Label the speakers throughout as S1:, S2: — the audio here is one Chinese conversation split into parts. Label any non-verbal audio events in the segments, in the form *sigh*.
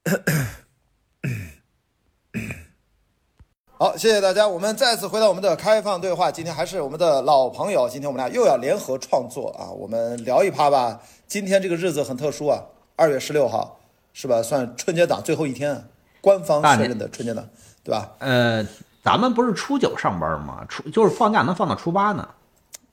S1: *coughs* 好，谢谢大家。我们再次回到我们的开放对话，今天还是我们的老朋友。今天我们俩又要联合创作啊，我们聊一趴吧。今天这个日子很特殊啊，二月十六号是吧？算春节档最后一天，官方确认的春节档，对吧？
S2: 呃，咱们不是初九上班吗？初就是放假能放到初八呢。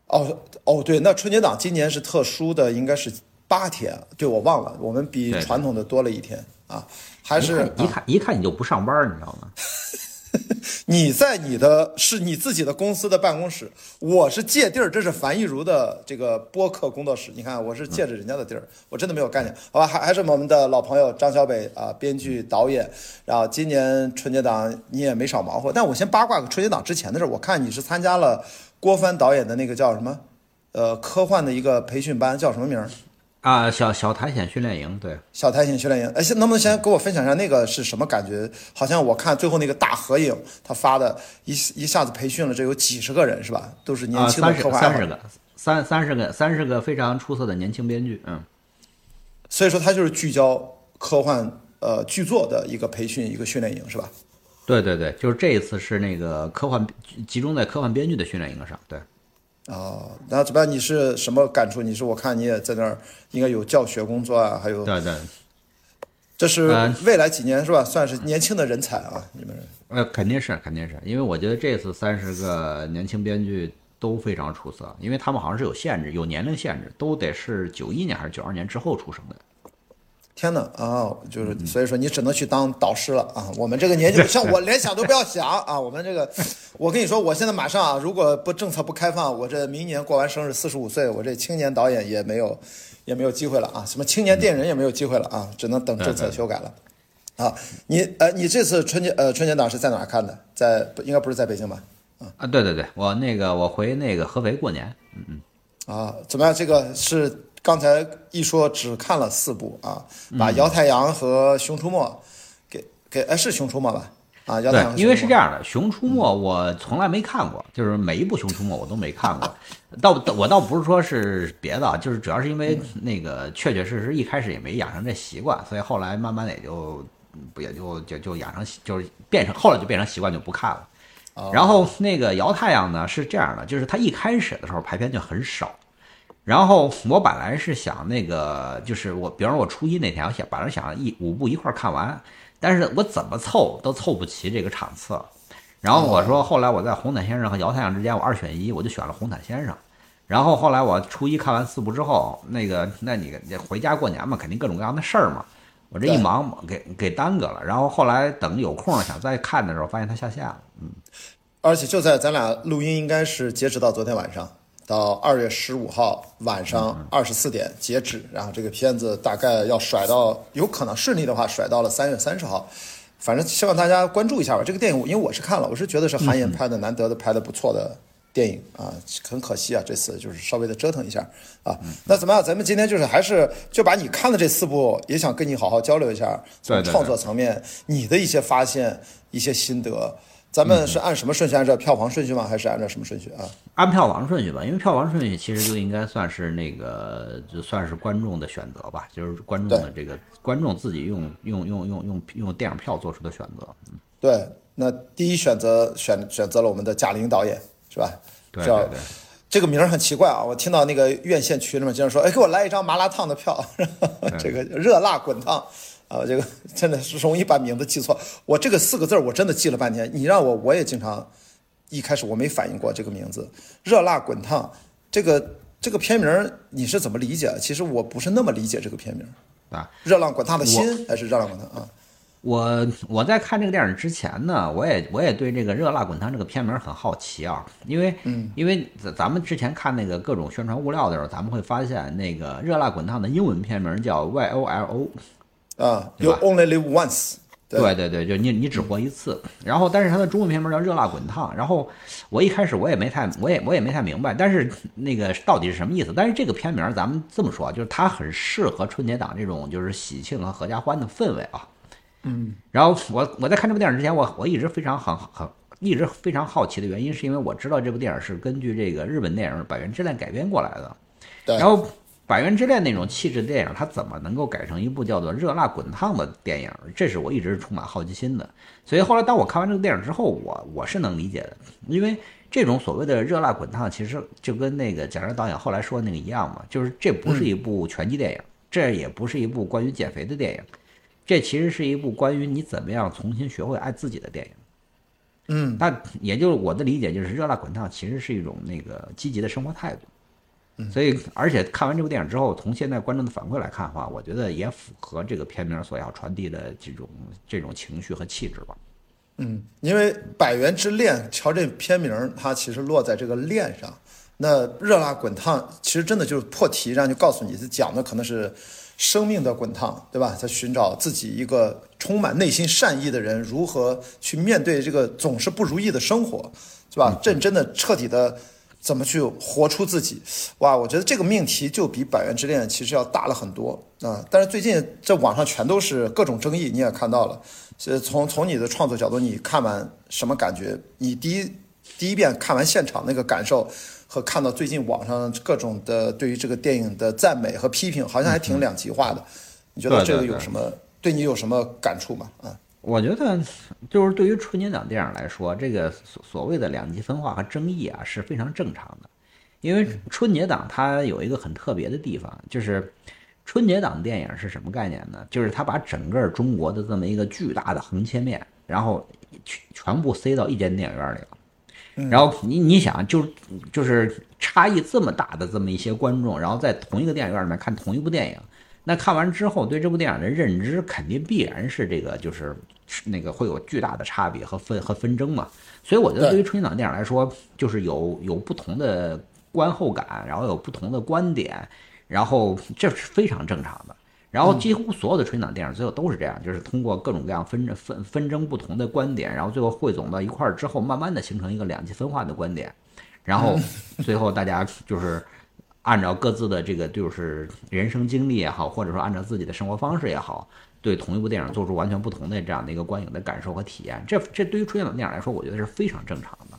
S1: 哦哦，对，那春节档今年是特殊的，应该是八天。对，我忘了，我们比传统的多了一天啊。还是
S2: 一看一看你就不上班，你知道吗？*laughs*
S1: 你在你的是你自己的公司的办公室，我是借地儿，这是樊亦茹的这个播客工作室。你看，我是借着人家的地儿，我真的没有概念。好吧，还还是我们的老朋友张小北啊，编剧导演。然后今年春节档你也没少忙活，但我先八卦个春节档之前的事儿。我看你是参加了郭帆导演的那个叫什么，呃，科幻的一个培训班，叫什么名儿？
S2: 啊，小小苔藓训练营，对，
S1: 小苔藓训练营，哎，先能不能先给我分享一下那个是什么感觉？好像我看最后那个大合影，他发的一一下子培训了这有几十个人是吧？都是年轻的科幻
S2: 三十个，三三十个，三十个非常出色的年轻编剧，嗯，
S1: 所以说他就是聚焦科幻呃剧作的一个培训一个训练营是吧？
S2: 对对对，就是这一次是那个科幻集中在科幻编剧的训练营上，对。
S1: 哦，那怎么样？你是什么感触？你是我看你也在那儿，应该有教学工作啊，还有
S2: 对对，
S1: 这是未来几年是吧？算是年轻的人才啊，你们
S2: 呃肯定是肯定是，因为我觉得这次三十个年轻编剧都非常出色，因为他们好像是有限制，有年龄限制，都得是九一年还是九二年之后出生的。
S1: 天哪啊，就是所以说你只能去当导师了啊！我们这个年纪，*laughs* 像我连想都不要想啊！我们这个，我跟你说，我现在马上啊，如果不政策不开放，我这明年过完生日四十五岁，我这青年导演也没有也没有机会了啊！什么青年电影人也没有机会了啊！只能等政策修改了。啊，你呃，你这次春节呃春节档是在哪看的？在应该不是在北京吧？
S2: 啊啊，对对对，我那个我回那个合肥过年，嗯嗯。
S1: 啊，怎么样？这个是。刚才一说只看了四部啊，把《姚太阳》和《熊出没》给给哎是《熊出没》吧？啊，
S2: 摇太阳，因为是这样的，《熊出没》我从来没看过，就是每一部《熊出没》我都没看过。*laughs* 倒我倒不是说是别的，就是主要是因为那个确确实实一开始也没养成这习惯，所以后来慢慢的也就不也就就就养成就是变成后来就变成习惯就不看了。然后那个《姚太阳》呢是这样的，就是它一开始的时候排片就很少。然后我本来是想那个，就是我，比方说我初一那天，我想本来想一五部一块看完，但是我怎么凑都凑不齐这个场次。然后我说，后来我在红毯先生和姚太阳之间，我二选一，我就选了红毯先生。然后后来我初一看完四部之后，那个，那你回家过年嘛，肯定各种各样的事儿嘛，我这一忙给给耽搁了。然后后来等有空了想再看的时候，发现它下线了。嗯，
S1: 而且就在咱俩录音，应该是截止到昨天晚上。到二月十五号晚上二十四点截止，然后这个片子大概要甩到，有可能顺利的话甩到了三月三十号。反正希望大家关注一下吧。这个电影，因为我是看了，我是觉得是韩延拍的难得的拍的不错的电影啊。很可惜啊，这次就是稍微的折腾一下啊。那怎么样？咱们今天就是还是就把你看的这四部，也想跟你好好交流一下，从创作层面你的一些发现、一些心得。咱们是按什么顺序？按照票房顺序吗？还是按照什么顺序啊？
S2: 按票房顺序吧，因为票房顺序其实就应该算是那个，就算是观众的选择吧，就是观众的这个观众自己用用用用用用电影票做出的选择。
S1: 嗯，对。那第一选择选选择了我们的贾玲导演，是吧？
S2: 对对对。
S1: 这个名儿很奇怪啊！我听到那个院线群里面经常说：“哎，给我来一张麻辣烫的票，*laughs* 这个热辣滚烫。”啊，这个真的是容易把名字记错。我这个四个字我真的记了半天。你让我，我也经常，一开始我没反应过这个名字“热辣滚烫”。这个这个片名你是怎么理解？其实我不是那么理解这个片名
S2: 啊，“
S1: 热浪滚烫的心”还是“热浪滚烫”啊？
S2: 我我在看这个电影之前呢，我也我也对这个“热辣滚烫”这个片名很好奇啊，因为
S1: 嗯，
S2: 因为咱咱们之前看那个各种宣传物料的时候，咱们会发现那个“热辣滚烫”的英文片名叫 “Y O L O”。
S1: 啊，You only live once。
S2: 对对对，就你你只活一次。然后，但是它的中文片名叫《热辣滚烫》。然后我一开始我也没太，我也我也没太明白，但是那个到底是什么意思？但是这个片名咱们这么说，就是它很适合春节档这种就是喜庆和合家欢的氛围啊。
S1: 嗯。
S2: 然后我我在看这部电影之前，我我一直非常很很一直非常好奇的原因，是因为我知道这部电影是根据这个日本电影《百元之恋》改编过来的。
S1: 对。
S2: 然后。百元之恋》那种气质电影，它怎么能够改成一部叫做《热辣滚烫》的电影？这是我一直充满好奇心的。所以后来当我看完这个电影之后，我我是能理解的，因为这种所谓的热辣滚烫，其实就跟那个贾樟导演后来说那个一样嘛，就是这不是一部拳击电影，这也不是一部关于减肥的电影，这其实是一部关于你怎么样重新学会爱自己的电影。
S1: 嗯，
S2: 那也就是我的理解，就是热辣滚烫其实是一种那个积极的生活态度。所以，而且看完这部电影之后，从现在观众的反馈来看的话，我觉得也符合这个片名所要传递的这种这种情绪和气质吧。
S1: 嗯，因为《百元之恋》，瞧这片名，它其实落在这个“恋”上。那热辣滚烫，其实真的就是破题，然后就告诉你，这讲的可能是生命的滚烫，对吧？在寻找自己一个充满内心善意的人，如何去面对这个总是不如意的生活，是吧？这真的、彻底的。怎么去活出自己？哇，我觉得这个命题就比《百元之恋》其实要大了很多啊！但是最近这网上全都是各种争议，你也看到了。呃，从从你的创作角度，你看完什么感觉？你第一第一遍看完现场那个感受，和看到最近网上各种的对于这个电影的赞美和批评，好像还挺两极化的。你觉得这个有什么对你有什么感触吗？啊？
S2: 我觉得，就是对于春节档电影来说，这个所所谓的两极分化和争议啊是非常正常的。因为春节档它有一个很特别的地方，就是春节档电影是什么概念呢？就是它把整个中国的这么一个巨大的横切面，然后全全部塞到一间电影院里了。然后你你想，就就是差异这么大的这么一些观众，然后在同一个电影院里面看同一部电影，那看完之后对这部电影的认知肯定必然是这个就是。那个会有巨大的差别和纷和纷争嘛，所以我觉得对于春节档电影来说，就是有有不同的观后感，然后有不同的观点，然后这是非常正常的。然后几乎所有的春节档电影最后都是这样，就是通过各种各样纷纷纷争不同的观点，然后最后汇总到一块儿之后，慢慢的形成一个两极分化的观点，然后最后大家就是按照各自的这个就是人生经历也好，或者说按照自己的生活方式也好。对同一部电影做出完全不同的这样的一个观影的感受和体验，这这对于春节档电影来说，我觉得是非常正常的。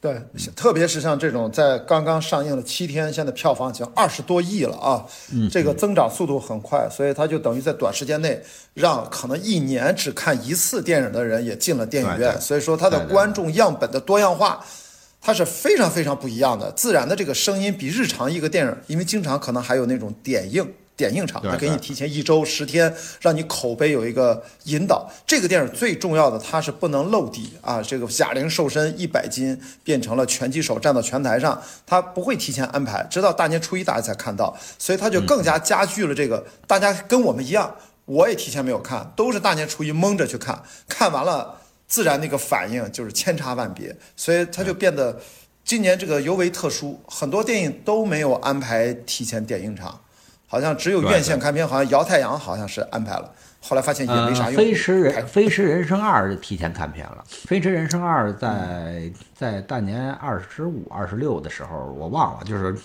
S1: 对，特别是像这种在刚刚上映了七天，现在票房已经二十多亿了啊，这个增长速度很快，所以它就等于在短时间内让可能一年只看一次电影的人也进了电影院，所以说它的观众样本的多样化，它是非常非常不一样的。自然的这个声音比日常一个电影，因为经常可能还有那种点映。点映场，他给你提前一周十天，让你口碑有一个引导。这个电影最重要的，它是不能露底啊！这个贾玲瘦身一百斤，变成了拳击手，站到拳台上，他不会提前安排，直到大年初一大家才看到，所以他就更加加剧了这个。大家跟我们一样，我也提前没有看，都是大年初一蒙着去看，看完了自然那个反应就是千差万别，所以它就变得今年这个尤为特殊，很多电影都没有安排提前点映场。好像只有院线看片，好像《摇太阳》好像是安排了，后来发现也没啥用。
S2: 飞驰人飞驰人生二提前看片了，飞驰人生二在在大年二十五、二十六的时候，我忘了，就是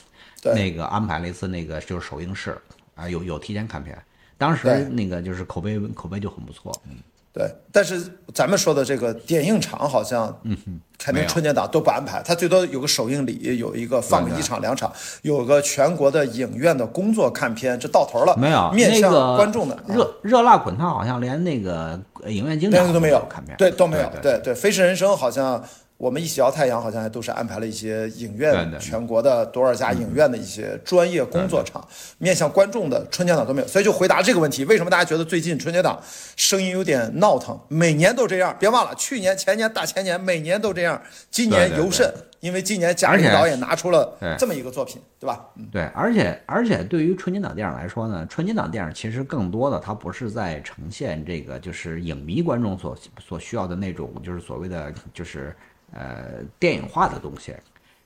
S2: 那个安排了一次那个就是首映式啊，有有提前看片，当时那个就是口碑口碑就很不错，嗯。
S1: 对，但是咱们说的这个电影场好像，
S2: 嗯哼
S1: 肯定春节档都不安排，他最多有个首映礼，有一个放个一场两场，有个全国的影院的工作看片，这到头了。
S2: 没有
S1: 面向观众的
S2: 热热辣滚烫，好像连那个影院经常
S1: 都没有
S2: 看片，
S1: 对，都没有。对对，飞驰人生好像。我们一起摇太阳，好像还都是安排了一些影院，全国的多少家影院的一些专业工作场，面向观众的春节档都没有，所以就回答这个问题：为什么大家觉得最近春节档声音有点闹腾？每年都这样，别忘了去年、前年、大前年，每年都这样，今年尤甚，因为今年贾玲导演拿出了这么一个作品，对吧？
S2: 对，而且而且对于春节档电影来说呢，春节档电影其实更多的它不是在呈现这个就是影迷观众所所需要的那种，就是所谓的就是。呃，电影化的东西，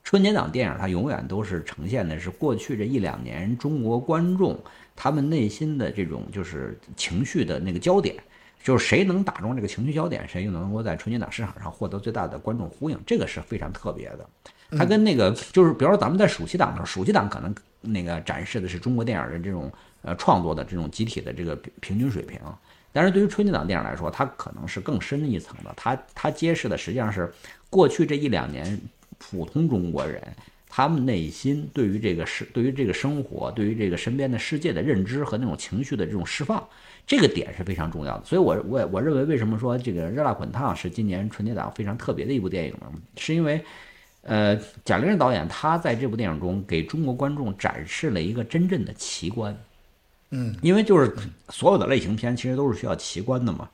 S2: 春节档电影它永远都是呈现的是过去这一两年中国观众他们内心的这种就是情绪的那个焦点，就是谁能打中这个情绪焦点，谁就能够在春节档市场上获得最大的观众呼应，这个是非常特别的。它跟那个就是，比如说咱们在暑期档的时候，暑期档可能那个展示的是中国电影的这种呃创作的这种集体的这个平均水平。但是对于春节档电影来说，它可能是更深一层的。它它揭示的实际上是过去这一两年普通中国人他们内心对于这个世、对于这个生活、对于这个身边的世界的认知和那种情绪的这种释放，这个点是非常重要的。所以我我我认为，为什么说这个《热辣滚烫》是今年春节档非常特别的一部电影呢？是因为，呃，贾玲导演他在这部电影中给中国观众展示了一个真正的奇观。
S1: 嗯，
S2: 因为就是所有的类型片其实都是需要奇观的嘛。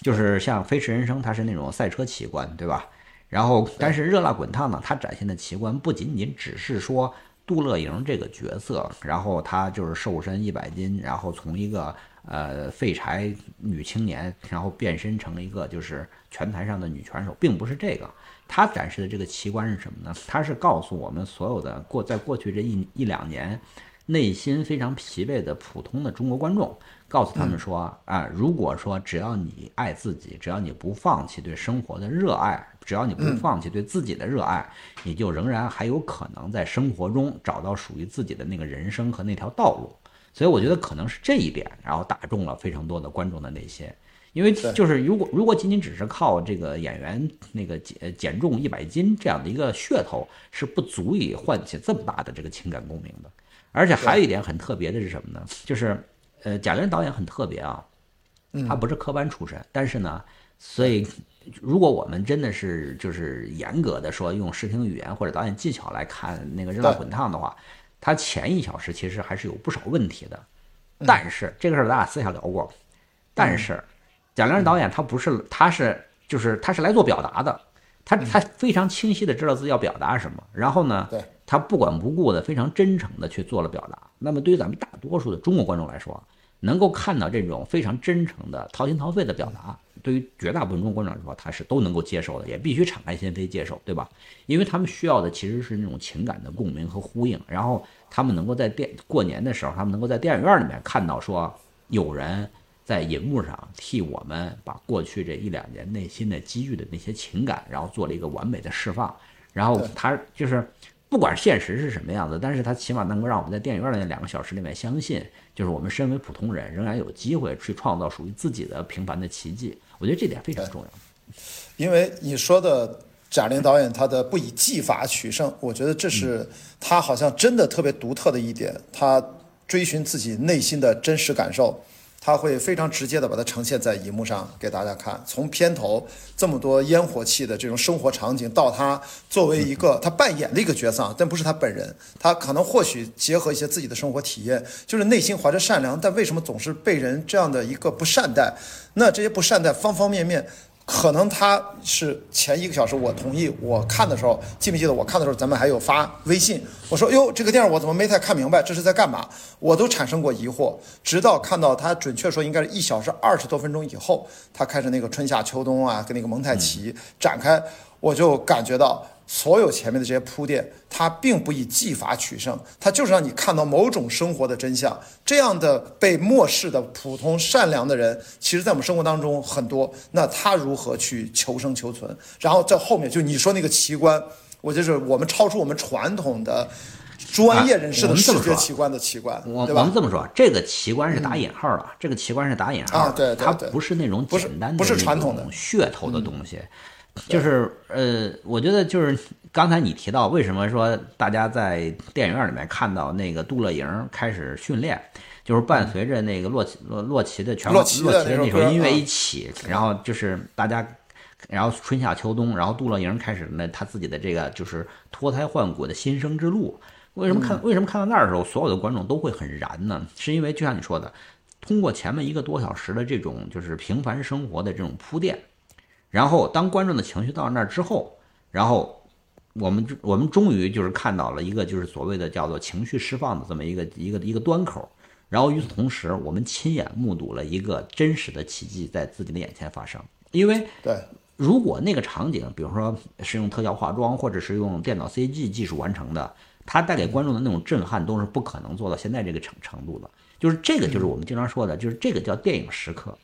S2: 就是像《飞驰人生》，它是那种赛车奇观，对吧？然后，但是《热辣滚烫》呢，它展现的奇观不仅仅只是说杜乐莹这个角色，然后她就是瘦身一百斤，然后从一个呃废柴女青年，然后变身成了一个就是拳台上的女拳手，并不是这个。它展示的这个奇观是什么呢？它是告诉我们所有的过在过去这一一两年，内心非常疲惫的普通的中国观众。告诉他们说啊，如果说只要你爱自己，只要你不放弃对生活的热爱，只要你不放弃对自己的热爱，你就仍然还有可能在生活中找到属于自己的那个人生和那条道路。所以我觉得可能是这一点，然后打中了非常多的观众的内心。因为就是如果如果仅仅只是靠这个演员那个减减重一百斤这样的一个噱头，是不足以唤起这么大的这个情感共鸣的。而且还有一点很特别的是什么呢？就是。呃，贾玲导演很特别啊，他不是科班出身，但是呢，所以如果我们真的是就是严格的说用视听语言或者导演技巧来看那个《热辣滚烫》的话，它前一小时其实还是有不少问题的。但是这个事儿咱俩私下聊过，但是贾玲导演他不是，他是就是他是来做表达的，他他非常清晰的知道自己要表达什么，然后呢，他不管不顾的非常真诚的去做了表达。那么对于咱们大多数的中国观众来说，能够看到这种非常真诚的掏心掏肺的表达，对于绝大部分中国观众来说，他是都能够接受的，也必须敞开心扉接受，对吧？因为他们需要的其实是那种情感的共鸣和呼应，然后他们能够在电过年的时候，他们能够在电影院里面看到说有人在银幕上替我们把过去这一两年内心的积郁的那些情感，然后做了一个完美的释放，然后他就是。不管现实是什么样子，但是他起码能够让我们在电影院的那两个小时里面相信，就是我们身为普通人，仍然有机会去创造属于自己的平凡的奇迹。我觉得这点非常重要。
S1: 因为你说的贾玲导演他的不以技法取胜，我觉得这是他好像真的特别独特的一点，他追寻自己内心的真实感受。他会非常直接的把它呈现在荧幕上给大家看，从片头这么多烟火气的这种生活场景，到他作为一个 *laughs* 他扮演的一个角色，但不是他本人，他可能或许结合一些自己的生活体验，就是内心怀着善良，但为什么总是被人这样的一个不善待？那这些不善待方方面面。可能他是前一个小时，我同意我看的时候，记不记得我看的时候，咱们还有发微信，我说哟，这个电影我怎么没太看明白，这是在干嘛？我都产生过疑惑，直到看到他准确说应该是一小时二十多分钟以后，他开始那个春夏秋冬啊，跟那个蒙太奇展开，我就感觉到。所有前面的这些铺垫，它并不以技法取胜，它就是让你看到某种生活的真相。这样的被漠视的普通善良的人，其实在我们生活当中很多。那他如何去求生求存？然后在后面就你说那个奇观，我就是我们超出我们传统的专业人士的视觉奇观的奇观，
S2: 我
S1: 对吧？
S2: 我们这么说，这个奇观是打引号的，这个奇观是打引号
S1: 啊，对，
S2: 它不是那种简单的、
S1: 不是传统的
S2: 噱头的东西。就是呃，我觉得就是刚才你提到，为什么说大家在电影院里面看到那个杜乐莹开始训练，就是伴随着那个洛奇洛洛奇的全洛奇的那首音乐一起，然后就是大家，然后春夏秋冬，然后杜乐莹开始呢他自己的这个就是脱胎换骨的新生之路。为什么看为什么看到那儿的时候，所有的观众都会很燃呢？是因为就像你说的，通过前面一个多小时的这种就是平凡生活的这种铺垫。然后，当观众的情绪到那儿之后，然后我们我们终于就是看到了一个就是所谓的叫做情绪释放的这么一个一个一个端口。然后与此同时，我们亲眼目睹了一个真实的奇迹在自己的眼前发生。因为
S1: 对，
S2: 如果那个场景，比如说是用特效化妆或者是用电脑 CG 技术完成的，它带给观众的那种震撼都是不可能做到现在这个程程度的。就是这个，就是我们经常说的，就是这个叫电影时刻。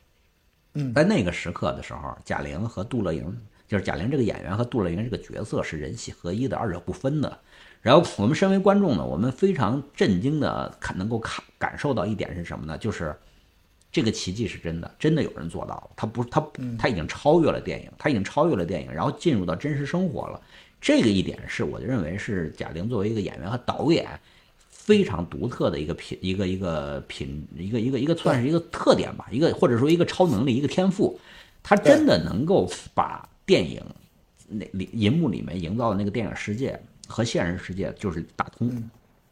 S2: 在那个时刻的时候，贾玲和杜乐莹，就是贾玲这个演员和杜乐莹这个角色是人戏合一的，二者不分的。然后我们身为观众呢，我们非常震惊的看，能够看感受到一点是什么呢？就是这个奇迹是真的，真的有人做到了。他不，他他已经超越了电影，他已经超越了电影，然后进入到真实生活了。这个一点是我认为是贾玲作为一个演员和导演非常独特的一个品一个一个品一个一个一个算是一个特点吧，一个或者说一个超能力一个天赋，他真的能够把电影那里银幕里面营造的那个电影世界和现实世界就是打通，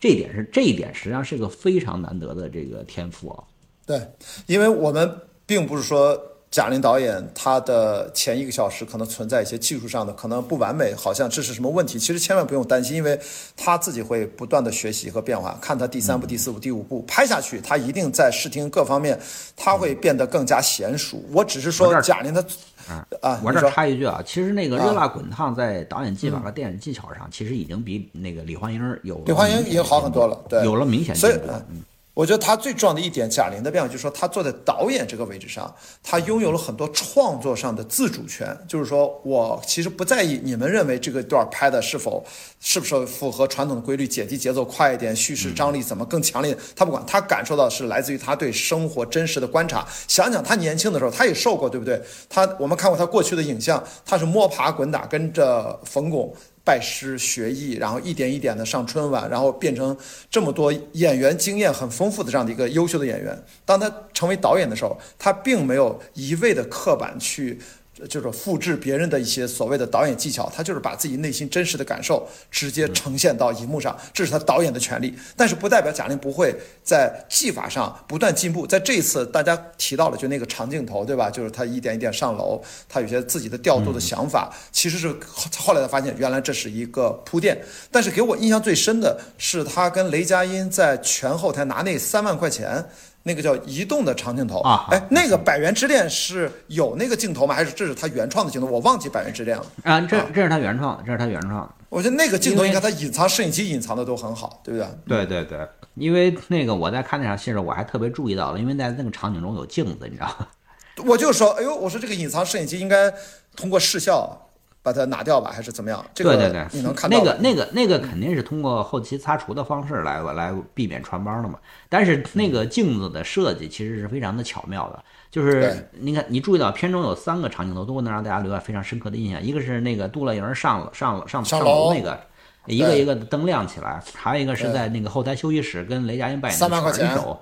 S2: 这一点是这一点实际上是个非常难得的这个天赋啊。
S1: 对，因为我们并不是说贾玲导演她的前一个小时可能存在一些技术上的可能不完美，好像这是什么问题？其实千万不用担心，因为她自己会不断的学习和变化。看她第三部、第四部、第五部拍下去，她一定在视听各方面她会变得更加娴熟。我只是说贾玲她啊，
S2: 我这插一句啊，其实那个《
S1: 啊
S2: 热辣滚烫》在导演技法和电影技巧上，其实已经比那个李焕英有
S1: 李焕英已经好很多了对
S2: 有了明显
S1: 所以
S2: 进步。
S1: 嗯我觉得他最重要的一点，贾玲的变化就是说，他坐在导演这个位置上，他拥有了很多创作上的自主权。就是说我其实不在意你们认为这个段拍的是否是不是符合传统的规律，剪辑节奏快一点，叙事张力怎么更强烈，他不管，他感受到的是来自于他对生活真实的观察。想想他年轻的时候，他也受过，对不对？他我们看过他过去的影像，他是摸爬滚打，跟着冯巩。拜师学艺，然后一点一点的上春晚，然后变成这么多演员经验很丰富的这样的一个优秀的演员。当他成为导演的时候，他并没有一味的刻板去。就是复制别人的一些所谓的导演技巧，他就是把自己内心真实的感受直接呈现到荧幕上，这是他导演的权利。但是不代表贾玲不会在技法上不断进步。在这一次大家提到了就那个长镜头，对吧？*laughs* 就是他一点一点上楼，他有些自己的调度的想法，其实是后来才发现原来这是一个铺垫。但是给我印象最深的是他跟雷佳音在全后台拿那三万块钱。那个叫移动的长镜头
S2: 啊
S1: 哎，那个《百元之恋》是有那个镜头吗？还是这是他原创的镜头？我忘记《百元之恋》了。
S2: 啊，这这是他原创，这是他原创。
S1: 我觉得那个镜头，你看他隐藏摄影机隐藏的都很好，对不对？
S2: 对对对，因为那个我在看那场戏的时候，我还特别注意到了，因为在那个场景中有镜子，你知道吗？
S1: 我就说，哎呦，我说这个隐藏摄影机应该通过视效把它拿掉吧，还是怎么样？这个
S2: 对对对，
S1: 你能看到
S2: 那个那个那个肯定是通过后期擦除的方式来来避免穿帮的嘛。但是那个镜子的设计其实是非常的巧妙的，就是你看你注意到片中有三个长镜头都能让大家留下非常深刻的印象，一个是那个杜乐莹上了上了上上
S1: 上楼
S2: 楼那个。一个一个的灯亮起来，还有一个是在那个后台休息室跟雷佳音扮演的
S1: 3万块钱
S2: 拳手，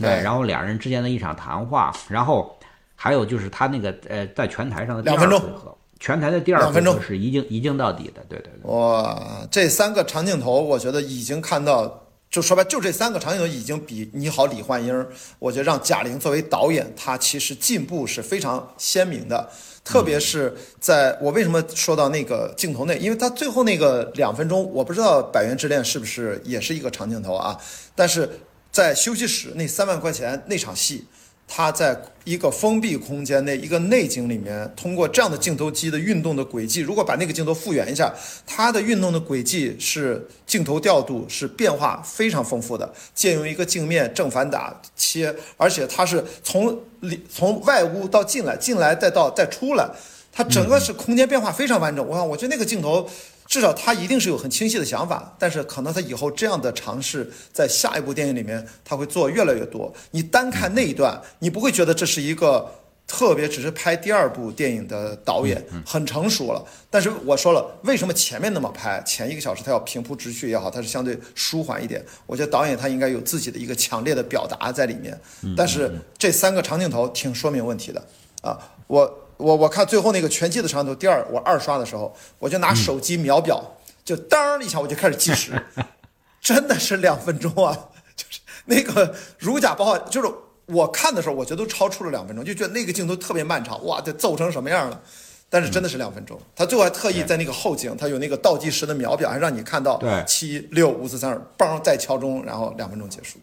S1: 对
S2: 然后两人之间的一场谈话，然后还有就是他那个呃在拳台上的第
S1: 两分钟
S2: 二回合，拳台的第二
S1: 分钟
S2: 合是一镜一镜到底的，对对对。
S1: 哇，这三个长镜头，我觉得已经看到，就说白，就这三个长镜头已经比你好李焕英，我觉得让贾玲作为导演，她其实进步是非常鲜明的。特别是在我为什么说到那个镜头内，因为她最后那个两分钟，我不知道《百元之恋》是不是也是一个长镜头啊？但是在休息室那三万块钱那场戏，他在一个封闭空间内，一个内景里面，通过这样的镜头机的运动的轨迹，如果把那个镜头复原一下，它的运动的轨迹是镜头调度是变化非常丰富的，借用一个镜面正反打切，而且它是从里从外屋到进来，进来再到再出来，它整个是空间变化非常完整。我看，我觉得那个镜头。至少他一定是有很清晰的想法，但是可能他以后这样的尝试，在下一部电影里面他会做越来越多。你单看那一段，你不会觉得这是一个特别只是拍第二部电影的导演很成熟了。但是我说了，为什么前面那么拍？前一个小时他要平铺直叙也好，他是相对舒缓一点。我觉得导演他应该有自己的一个强烈的表达在里面。但是这三个长镜头挺说明问题的啊，我。我我看最后那个拳击的长镜头，第二我二刷的时候，我就拿手机秒表，就当一下我就开始计时，*laughs* 真的是两分钟啊！就是那个如假包换，就是我看的时候，我觉得都超出了两分钟，就觉得那个镜头特别漫长，哇，这揍成什么样了？但是真的是两分钟，他最后还特意在那个后景，他有那个倒计时的秒表，还让你看到
S2: 对
S1: 七六五四三二，梆再敲钟，然后两分钟结束。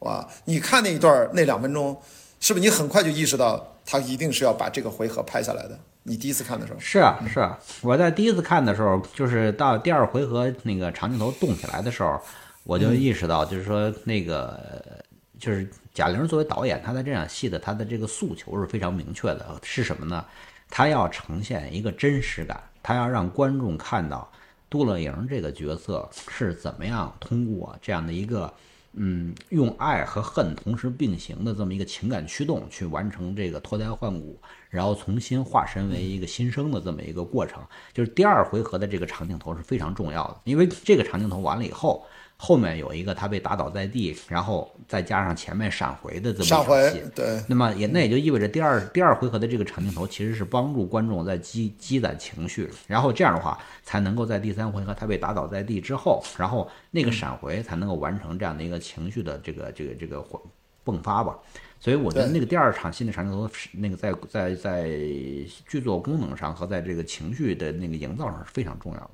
S1: 哇，你看那一段那两分钟，是不是你很快就意识到他一定是要把这个回合拍下来的？你第一次看的时候，
S2: 是啊，是啊，我在第一次看的时候，就是到第二回合那个长镜头动起来的时候，我就意识到，就是说那个就是贾玲作为导演，她在这场戏的她的这个诉求是非常明确的，是什么呢？她要呈现一个真实感，她要让观众看到杜乐莹这个角色是怎么样通过这样的一个嗯，用爱和恨同时并行的这么一个情感驱动，去完成这个脱胎换骨，然后重新化身为一个新生的这么一个过程。就是第二回合的这个长镜头是非常重要的，因为这个长镜头完了以后。后面有一个他被打倒在地，然后再加上前面闪回的这么一场戏，
S1: 对，
S2: 那么也那也就意味着第二第二回合的这个长镜头其实是帮助观众在积积攒情绪，然后这样的话才能够在第三回合他被打倒在地之后，然后那个闪回才能够完成这样的一个情绪的这个这个这个迸发吧。所以我觉得那个第二场戏的长镜头，那个在在在剧作功能上和在这个情绪的那个营造上是非常重要的。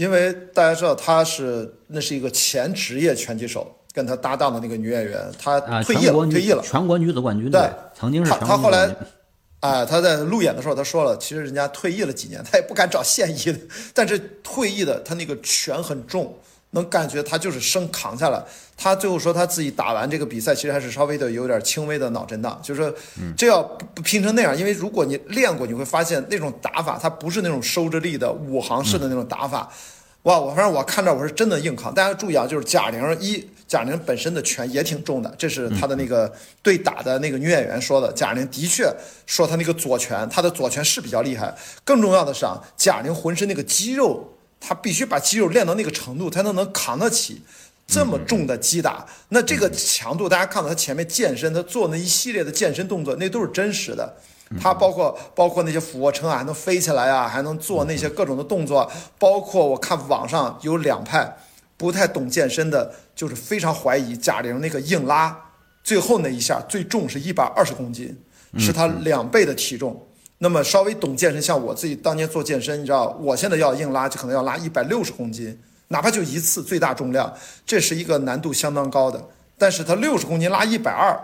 S1: 因为大家知道他是那是一个前职业拳击手，跟他搭档的那个女演员，她退役了，退役了，
S2: 全国女子冠军
S1: 对，
S2: 曾经是。
S1: 他他后来，哎，他在路演的时候他说了，其实人家退役了几年，他也不敢找现役的，但是退役的他那个拳很重。能感觉他就是生扛下来。他最后说他自己打完这个比赛，其实还是稍微的有点轻微的脑震荡，就是说这要不拼成那样，因为如果你练过，你会发现那种打法，它不是那种收着力的五行式的那种打法。哇，我反正我看着我是真的硬扛。大家注意啊，就是贾玲一，贾玲本身的拳也挺重的，这是她的那个对打的那个女演员说的。贾玲的确说她那个左拳，她的左拳是比较厉害。更重要的是啊，贾玲浑身那个肌肉。他必须把肌肉练到那个程度，才能能扛得起这么重的击打。那这个强度，大家看到他前面健身，他做那一系列的健身动作，那都是真实的。他包括包括那些俯卧撑啊，还能飞起来啊，还能做那些各种的动作。包括我看网上有两派不太懂健身的，就是非常怀疑贾玲那个硬拉最后那一下最重是一百二十公斤，是他两倍的体重。那么稍微懂健身，像我自己当年做健身，你知道，我现在要硬拉就可能要拉一百六十公斤，哪怕就一次最大重量，这是一个难度相当高的。但是它六十公斤拉一百二，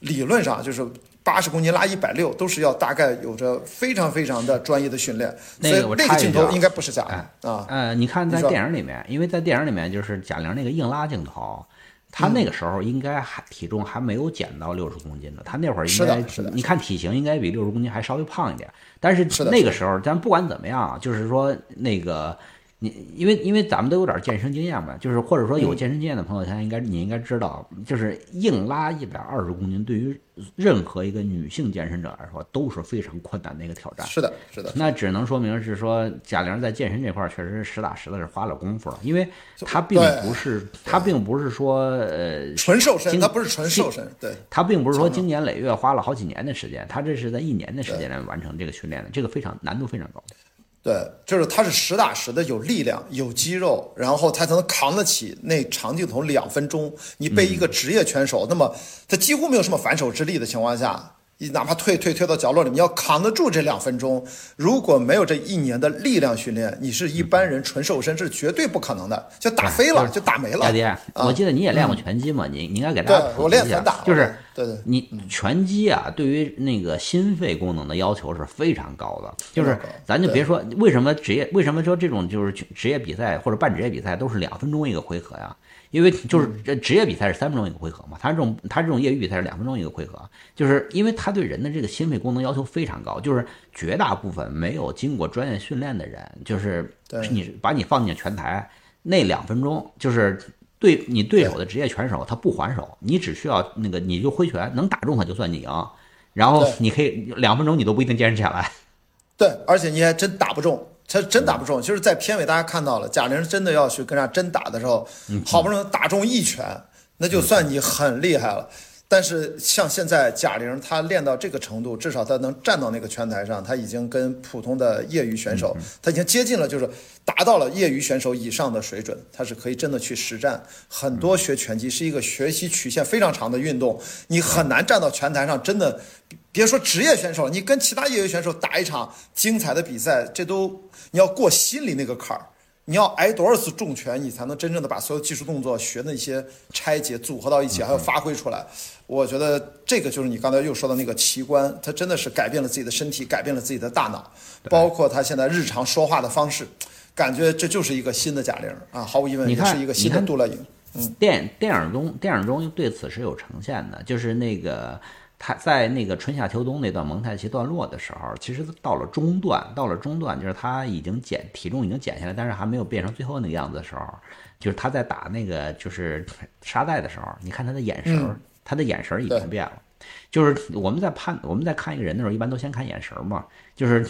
S1: 理论上就是八十公斤拉一百六，都是要大概有着非常非常的专业的训练。
S2: 那
S1: 个那个镜头应该不是假的啊。
S2: 呃，你看在电影里面，因为在电影里面就是贾玲那个硬拉镜头。他那个时候应该还体重还没有减到六十公斤呢，他那会儿应该，你看体型应该比六十公斤还稍微胖一点。但是那个时候，咱不管怎么样，就是说那个。你因为因为咱们都有点健身经验嘛，就是或者说有健身经验的朋友，他应该你应该知道，就是硬拉一百二十公斤，对于任何一个女性健身者来说都是非常困难的一个挑战。
S1: 是的，是的。
S2: 那只能说明是说贾玲在健身这块确实是实打实的是花了功夫了，因为她并不是她并不是说呃
S1: 纯瘦身，她不是纯瘦身，对，
S2: 她并不是说经年累月花了好几年的时间，她这是在一年的时间内完成这个训练的，这个非常难度非常高。
S1: 对，就是他是实打实的有力量、有肌肉，然后他才能扛得起那长镜头两分钟。你被一个职业拳手，那么他几乎没有什么反手之力的情况下。你哪怕退退退到角落里，你要扛得住这两分钟。如果没有这一年的力量训练，你是一般人纯瘦身是绝对不可能的，就打飞了，就打没了。
S2: 大爹，我记得你也练过拳击嘛？你你应该给大家
S1: 普及一下，
S2: 就是
S1: 对对，
S2: 你拳击啊，对于那个心肺功能的要求是非常高的。就是咱就别说为什么职业，为什么说这种就是职业比赛或者半职业比赛都是两分钟一个回合呀？因为就是这职业比赛是三分钟一个回合嘛，他这种他这种业余比赛是两分钟一个回合，就是因为他对人的这个心肺功能要求非常高，就是绝大部分没有经过专业训练的人，就是你把你放进拳台那两分钟，就是对你对手的职业拳手他不还手，你只需要那个你就挥拳能打中他就算你赢，然后你可以两分钟你都不一定坚持下来，
S1: 对，而且你还真打不中。他真打不中，就是在片尾大家看到了，贾玲真的要去跟人家真打的时候，好不容易打中一拳，那就算你很厉害了。但是像现在贾玲她练到这个程度，至少她能站到那个拳台上，她已经跟普通的业余选手，她已经接近了，就是达到了业余选手以上的水准，她是可以真的去实战。很多学拳击是一个学习曲线非常长的运动，你很难站到拳台上，真的，别说职业选手，你跟其他业余选手打一场精彩的比赛，这都你要过心里那个坎儿。你要挨多少次重拳，你才能真正的把所有技术动作学的一些拆解组合到一起，还要发挥出来？我觉得这个就是你刚才又说的那个奇观，他真的是改变了自己的身体，改变了自己的大脑，包括他现在日常说话的方式，感觉这就是一个新的贾玲啊，毫无疑问，也是一个新的杜乐颖。嗯，
S2: 电电影中电影中对此是有呈现的，就是那个他在那个春夏秋冬那段蒙太奇段落的时候，其实到了中段，到了中段，就是他已经减体重已经减下来，但是还没有变成最后那个样子的时候，就是他在打那个就是沙袋的时候，你看他的眼神儿，他的眼神儿已经变了。就是我们在判我们在看一个人的时候，一般都先看眼神儿嘛，就是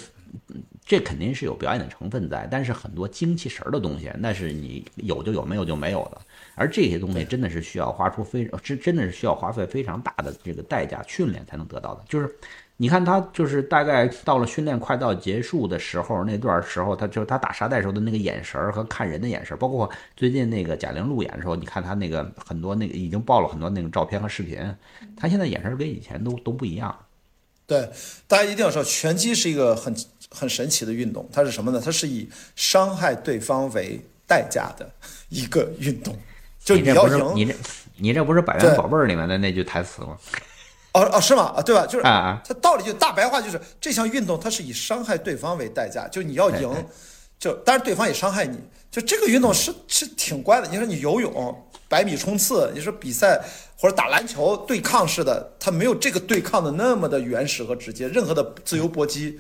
S2: 这肯定是有表演的成分在，但是很多精气神儿的东西，那是你有就有，没有就没有的。而这些东西真的是需要花出非真真的是需要花费非常大的这个代价训练才能得到的。就是你看他就是大概到了训练快到结束的时候那段时候，他就是他打沙袋时候的那个眼神和看人的眼神，包括最近那个贾玲路演的时候，你看他那个很多那个已经爆了很多那种照片和视频，他现在眼神跟以前都都不一样。
S1: 对，大家一定要知道，拳击是一个很很神奇的运动，它是什么呢？它是以伤害对方为代价的一个运动。就
S2: 你这
S1: 要赢，
S2: 不是你这你这不是《百元宝贝儿》里面的那句台词吗？
S1: 哦哦是吗？啊对吧？就是
S2: 啊啊
S1: 它道理就大白话就是这项运动它是以伤害对方为代价，就你要赢就当然对方也伤害你，就这个运动是是挺怪的。你说你游泳、百米冲刺，你说比赛或者打篮球对抗式的，它没有这个对抗的那么的原始和直接，任何的自由搏击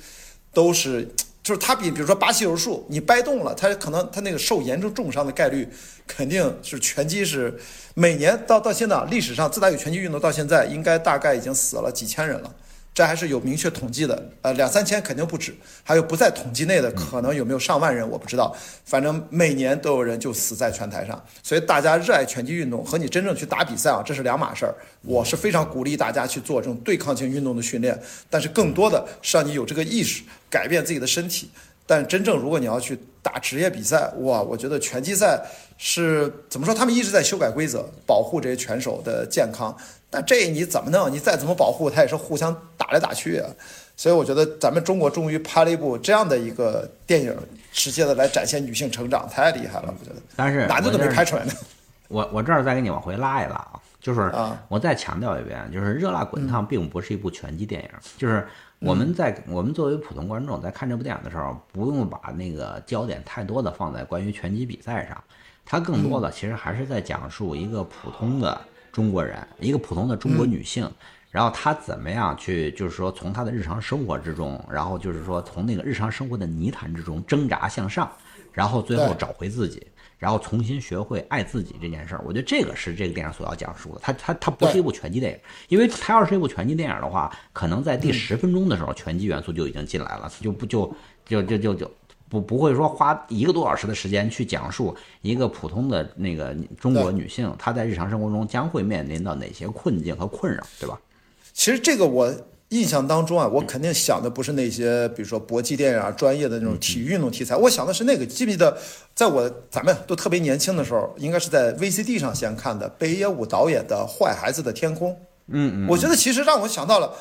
S1: 都是。就是它比，比如说巴西柔术，你掰动了，它可能它那个受严重重伤的概率，肯定是拳击是每年到到现在历史上自打有拳击运动到现在，应该大概已经死了几千人了，这还是有明确统计的，呃，两三千肯定不止，还有不在统计内的，可能有没有上万人我不知道，反正每年都有人就死在拳台上，所以大家热爱拳击运动和你真正去打比赛啊，这是两码事儿。我是非常鼓励大家去做这种对抗性运动的训练，但是更多的是让你有这个意识，改变自己的身体。但真正如果你要去打职业比赛，哇，我觉得拳击赛是怎么说？他们一直在修改规则，保护这些拳手的健康。但这你怎么弄？你再怎么保护，他也是互相打来打去啊。所以我觉得咱们中国终于拍了一部这样的一个电影，直接的来展现女性成长，太厉害了，我觉得。
S2: 但是
S1: 男的都没拍出来呢。*laughs*
S2: 我我这儿再给你往回拉一拉啊，就是
S1: 啊
S2: 我再强调一遍，就是《热辣滚烫》并不是一部拳击电影，就是我们在我们作为普通观众在看这部电影的时候，不用把那个焦点太多的放在关于拳击比赛上，它更多的其实还是在讲述一个普通的中国人，一个普通的中国女性。然后她怎么样去，就是说从她的日常生活之中，然后就是说从那个日常生活的泥潭之中挣扎向上，然后最后找回自己，然后重新学会爱自己这件事儿。我觉得这个是这个电影所要讲述的。它它它不是一部拳击电影，因为它要是一部拳击电影的话，可能在第十分钟的时候，拳击元素就已经进来了，就不就就就就就。不不会说花一个多小时的时间去讲述一个普通的那个中国女性，她在日常生活中将会面临到哪些困境和困扰，对吧？
S1: 其实这个我印象当中啊，我肯定想的不是那些，比如说搏击电影啊、专业的那种体育运动题材，我想的是那个。记不记得，在我咱们都特别年轻的时候，应该是在 VCD 上先看的北野武导演的《坏孩子的天空》。嗯嗯，我觉得其实让我想到了。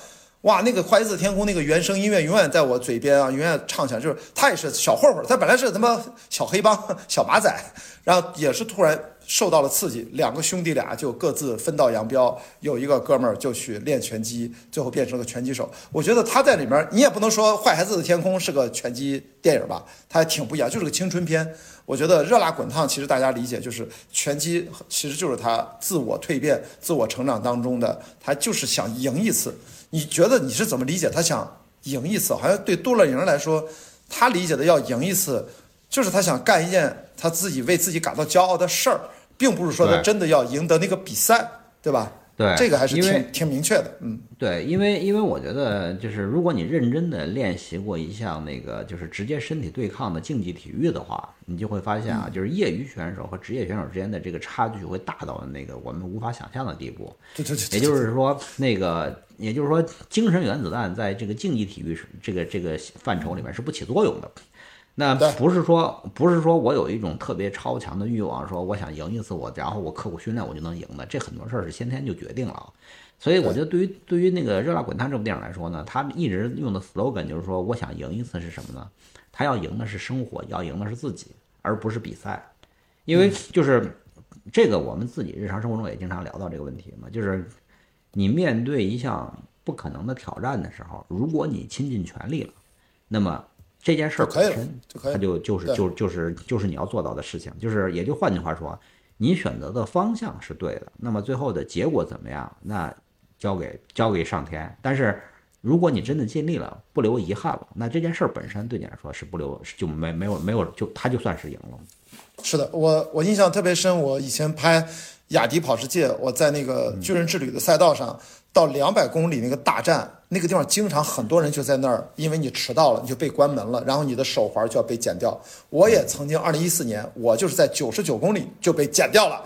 S1: 哇，那个《坏孩子的天空》那个原声音乐永远在我嘴边啊，永远唱起来。就是他也是小混混，他本来是他妈小黑帮、小马仔，然后也是突然受到了刺激，两个兄弟俩就各自分道扬镳。有一个哥们儿就去练拳击，最后变成了拳击手。我觉得他在里面，你也不能说《坏孩子的天空》是个拳击电影吧，他还挺不一样，就是个青春片。我觉得《热辣滚烫》其实大家理解就是拳击，其实就是他自我蜕变、自我成长当中的，他就是想赢一次。你觉得你是怎么理解他想赢一次？好像对杜乐莹来说，他理解的要赢一次，就是他想干一件他自己为自己感到骄傲的事儿，并不是说他真的要赢得那个比赛，对吧？
S2: 对
S1: 这个还是挺挺明确的，嗯。
S2: 对，因为因为我觉得，就是如果你认真的练习过一项那个就是直接身体对抗的竞技体育的话，你就会发现啊，就是业余选手和职业选手之间的这个差距会大到那个我们无法想象的地步。
S1: 对对对对，
S2: 也就是说，那个也就是说，精神原子弹在这个竞技体育是这个这个范畴里面是不起作用的。那不是说不是说我有一种特别超强的欲望，说我想赢一次我，然后我刻苦训练我就能赢的，这很多事儿是先天就决定了啊。所以我觉得对于对于那个《热辣滚烫》这部电影来说呢，他一直用的 slogan 就是说，我想赢一次是什么呢？他要赢的是生活，要赢的是自己，而不是比赛。因为就是这个，我们自己日常生活中也经常聊到这个问题嘛，就是你面对一项不可能的挑战的时候，如果你倾尽全力了，那么这件事本身，
S1: 就可以了
S2: 它就就是就就是就是你要做到的事情，就是也就换句话说，你选择的方向是对的，那么最后的结果怎么样，那交给交给上天。但是如果你真的尽力了，不留遗憾了，那这件事儿本身对你来说是不留就没没有没有就他就算是赢了。
S1: 是的，我我印象特别深，我以前拍雅迪跑世界，我在那个巨人之旅的赛道上，到两百公里那个大站，那个地方经常很多人就在那儿，因为你迟到了，你就被关门了，然后你的手环就要被剪掉。我也曾经二零一四年，我就是在九十九公里就被剪掉了，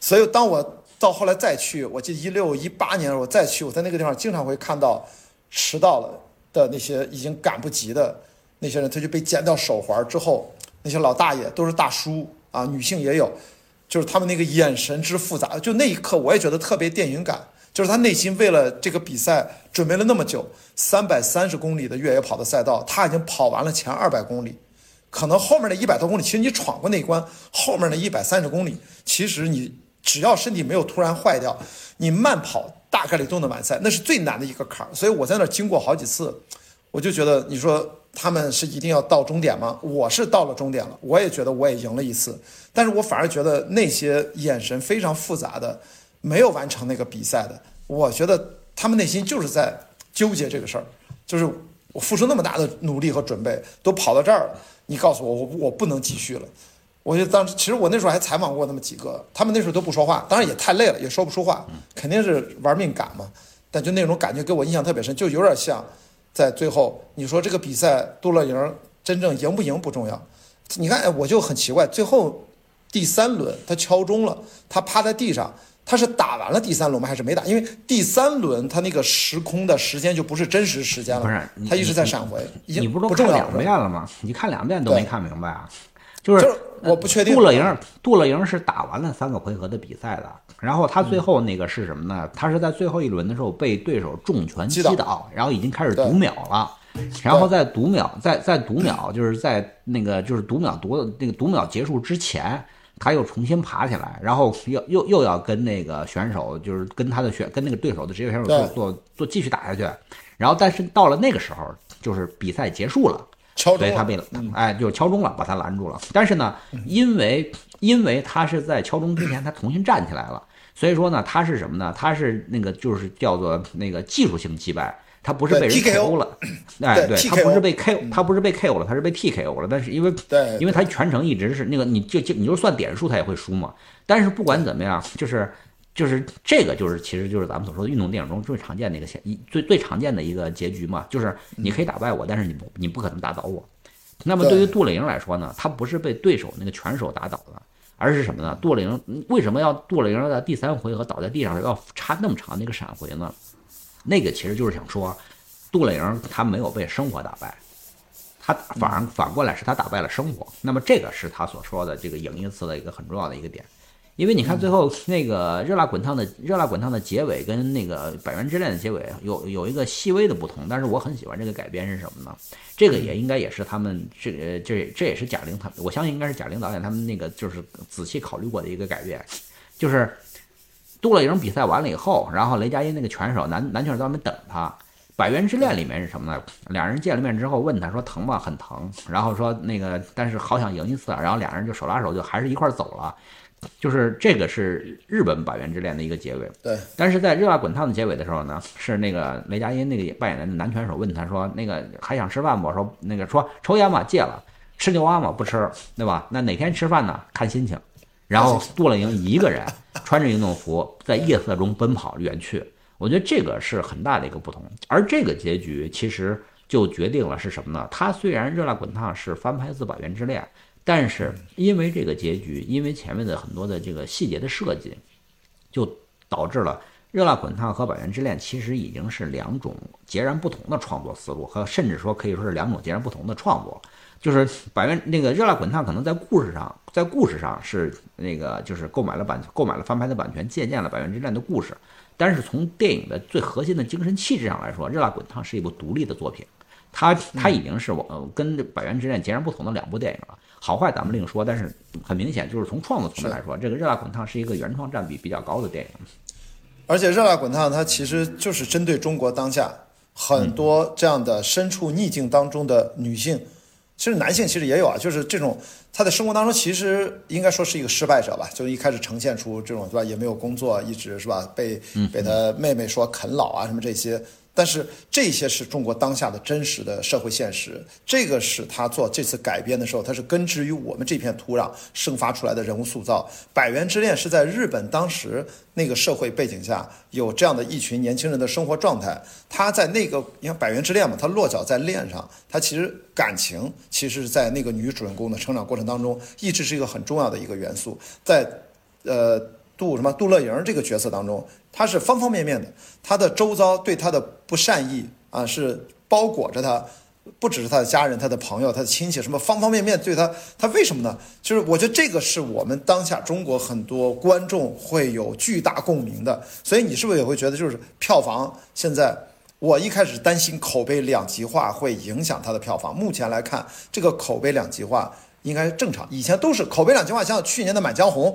S1: 所以当我到后来再去，我记得一六一八年我再去，我在那个地方经常会看到迟到了的那些已经赶不及的那些人，他就被剪掉手环之后，那些老大爷都是大叔啊，女性也有，就是他们那个眼神之复杂，就那一刻我也觉得特别电影感，就是他内心为了这个比赛准备了那么久，三百三十公里的越野跑的赛道，他已经跑完了前二百公里，可能后面的一百多公里，其实你闯过那一关，后面的一百三十公里，其实你只要身体没有突然坏掉，你慢跑大概率都能完赛，那是最难的一个坎儿。所以我在那儿经过好几次，我就觉得你说他们是一定要到终点吗？我是到了终点了，我也觉得我也赢了一次，但是我反而觉得那些眼神非常复杂的，没有完成那个比赛的，我觉得他们内心就是在纠结这个事儿，就是我付出那么大的努力和准备，都跑到这儿了，你告诉我我我不能继续了。我就当时，其实我那时候还采访过那么几个，他们那时候都不说话，当然也太累了，也说不出话，肯定是玩命赶嘛。但就那种感觉给我印象特别深，就有点像在最后，你说这个比赛杜乐莹真正赢不赢不重要，你看，我就很奇怪，最后第三轮他敲钟了，他趴在地上，他是打完了第三轮吗？还是没打？因为第三轮他那个时空的时间就不是真实时间了，
S2: 不是
S1: 他一直在闪回，已经
S2: 你不是都看两遍
S1: 了。
S2: 吗？你看两遍都没看明白啊？就是
S1: 我不确定
S2: 杜乐莹，杜乐莹是打完了三个回合的比赛的，然后他最后那个是什么呢？他是在最后一轮的时候被对手重拳击
S1: 击倒
S2: 倒，然后已经开始读秒了。然后在读秒，在在读秒，就是在那个就是读秒读的那个读秒结束之前，他又重新爬起来，然后又又又要跟那个选手，就是跟他的选跟那个对手的职业选手做做做继续打下去。然后但是到了那个时候，就是比赛结束了。
S1: 敲钟了，
S2: 所以他被哎就敲钟了，把他拦住了。但是呢，因为因为他是在敲钟之前他重新站起来了，所以说呢，他是什么呢？他是那个就是叫做那个技术性击败，他不是被人
S1: 对 TKO
S2: 了，哎，
S1: 对
S2: 对他不是被 KO，他不是被 KO 了，他是被 TKO 了。但是因为
S1: 对
S2: 因为他全程一直是那个，你就就你就算点数他也会输嘛。但是不管怎么样，就是。就是这个，就是其实就是咱们所说的运动电影中最常见的一个现一最最常见的一个结局嘛，就是你可以打败我，但是你不你不可能打倒我。那么对于杜蕾莹来说呢，他不是被对手那个拳手打倒的，而是什么呢？杜蕾莹为什么要杜蕾莹要在第三回合倒在地上要插那么长的一个闪回呢？那个其实就是想说，杜乐莹她没有被生活打败，她反而反过来是她打败了生活。那么这个是他所说的这个影一次的一个很重要的一个点。因为你看最后那个热辣滚烫的热辣滚烫的结尾跟那个百元之恋的结尾有有一个细微的不同，但是我很喜欢这个改编是什么呢？这个也应该也是他们这个这这也是贾玲他我相信应该是贾玲导演他们那个就是仔细考虑过的一个改变，就是杜乐莹比赛完了以后，然后雷佳音那个拳手男男拳手在外面等他。百元之恋里面是什么呢？两人见了面之后问他说疼吗？很疼。然后说那个但是好想赢一次，然后俩人就手拉手就还是一块儿走了。就是这个是日本百元之恋的一个结尾。
S1: 对，
S2: 但是在热辣滚烫的结尾的时候呢，是那个雷佳音那个扮演的男拳手问他说：“那个还想吃饭不？”说那个说抽烟吗戒了，吃牛蛙吗不吃，对吧？那哪天吃饭呢？看心情。然后杜乐莹一个人穿着运动服在夜色中奔跑远去，我觉得这个是很大的一个不同。而这个结局其实就决定了是什么呢？它虽然热辣滚烫是翻拍自《百元之恋》。但是因为这个结局，因为前面的很多的这个细节的设计，就导致了《热辣滚烫》和《百元之恋》其实已经是两种截然不同的创作思路，和甚至说可以说是两种截然不同的创作。就是百元那个《热辣滚烫》可能在故事上，在故事上是那个就是购买了版购买了翻拍的版权，借鉴了《百元之战》的故事，但是从电影的最核心的精神气质上来说，《热辣滚烫》是一部独立的作品。它它已经是我呃跟《百元之战》截然不同的两部电影了。好坏咱们另说，但是很明显，就是从创作层面来说，这个《热辣滚烫》是一个原创占比比较高的电影。
S1: 而且《热辣滚烫》它其实就是针对中国当下很多这样的身处逆境当中的女性，其实男性其实也有啊，就是这种他在生活当中其实应该说是一个失败者吧，就一开始呈现出这种对吧，也没有工作，一直是吧被被他妹妹说啃老啊什么这些。但是这些是中国当下的真实的社会现实，这个是他做这次改编的时候，他是根植于我们这片土壤生发出来的人物塑造。《百元之恋》是在日本当时那个社会背景下有这样的一群年轻人的生活状态。他在那个你看《百元之恋》嘛，他落脚在恋上，他其实感情其实是在那个女主人公的成长过程当中，一直是一个很重要的一个元素。在，呃。杜什么杜乐莹这个角色当中，他是方方面面的，他的周遭对他的不善意啊，是包裹着他，不只是他的家人、他的朋友、他的亲戚，什么方方面面对他，他为什么呢？就是我觉得这个是我们当下中国很多观众会有巨大共鸣的，所以你是不是也会觉得，就是票房现在，我一开始担心口碑两极化会影响它的票房，目前来看，这个口碑两极化应该正常，以前都是口碑两极化，像去年的《满江红》。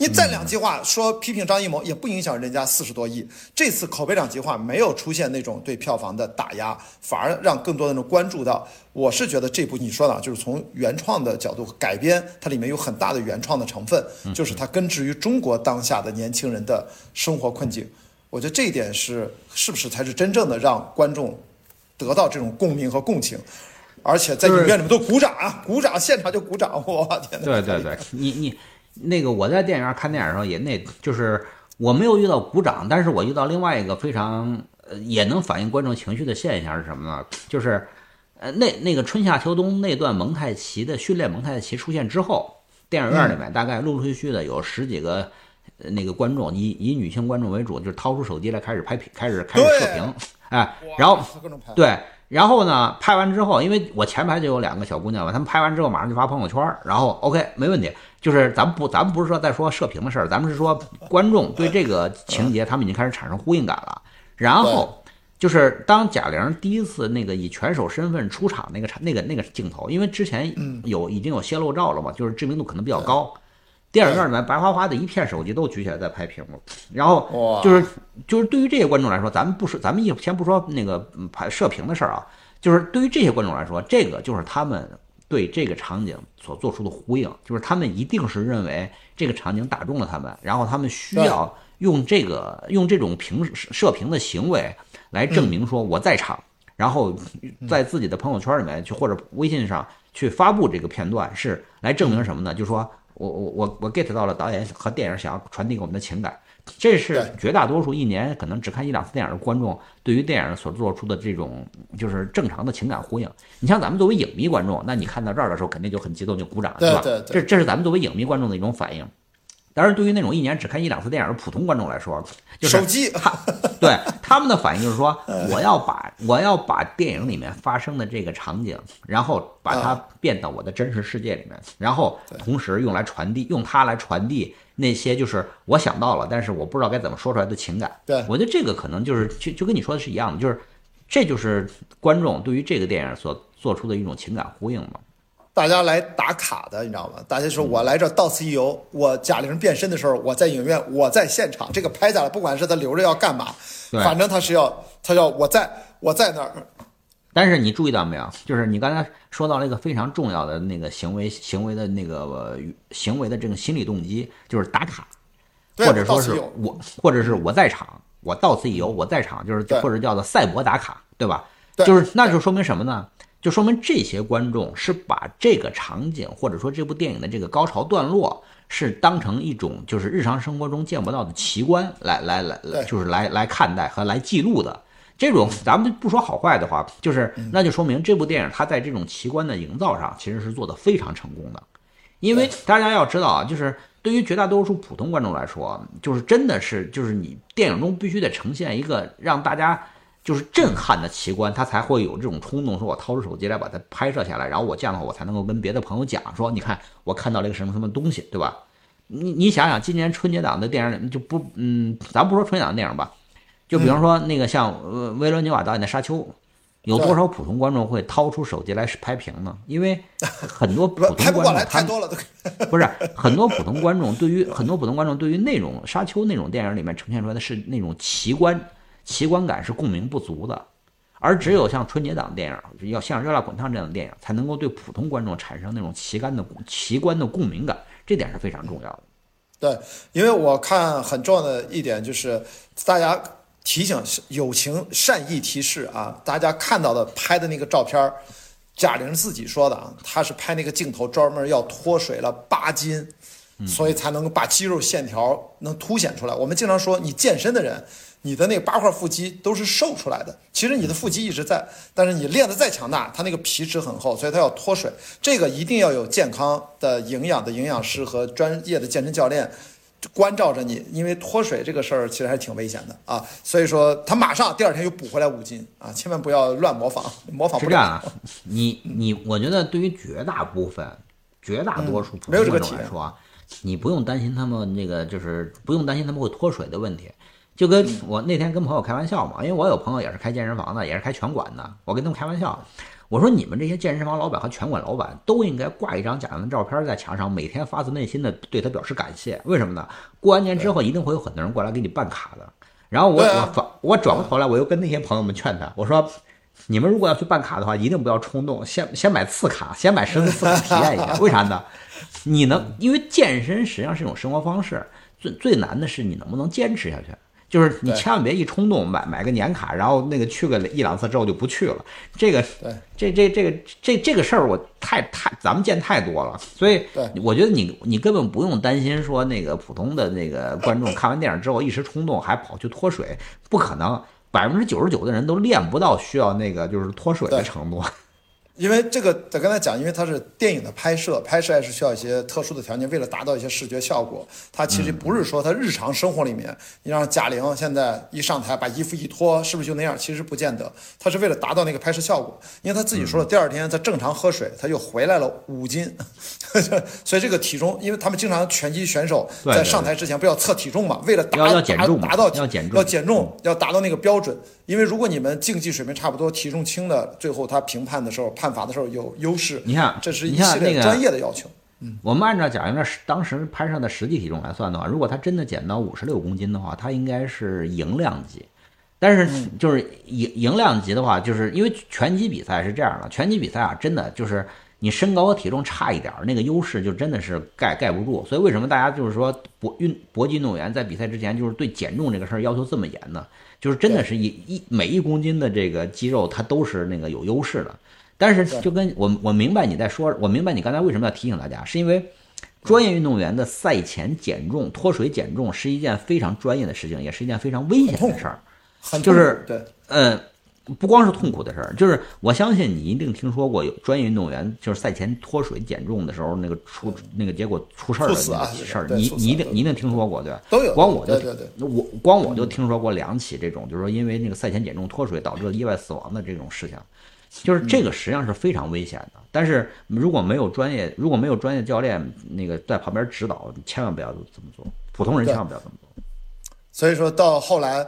S1: 你再两极化说批评张艺谋也不影响人家四十多亿。这次口碑两极化没有出现那种对票房的打压，反而让更多的人关注到。我是觉得这部你说的，就是从原创的角度改编，它里面有很大的原创的成分，就是它根植于中国当下的年轻人的生活困境。我觉得这一点是是不是才是真正的让观众得到这种共鸣和共情，而且在影院里面都鼓掌啊，鼓掌，现场就鼓掌，我天呐！
S2: 对对对，你你。那个我在电影院看电影的时候也那，就是我没有遇到鼓掌，但是我遇到另外一个非常呃也能反映观众情绪的现象是什么呢？就是呃那那个春夏秋冬那段蒙太奇的训练蒙太奇出现之后，电影院里面大概陆陆续续的有十几个那个观众以以女性观众为主，就是掏出手机来开始拍屏，开始开始测评，哎，然后对。然后呢，拍完之后，因为我前排就有两个小姑娘嘛，她们拍完之后马上就发朋友圈，然后 OK 没问题，就是咱们不，咱们不是说在说射频的事儿，咱们是说观众对这个情节他们已经开始产生呼应感了。然后就是当贾玲第一次那个以拳手身份出场那个场那个那个镜头，因为之前有已经有泄露照了嘛，就是知名度可能比较高。电影院里面白花花的一片手机都举起来在拍屏幕，然后就是就是对于这些观众来说，咱们不说，咱们一先不说那个拍射频的事儿啊，就是对于这些观众来说，这个就是他们对这个场景所做出的呼应，就是他们一定是认为这个场景打中了他们，然后他们需要用这个用这种屏射频的行为来证明说我在场，然后在自己的朋友圈里面去或者微信上去发布这个片段，是来证明什么呢？就是说。我我我我 get 到了导演和电影想要传递给我们的情感，这是绝大多数一年可能只看一两次电影的观众对于电影所做出的这种就是正常的情感呼应。你像咱们作为影迷观众，那你看到这儿的时候肯定就很激动就鼓掌，
S1: 对
S2: 吧？
S1: 对
S2: 这这是咱们作为影迷观众的一种反应。但是对于那种一年只看一两次电影的普通观众来说，就是
S1: 手机，
S2: 对他们的反应就是说，*laughs* 我要把我要把电影里面发生的这个场景，然后把它变到我的真实世界里面，然后同时用来传递，用它来传递那些就是我想到了，但是我不知道该怎么说出来的情感。
S1: 对
S2: 我觉得这个可能就是就就跟你说的是一样的，就是这就是观众对于这个电影所做出的一种情感呼应嘛。
S1: 大家来打卡的，你知道吗？大家说我来这到此一游，我贾玲变身的时候，我在影院，我在现场，这个拍下来，不管是他留着要干嘛，反正他是要，他要我在我在那儿。
S2: 但是你注意到没有？就是你刚才说到了一个非常重要的那个行为行为的那个行为的这个心理动机，就是打卡，或者说是我，或者是我在场，我到此一游，我在场，就是或者叫做赛博打卡，对吧？对就是那就说明什么呢？就说明这些观众是把这个场景或者说这部电影的这个高潮段落是当成一种就是日常生活中见不到的奇观来来来来，就是来来看待和来记录的。这种咱们不说好坏的话，就是那就说明这部电影它在这种奇观的营造上其实是做的非常成功的。因为大家要知道啊，就是对于绝大多数普通观众来说，就是真的是就是你电影中必须得呈现一个让大家。就是震撼的奇观，他才会有这种冲动，说我掏出手机来把它拍摄下来，然后我这样的话，我才能够跟别的朋友讲说，你看我看到了一个什么什么东西，对吧？你你想想，今年春节档的电影就不，嗯，咱不说春节档电影吧，就比方说那个像呃维伦纽瓦导演的《沙丘》，有多少普通观众会掏出手机来拍屏呢？因为很多普通 *laughs* 观众
S1: 太多了，*laughs*
S2: 不是很多普通观众对于很多普通观众对于那种《沙丘》那种电影里面呈现出来的是那种奇观。奇观感是共鸣不足的，而只有像春节档电影，要像《热辣滚烫》这样的电影，才能够对普通观众产生那种奇观的奇观的共鸣感，这点是非常重要的。
S1: 对，因为我看很重要的一点就是大家提醒友情善意提示啊，大家看到的拍的那个照片，贾玲自己说的啊，她是拍那个镜头专门要脱水了八斤，所以才能够把肌肉线条能凸显出来。我们经常说，你健身的人。你的那个八块腹肌都是瘦出来的，其实你的腹肌一直在，但是你练得再强大，它那个皮脂很厚，所以它要脱水。这个一定要有健康的营养的营养师和专业的健身教练关照着你，因为脱水这个事儿其实还挺危险的啊。所以说他马上第二天又补回来五斤啊，千万不要乱模仿，模仿不
S2: 是这样啊。你你，我觉得对于绝大部分、绝大多数普通观众来说啊，你不用担心他们那个，就是不用担心他们会脱水的问题。就跟我那天跟朋友开玩笑嘛，因为我有朋友也是开健身房的，也是开拳馆的。我跟他们开玩笑，我说你们这些健身房老板和拳馆老板都应该挂一张贾玲的照片在墙上，每天发自内心的对他表示感谢。为什么呢？过完年之后一定会有很多人过来给你办卡的。然后我我反我转过头来，我又跟那些朋友们劝他，我说你们如果要去办卡的话，一定不要冲动，先先买次卡，先买十次卡体验一下。*laughs* 为啥呢？你能因为健身实际上是一种生活方式，最最难的是你能不能坚持下去。就是你千万别一冲动买买个年卡，然后那个去个一两次之后就不去了。这个，这这这个这这个事儿我太太咱们见太多了，所以我觉得你你根本不用担心说那个普通的那个观众看完电影之后一时冲动还跑去脱水，不可能，百分之九十九的人都练不到需要那个就是脱水的程度。
S1: 因为这个，在刚才讲，因为它是电影的拍摄，拍摄还是需要一些特殊的条件，为了达到一些视觉效果。它其实不是说他日常生活里面，你让贾玲现在一上台把衣服一脱，是不是就那样？其实不见得，他是为了达到那个拍摄效果。因为他自己说了，第二天他正常喝水，他又回来了五斤，*laughs* 所以这个体重，因为他们经常拳击选手在上台之前不要测体重嘛，为了达达达到
S2: 要减
S1: 重要减重要达到那个标准。因为如果你们竞技水平差不多，体重轻的，最后他评判的时候判罚的时候有优势。
S2: 你看，
S1: 这是一系列专业的要求。
S2: 嗯，我们按照贾玲的当时拍上的实际体重来算的话，如果他真的减到五十六公斤的话，他应该是赢量级。但是就是赢赢量级的话，就是因为拳击比赛是这样的，拳击比赛啊，真的就是你身高和体重差一点儿，那个优势就真的是盖盖不住。所以为什么大家就是说搏运搏击运动员在比赛之前就是对减重这个事儿要求这么严呢？就是真的是一一每一公斤的这个肌肉，它都是那个有优势的。但是就跟我我明白你在说，我明白你刚才为什么要提醒大家，是因为专业运动员的赛前减重、脱水减重是一件非常专业的事情，也是一件非常危险的事儿。就是
S1: 对，
S2: 嗯。不光是痛苦的事儿，就是我相信你一定听说过有专业运动员就是赛前脱水减重的时候那个出那个结果出事儿的事儿，你你一定你一定听说过对吧？
S1: 都有。
S2: 光我就
S1: 我
S2: 光我就听说过两起这种，就是说因为那个赛前减重脱水导致意外死亡的这种事情，就是这个实际上是非常危险的。但是如果没有专业如果没有专业教练那个在旁边指导，千万不要这么做，普通人千万不要这么做。
S1: 所以说到后来。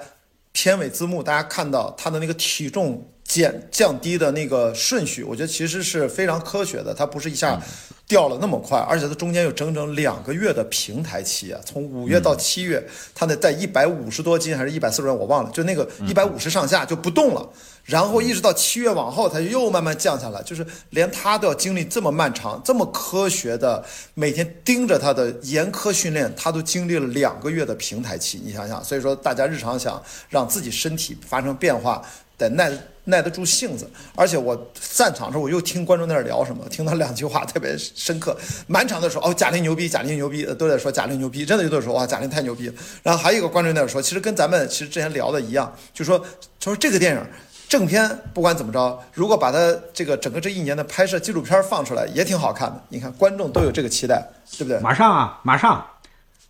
S1: 片尾字幕，大家看到他的那个体重减降低的那个顺序，我觉得其实是非常科学的，它不是一下掉了那么快，而且它中间有整整两个月的平台期啊，从五月到七月，它那在一百五十多斤还是一百四十多，我忘了，就那个一百五十上下就不动了。然后一直到七月往后，它又慢慢降下来，就是连他都要经历这么漫长、这么科学的每天盯着他的严苛训练，他都经历了两个月的平台期。你想想，所以说大家日常想让自己身体发生变化，得耐耐得住性子。而且我散场的时候，我又听观众在那聊什么，听到两句话特别深刻，满场的时候哦贾玲牛逼，贾玲牛逼，都在说贾玲牛逼，真的就在说哇贾玲太牛逼了。然后还有一个观众在那说，其实跟咱们其实之前聊的一样，就说他说这个电影。正片不管怎么着，如果把它这个整个这一年的拍摄纪录片放出来，也挺好看的。你看，观众都有这个期待，对不对？
S2: 马上啊，马上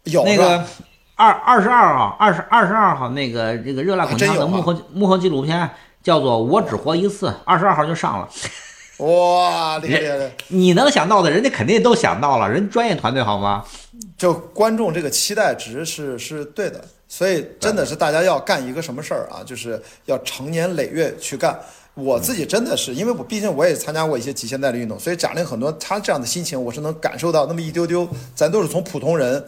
S1: 有
S2: 那个二二十二号，二十二十二号那个这个热辣滚烫的幕后幕后纪录片叫做《我只活一次》，二十二号就上了。*laughs*
S1: 哇，厉害厉害！
S2: 你能想到的，人家肯定都想到了，人专业团队好吗？
S1: 就观众这个期待值是是对的。所以真的是大家要干一个什么事儿啊？就是要成年累月去干。我自己真的是，因为我毕竟我也参加过一些极限耐力运动，所以贾玲很多她这样的心情，我是能感受到那么一丢丢。咱都是从普通人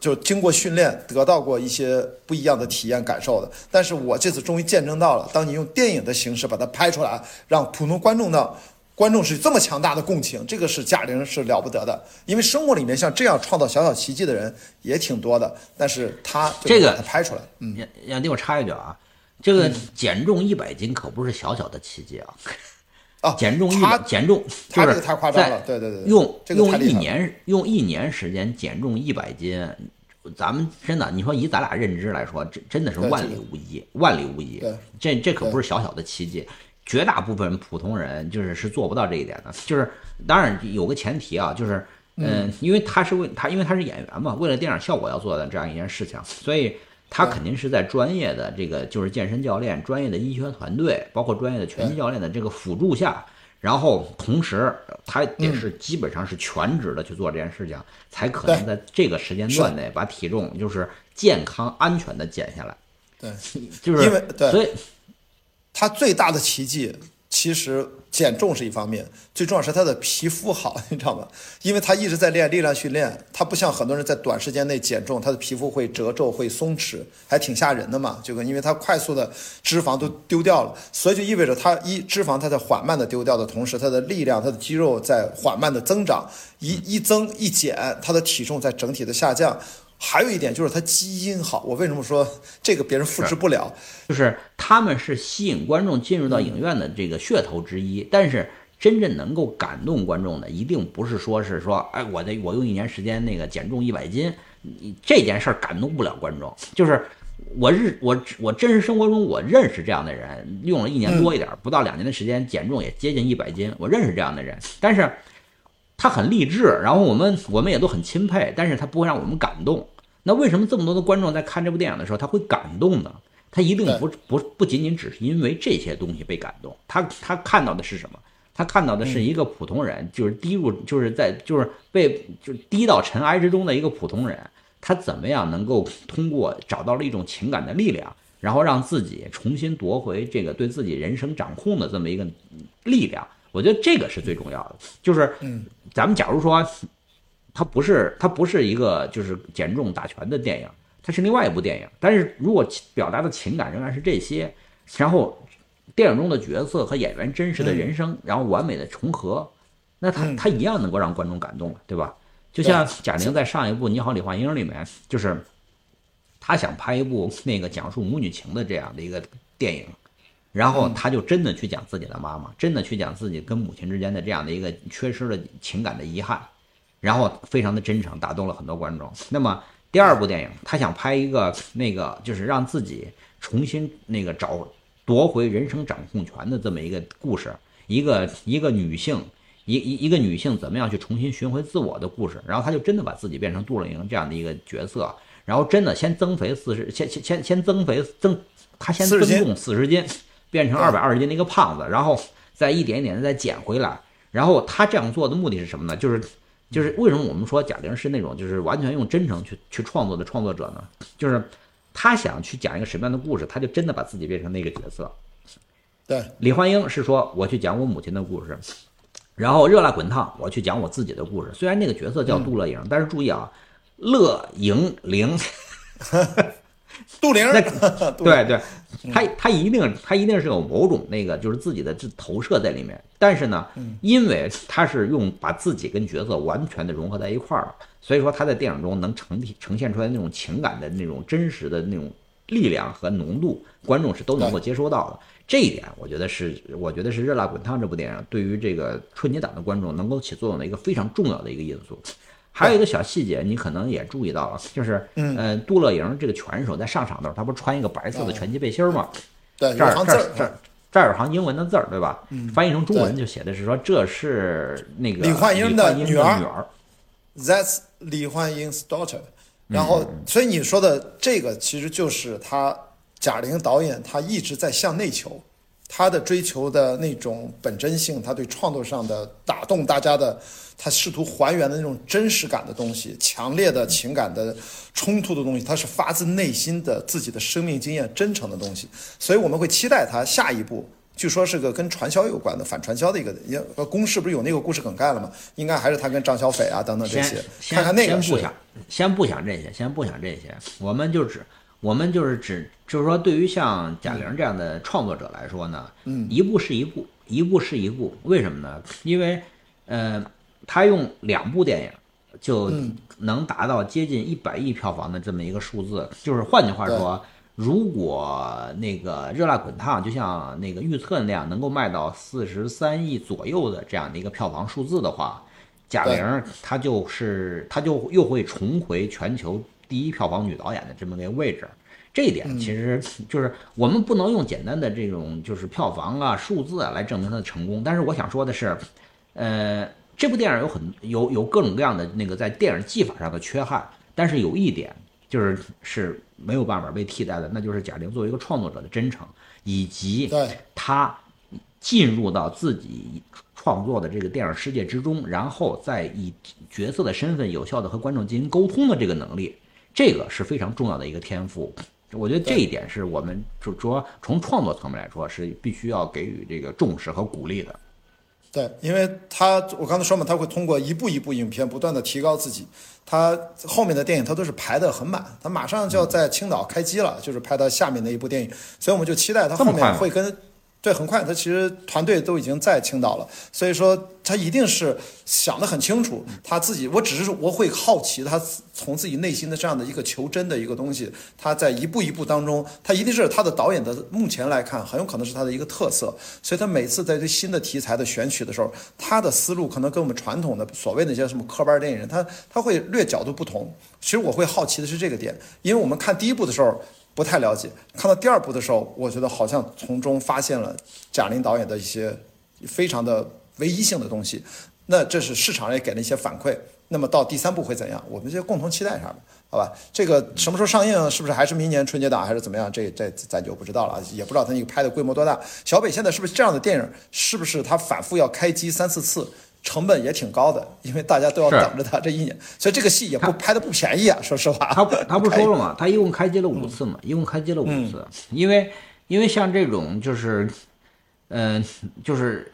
S1: 就经过训练得到过一些不一样的体验感受的。但是我这次终于见证到了，当你用电影的形式把它拍出来，让普通观众的观众是这么强大的共情，这个是贾玲是了不得的。因为生活里面像这样创造小小奇迹的人也挺多的，但是他
S2: 这个
S1: 拍出来，嗯，
S2: 杨杨迪，我插一句啊，这个减重一百斤可不是小小的奇迹啊！
S1: 啊，
S2: 减重一百减重就是
S1: 太夸张
S2: 在
S1: 了，对对对对，
S2: 用用一年用一年时间减重一百斤，咱们真的，你说以咱俩认知来说，这真的是万里无一，万里无一
S1: 对。
S2: 这这可不是小小的奇迹，绝大部分普通人就是是做不到这一点的。就是当然有个前提啊，就是嗯，因为他是为他因为他是演员嘛，为了电影效果要做的这样一件事情，所以。他肯定是在专业的这个就是健身教练、专业的医学团队，包括专业的拳击教练的这个辅助下，然后同时他也是基本上是全职的去做这件事情，才可能在这个时间段内把体重就是健康安全的减下来。
S1: 对，*laughs*
S2: 就是
S1: 因为对。
S2: 所以
S1: 他最大的奇迹其实减重是一方面，最重要是他的皮肤好，*laughs* 你知道吗？因为他一直在练力量训练，他不像很多人在短时间内减重，他的皮肤会褶皱、会松弛，还挺吓人的嘛。就跟因为他快速的脂肪都丢掉了，所以就意味着他一脂肪它在缓慢的丢掉的同时，他的力量、他的肌肉在缓慢的增长，一一增一减，他的体重在整体的下降。还有一点就是他基因好，我为什么说这个别人复制不了？
S2: 就是他们是吸引观众进入到影院的这个噱头之一，但是真正能够感动观众的，一定不是说是说，哎，我的我用一年时间那个减重一百斤，你这件事儿感动不了观众。就是我日我我真实生活中我认识这样的人，用了一年多一点，不到两年的时间减重也接近一百斤，我认识这样的人，但是他很励志，然后我们我们也都很钦佩，但是他不会让我们感动。那为什么这么多的观众在看这部电影的时候他会感动呢？他一定不不不仅仅只是因为这些东西被感动，他他看到的是什么？他看到的是一个普通人，就是低入就是在就是被就是低到尘埃之中的一个普通人，他怎么样能够通过找到了一种情感的力量，然后让自己重新夺回这个对自己人生掌控的这么一个力量？我觉得这个是最重要的。就是，咱们假如说。它不是，它不是一个就是减重打拳的电影，它是另外一部电影。但是如果表达的情感仍然是这些，然后电影中的角色和演员真实的人生，然后完美的重合，*laughs* 那他他一样能够让观众感动了，对吧？就像贾玲在上一部《你好，李焕英》里面，就是她想拍一部那个讲述母女情的这样的一个电影，然后他就真的去讲自己的妈妈，真的去讲自己跟母亲之间的这样的一个缺失的情感的遗憾。然后非常的真诚，打动了很多观众。那么第二部电影，他想拍一个那个，就是让自己重新那个找夺回人生掌控权的这么一个故事，一个一个女性，一一一个女性怎么样去重新寻回自我的故事。然后他就真的把自己变成杜乐莹这样的一个角色，然后真的先增肥四十，先先先先增肥增，他先增重四十斤，变成二百二十斤的一个胖子，然后再一点一点的再减回来。然后他这样做的目的是什么呢？就是。就是为什么我们说贾玲是那种就是完全用真诚去去创作的创作者呢？就是他想去讲一个什么样的故事，他就真的把自己变成那个角色。
S1: 对，
S2: 李焕英是说我去讲我母亲的故事，然后热辣滚烫我去讲我自己的故事。虽然那个角色叫杜乐莹，但是注意啊，乐莹玲。*laughs*
S1: 杜玲，*laughs*
S2: 对对，他他一定他一定是有某种那个就是自己的这投射在里面，但是呢，因为他是用把自己跟角色完全的融合在一块儿了，所以说他在电影中能呈呈现出来那种情感的那种真实的那种力量和浓度，观众是都能够接收到的。这一点，我觉得是我觉得是《热辣滚烫》这部电影对于这个春节档的观众能够起作用的一个非常重要的一个因素。还有一个小细节，你可能也注意到了，就是，呃，杜乐莹这个拳手在上场的时候，他不是穿一个白色的拳击背心吗？
S1: 对，
S2: 这儿这
S1: 儿
S2: 儿这儿这儿有行英文的字儿，对吧？翻译成中文就写的是说这是那个
S1: 李焕英的
S2: 女
S1: 女儿
S2: 女儿。
S1: That's 李焕英 's daughter。然后，所以你说的这个其实就是他贾玲导演他一直在向内求，他的追求的那种本真性，他对创作上的打动大家的，他试图还原的那种真实感的东西，强烈的情感的冲突的东西，他是发自内心的自己的生命经验真诚的东西，所以我们会期待他下一步据说是个跟传销有关的反传销的一个，也公式不是有那个故事梗概了吗？应该还是他跟张小斐啊等等这些，看看那个
S2: 先，先不想这些，先不想这些，我们就只我们就是只就是说，对于像贾玲这样的创作者来说呢，
S1: 嗯，
S2: 一步是一步，一步是一步，为什么呢？因为呃，他用两部电影就
S1: 嗯
S2: 能达到接近一百亿票房的这么一个数字，就是换句话说。如果那个热辣滚烫就像那个预测那样，能够卖到四十三亿左右的这样的一个票房数字的话，贾玲她就是她就又会重回全球第一票房女导演的这么个位置。这一点其实就是我们不能用简单的这种就是票房啊数字啊来证明它的成功。但是我想说的是，呃，这部电影有很有有各种各样的那个在电影技法上的缺憾，但是有一点就是是。没有办法被替代的，那就是贾玲作为一个创作者的真诚，以及她进入到自己创作的这个电影世界之中，然后再以角色的身份有效的和观众进行沟通的这个能力，这个是非常重要的一个天赋。我觉得这一点是我们就说从创作层面来说是必须要给予这个重视和鼓励的。
S1: 对，因为他我刚才说嘛，他会通过一部一部影片不断的提高自己。他后面的电影他都是排的很满，他马上就要在青岛开机了，就是拍到下面的一部电影，所以我们就期待他后面会跟。对，很快，他其实团队都已经在青岛了，所以说他一定是想得很清楚，他自己，我只是我会好奇他从自己内心的这样的一个求真的一个东西，他在一步一步当中，他一定是他的导演的目前来看，很有可能是他的一个特色，所以他每次在对新的题材的选取的时候，他的思路可能跟我们传统的所谓那些什么科班电影人，他他会略角度不同。其实我会好奇的是这个点，因为我们看第一部的时候。不太了解，看到第二部的时候，我觉得好像从中发现了贾玲导演的一些非常的唯一性的东西。那这是市场也给了一些反馈。那么到第三部会怎样？我们就共同期待一下吧，好吧？这个什么时候上映？是不是还是明年春节档，还是怎么样？这这咱就不知道了，也不知道他那个拍的规模多大。小北现在是不是这样的电影？是不是他反复要开机三四次？成本也挺高的，因为大家都要等着他这一年，所以这个戏也不拍的不便宜啊。说实话，
S2: 他 *laughs* 他不说了吗？他一共开机了五次嘛，一共开机了五次。因为因为像这种就是，嗯，就是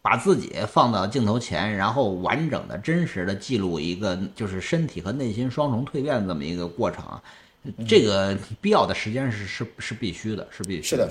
S2: 把自己放到镜头前，然后完整的、真实的记录一个就是身体和内心双重蜕变这么一个过程，这个必要的时间是是是必须的，是必须
S1: 的。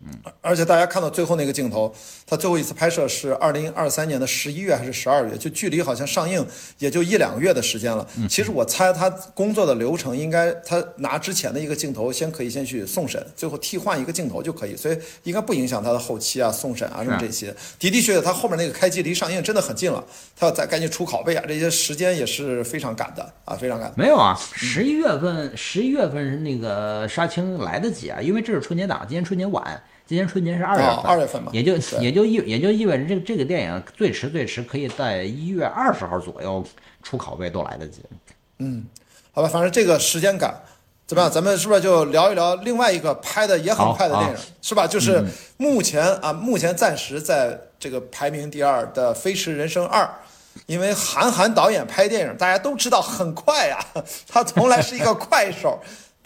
S1: 嗯，而且大家看到最后那个镜头，他最后一次拍摄是二零二三年的十一月还是十二月？就距离好像上映也就一两个月的时间了。其实我猜他工作的流程应该，他拿之前的一个镜头先可以先去送审，最后替换一个镜头就可以，所以应该不影响他的后期啊、送审啊什么这些。的的确确，他后面那个开机离上映真的很近了，他要再赶紧出拷贝啊，这些时间也是非常赶的啊，非常赶。
S2: 没有啊，十一月份，十一月份那个杀青来得及啊，因为这是春节档，今年春节晚。今年春节是二月份，
S1: 二月份嘛，
S2: 也就也就意也就意味着这这个电影最迟最迟可以在一月二十号左右出拷贝都来得及。
S1: 嗯，好吧，反正这个时间感怎么样？咱们是不是就聊一聊另外一个拍的也很快的电影，是吧？就是目前啊，目前暂时在这个排名第二的《飞驰人生二》，因为韩寒导演拍电影，大家都知道很快呀，*laughs* 他从来是一个快手。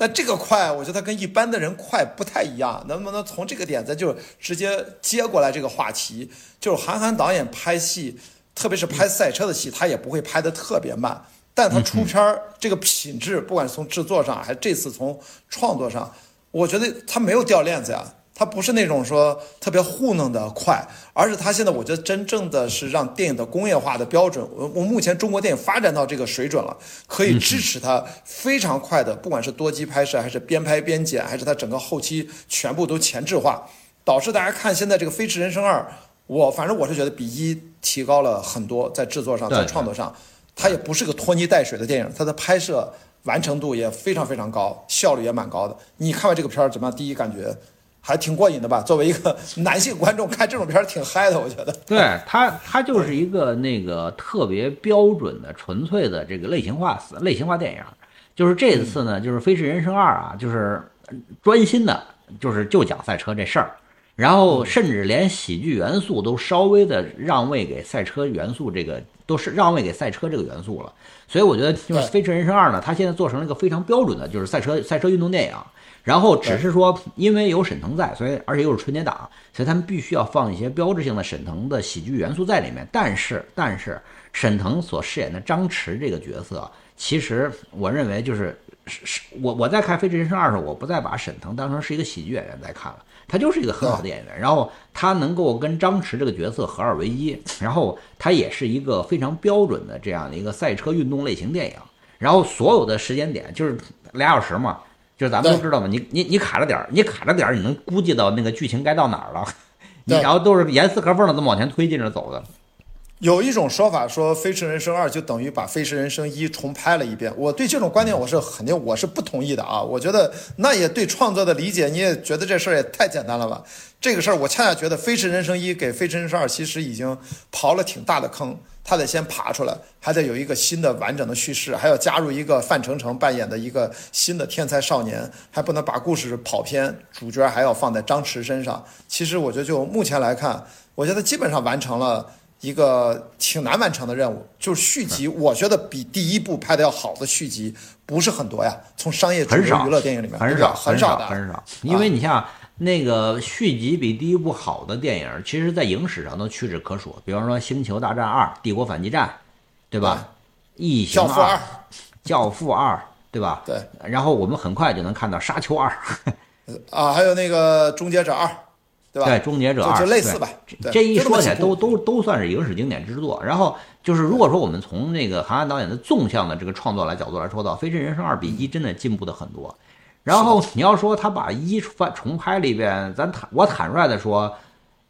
S1: 那这个快，我觉得跟一般的人快不太一样。能不能从这个点，子就直接接过来这个话题？就是韩寒导演拍戏，特别是拍赛车的戏，他也不会拍的特别慢。但他出片儿这个品质，不管是从制作上，还是这次从创作上，我觉得他没有掉链子呀。它不是那种说特别糊弄的快，而是它现在我觉得真正的是让电影的工业化的标准，我我目前中国电影发展到这个水准了，可以支持它非常快的，不管是多机拍摄，还是边拍边剪，还是它整个后期全部都前置化，导致大家看现在这个《飞驰人生二》，我反正我是觉得比一提高了很多，在制作上，在创作上，它也不是个拖泥带水的电影，它的拍摄完成度也非常非常高，效率也蛮高的。你看完这个片儿怎么样？第一感觉？还挺过瘾的吧？作为一个 *laughs* 男性观众看这种片儿挺嗨的，我觉得。
S2: 对他，他就是一个那个特别标准的、纯粹的这个类型化、类型化电影。就是这次呢，就是《飞驰人生二》啊，就是专心的，就是就讲赛车这事儿，然后甚至连喜剧元素都稍微的让位给赛车元素这个。都是让位给赛车这个元素了。所以我觉得就是《飞驰人生二》呢，它现在做成了一个非常标准的，就是赛车赛车运动电影。然后只是说，因为有沈腾在，所以而且又是春节档，所以他们必须要放一些标志性的沈腾的喜剧元素在里面。但是，但是沈腾所饰演的张弛这个角色，其实我认为就是是是，我我在看《飞驰人生二》时，我不再把沈腾当成是一个喜剧演员在看了，他就是一个很好的演员。然后他能够跟张弛这个角色合二为一，然后他也是一个非常标准的这样的一个赛车运动类型电影。然后所有的时间点就是俩小时嘛。就是咱们都知道嘛，你你你卡着点儿，你卡着点儿，你能估计到那个剧情该到哪儿了，你然后都是严丝合缝的这么往前推进着走的。
S1: 有一种说法说，《飞驰人生二》就等于把《飞驰人生一》重拍了一遍。我对这种观点我是肯定我是不同意的啊！我觉得那也对创作的理解，你也觉得这事儿也太简单了吧？这个事儿我恰恰觉得，《飞驰人生一》给《飞驰人生二》其实已经刨了挺大的坑，他得先爬出来，还得有一个新的完整的叙事，还要加入一个范丞丞扮演的一个新的天才少年，还不能把故事跑偏，主角还要放在张弛身上。其实我觉得就目前来看，我觉得基本上完成了。一个挺难完成的任务，就是续集。我觉得比第一部拍的要好的续集不是很多呀。从商业、
S2: 主流
S1: 娱乐电影里面，
S2: 很少、
S1: 很
S2: 少、
S1: 很
S2: 少。因为你像那个续集比第一部好的电影，其实在影史上都屈指可数。比方说《星球大战二》《帝国反击战》，对吧？异形
S1: 二，
S2: 教父二，对吧？
S1: 对。
S2: 然后我们很快就能看到《沙丘二》，*laughs*
S1: 啊，还有那个《终结者二》。对《
S2: 终结者二》
S1: 就类似吧，
S2: 这一说起来都都都算是影史经典之作。然后就是，如果说我们从那个韩寒导演的纵向的这个创作来角度来说到《飞驰人生二》比一真的进步的很多。然后你要说他把一翻重拍了一遍，咱坦我坦率的说，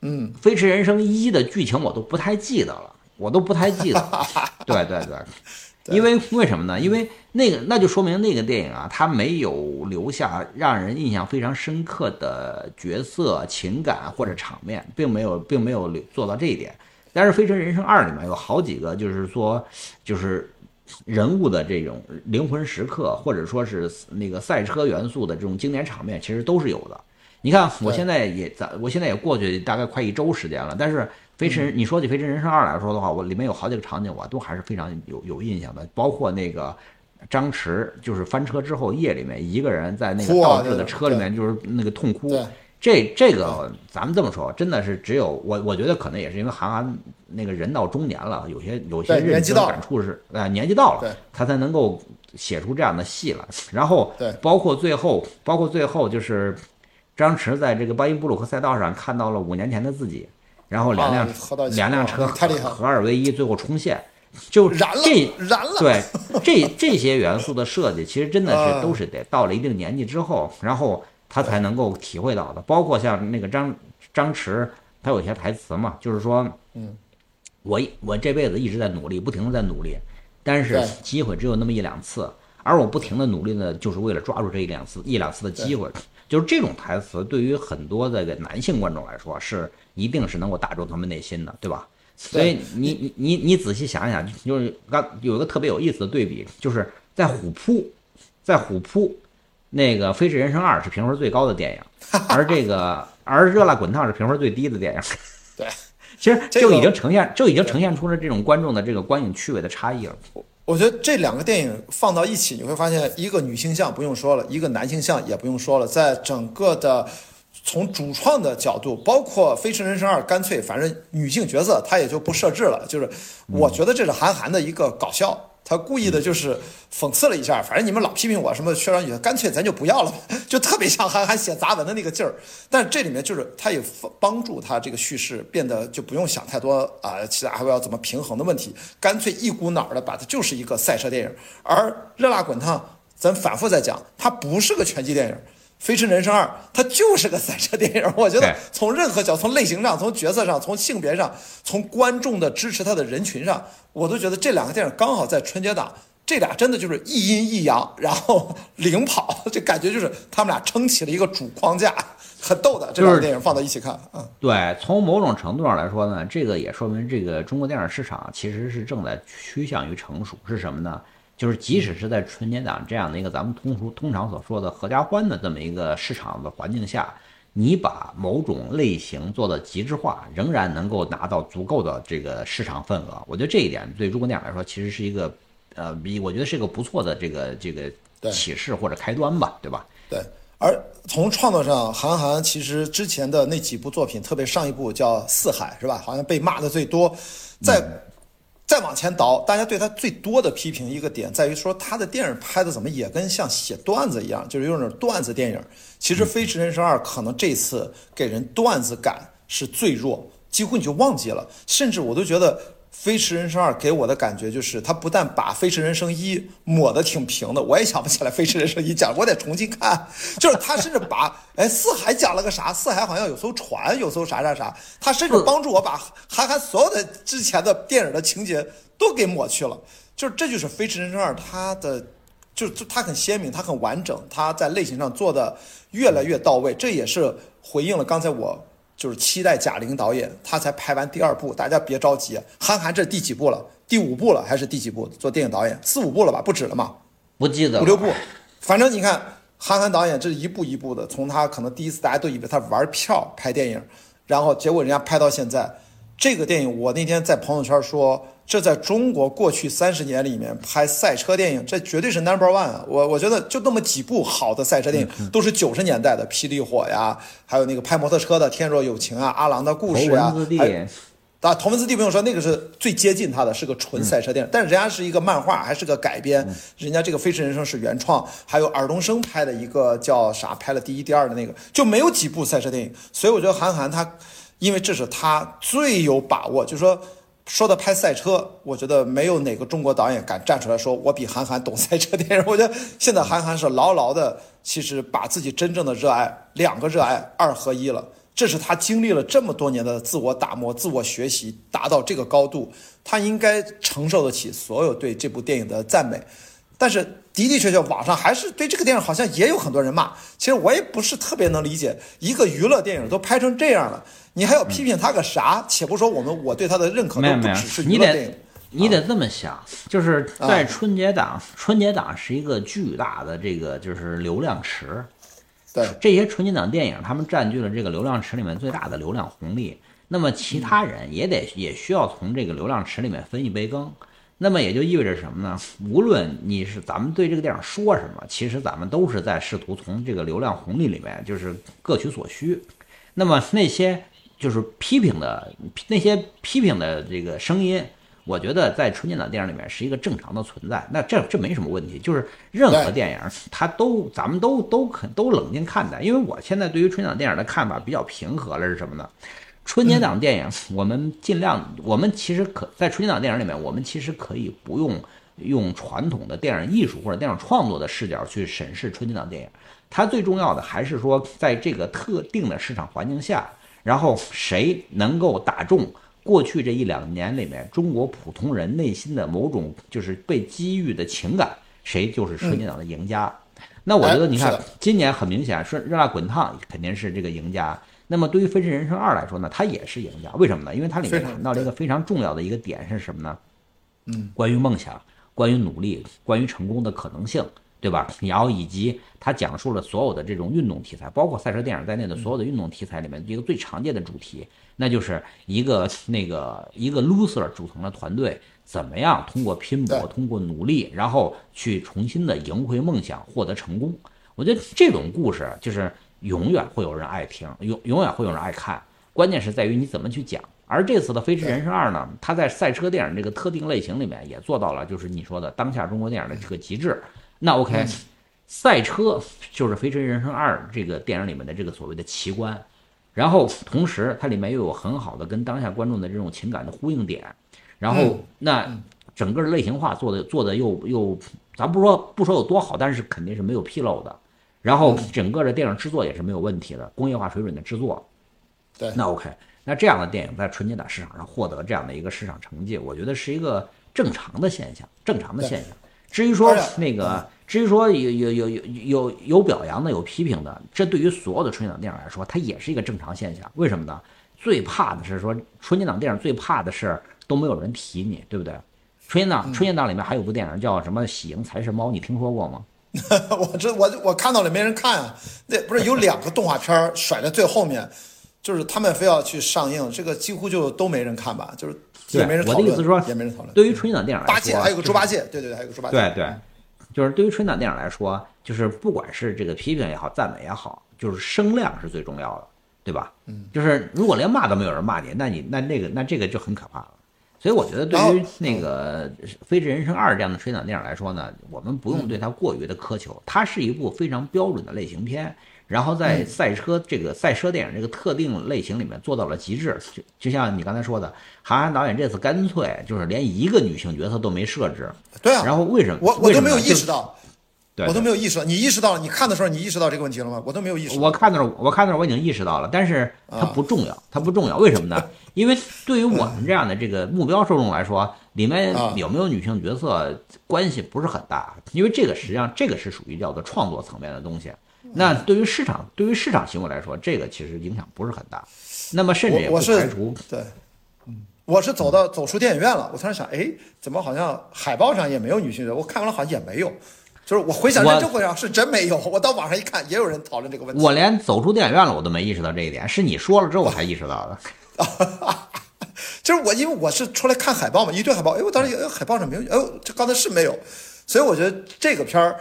S1: 嗯，《
S2: 飞驰人生一》的剧情我都不太记得了，我都不太记得。*laughs* 对对对。因为为什么呢？因为那个那就说明那个电影啊，它没有留下让人印象非常深刻的角色情感或者场面，并没有并没有做到这一点。但是《飞驰人生二》里面有好几个，就是说，就是人物的这种灵魂时刻，或者说是那个赛车元素的这种经典场面，其实都是有的。你看，我现在也在，我现在也过去大概快一周时间了，但是。飞驰，你说起《飞驰人生二》来说的话，我里面有好几个场景，我都还是非常有有印象的。包括那个张弛，就是翻车之后夜里面一个人在那个倒置的车里面，就是那个痛哭。这这个咱们这么说，真的是只有我，我觉得可能也是因为韩寒那个人到中年了，有些有些认知感触是，呃，年纪到了，他才能够写出这样的戏来。然后，包括最后，包括最后就是张弛在这个巴音布鲁克赛道上看到了五年前的自己。然后两辆两辆车合二为一，最后冲线，就
S1: 燃
S2: 了，这
S1: 燃了。
S2: 对，这这些元素的设计，其实真的是都是得到了一定年纪之后，然后他才能够体会到的。包括像那个张张弛，他有些台词嘛，就是说，
S1: 嗯，
S2: 我我这辈子一直在努力，不停的在努力，但是机会只有那么一两次，而我不停的努力呢，就是为了抓住这一两次一两次的机会。就是这种台词，对于很多这个男性观众来说，是一定是能够打中他们内心的，对吧？所以你你你你仔细想想，就是刚有一个特别有意思的对比，就是在虎扑，在虎扑，那个《飞驰人生二》是评分最高的电影，*laughs* 而这个而《热辣滚烫》是评分最低的电影。
S1: 对，*laughs*
S2: 其实就已经呈现就已经呈现出了这种观众的这个观影趣味的差异了。
S1: 我觉得这两个电影放到一起，你会发现一个女性向不用说了，一个男性向也不用说了。在整个的从主创的角度，包括《飞驰人生二》，干脆反正女性角色他也就不设置了。就是我觉得这是韩寒的一个搞笑。他故意的就是讽刺了一下，反正你们老批评我什么缺少女，干脆咱就不要了，*laughs* 就特别像韩寒写杂文的那个劲儿。但这里面就是他也帮助他这个叙事变得就不用想太多啊，其他还要怎么平衡的问题，干脆一股脑的把它就是一个赛车电影。而《热辣滚烫》，咱反复在讲，它不是个拳击电影。《飞驰人生二》它就是个赛车电影，*laughs* 我觉得从任何角，从类型上，从角色上，从性别上，从观众的支持他的人群上，我都觉得这两个电影刚好在春节档，这俩真的就是一阴一阳，然后领跑，*laughs* 这感觉就是他们俩撑起了一个主框架，很逗的。这两个电影放到一起看，嗯，
S2: 对，从某种程度上来说呢，这个也说明这个中国电影市场其实是正在趋向于成熟，是什么呢？就是即使是在春节档这样的一个咱们通俗通常所说的合家欢的这么一个市场的环境下，你把某种类型做到极致化，仍然能够拿到足够的这个市场份额。我觉得这一点对中国电影来说，其实是一个呃，比我觉得是一个不错的这个这个启示或者开端吧，对吧？
S1: 对。而从创作上，韩寒其实之前的那几部作品，特别上一部叫《四海》，是吧？好像被骂的最多。再再往前倒，大家对他最多的批评一个点在于说，他的电影拍的怎么也跟像写段子一样，就是有种段子电影。其实《飞驰人生二》可能这次给人段子感是最弱，几乎你就忘记了，甚至我都觉得。《飞驰人生二》给我的感觉就是，他不但把《飞驰人生一》抹得挺平的，我也想不起来《飞驰人生一》讲，我得重新看。就是他甚至把，*laughs* 哎，四海讲了个啥？四海好像有艘船，有艘啥啥啥。他甚至帮助我把韩寒所有的之前的电影的情节都给抹去了。就是这就是《飞驰人生二》，它的，就就它很鲜明，它很完整，它在类型上做的越来越到位。这也是回应了刚才我。就是期待贾玲导演，她才拍完第二部，大家别着急。韩寒这第几部了？第五部了还是第几部？做电影导演四五部了吧？不止了嘛？
S2: 不记得
S1: 五六部，反正你看韩寒导演这是一步一步的，从他可能第一次大家都以为他玩票拍电影，然后结果人家拍到现在，这个电影我那天在朋友圈说。这在中国过去三十年里面拍赛车电影，这绝对是 number one 啊！我我觉得就那么几部好的赛车电影，都是九十年代的《霹雳火》呀，还有那个拍摩托车的《天若有情》啊，《阿郎的故事》啊，还啊，《头文字 D》不用说，那个是最接近他的，是个纯赛车电影。但是人家是一个漫画，还是个改编，人家这个《飞驰人生》是原创，还有尔冬升拍的一个叫啥，拍了第一、第二的那个，就没有几部赛车电影。所以我觉得韩寒他，因为这是他最有把握，就是说。说到拍赛车，我觉得没有哪个中国导演敢站出来说我比韩寒懂赛车电影。我觉得现在韩寒是牢牢的，其实把自己真正的热爱两个热爱二合一了。这是他经历了这么多年的自我打磨、自我学习，达到这个高度，他应该承受得起所有对这部电影的赞美。但是的的确确，网上还是对这个电影好像也有很多人骂。其实我也不是特别能理解，一个娱乐电影都拍成这样了。你还要批评他个啥？且不说我们我对他的认可都不只是娱乐电影。
S2: 你得这么想，就是在春节档，春节档是一个巨大的这个就是流量池。
S1: 对，
S2: 这些春节档电影，他们占据了这个流量池里面最大的流量红利。那么其他人也得也需要从这个流量池里面分一杯羹。那么也就意味着什么呢？无论你是咱们对这个电影说什么，其实咱们都是在试图从这个流量红利里面就是各取所需。那么那些。就是批评的那些批评的这个声音，我觉得在春节档电影里面是一个正常的存在。那这这没什么问题，就是任何电影它都咱们都都肯都冷静看待。因为我现在对于春节档电影的看法比较平和了，是什么呢？春节档电影我们尽量，我们其实可在春节档电影里面，我们其实可以不用用传统的电影艺术或者电影创作的视角去审视春节档电影。它最重要的还是说，在这个特定的市场环境下。然后谁能够打中过去这一两年里面中国普通人内心的某种就是被机遇的情感，谁就是春节档的赢家。那我觉得你看今年很明显，说热辣滚烫肯定是这个赢家。那么对于《飞驰人生二》来说呢，它也是赢家。为什么呢？因为它里面谈到了一个非常重要的一个点是什么呢？
S1: 嗯，
S2: 关于梦想，关于努力，关于成功的可能性。对吧？然后以及它讲述了所有的这种运动题材，包括赛车电影在内的所有的运动题材里面一个最常见的主题，那就是一个那个一个 loser 组成的团队，怎么样通过拼搏、通过努力，然后去重新的赢回梦想，获得成功。我觉得这种故事就是永远会有人爱听，永永远会有人爱看。关键是在于你怎么去讲。而这次的《飞驰人生二》呢，它在赛车电影这个特定类型里面也做到了，就是你说的当下中国电影的这个极致。那 OK，赛车就是《飞驰人生二》这个电影里面的这个所谓的奇观，然后同时它里面又有很好的跟当下观众的这种情感的呼应点，然后那整个类型化做的做的又又，咱不说不说有多好，但是肯定是没有纰漏的，然后整个的电影制作也是没有问题的，工业化水准的制作。
S1: 对，
S2: 那 OK，那这样的电影在纯节档市场上获得这样的一个市场成绩，我觉得是一个正常的现象，正常的现象。至于说那个，至于说有有有有有有表扬的，有批评的，这对于所有的春节档电影来说，它也是一个正常现象。为什么呢？最怕的是说春节档电影最怕的是都没有人提你，对不对？春节档春节档里面还有部电影叫什么《喜迎财神猫》，你听说过吗？*laughs*
S1: 我这我我看到了，没人看啊。那不是有两个动画片甩在最后面，就是他们非要去上映，这个几乎就都没人看吧？就是也没人讨论。
S2: 我的意思是说，
S1: 也没人讨论。
S2: 对于春节档电影来说，
S1: 八戒还有个猪八戒，对对对，还有个猪八戒。
S2: 对对，就是对于春节档电影来说，就是不管是这个批评也好，赞美也好，就是声量是最重要的，对吧？嗯，就是如果连骂都没有人骂你，那你那那个那这个就很可怕了。所以我觉得，对于那个《飞驰人生二》这样的春节档电影来说呢，我们不用对它过于的苛求。它是一部非常标准的类型片，然后在赛车这个赛车电影这个特定类型里面做到了极致。就就像你刚才说的，韩寒导演这次干脆就是连一个女性角色都没设置。
S1: 对啊。
S2: 然后为什么？
S1: 我我都没有意识到。
S2: 对。
S1: 我都没有意识到，你意识到了？你看的时候，你意识到这个问题了吗？我都没有意识到。
S2: 我看的时候，我看的时候我已经意识到了，但是它不重要，它不重要。为什么呢？*laughs* 因为对于我们这样的这个目标受众来说，里面有没有女性角色关系不是很大，因为这个实际上这个是属于叫做创作层面的东西。那对于市场对于市场行为来说，这个其实影响不是很大。那么甚至也不排除
S1: 对，嗯，我是走到走出电影院了，我突然想，哎，怎么好像海报上也没有女性角色？我看完了好像也没有。就是我回想认真回想是真没有，*laughs* 我到网上一看也有人讨论这个问题。
S2: 我连走出电影院了我都没意识到这一点，是你说了之后我才意识到的。*laughs*
S1: 就是我，因为我是出来看海报嘛，一对海报，哎，我当时哎，海报上没有，哎，这刚才是没有，所以我觉得这个片儿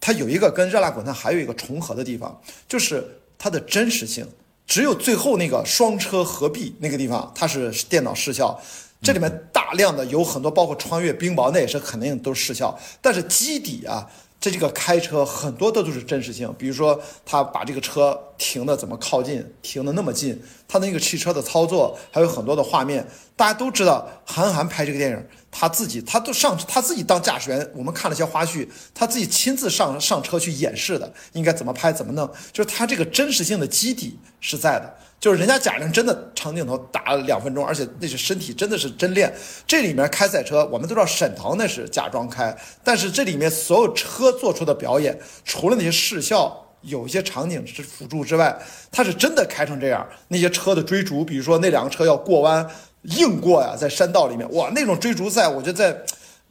S1: 它有一个跟《热辣滚烫》还有一个重合的地方，就是它的真实性。只有最后那个双车合璧那个地方，它是电脑视效，这里面大量的有很多，包括穿越冰雹，那也是肯定都是视效，但是基底啊。这这个开车很多的都是真实性，比如说他把这个车停的怎么靠近，停的那么近，他的那个汽车的操作，还有很多的画面，大家都知道。韩寒拍这个电影，他自己他都上他自己当驾驶员，我们看了些花絮，他自己亲自上上车去演示的，应该怎么拍怎么弄，就是他这个真实性的基底是在的。就是人家贾玲真的长镜头打了两分钟，而且那是身体真的是真练。这里面开赛车，我们都知道沈腾那是假装开，但是这里面所有车做出的表演，除了那些视效有一些场景是辅助之外，他是真的开成这样。那些车的追逐，比如说那两个车要过弯，硬过呀，在山道里面，哇，那种追逐赛，我觉得在。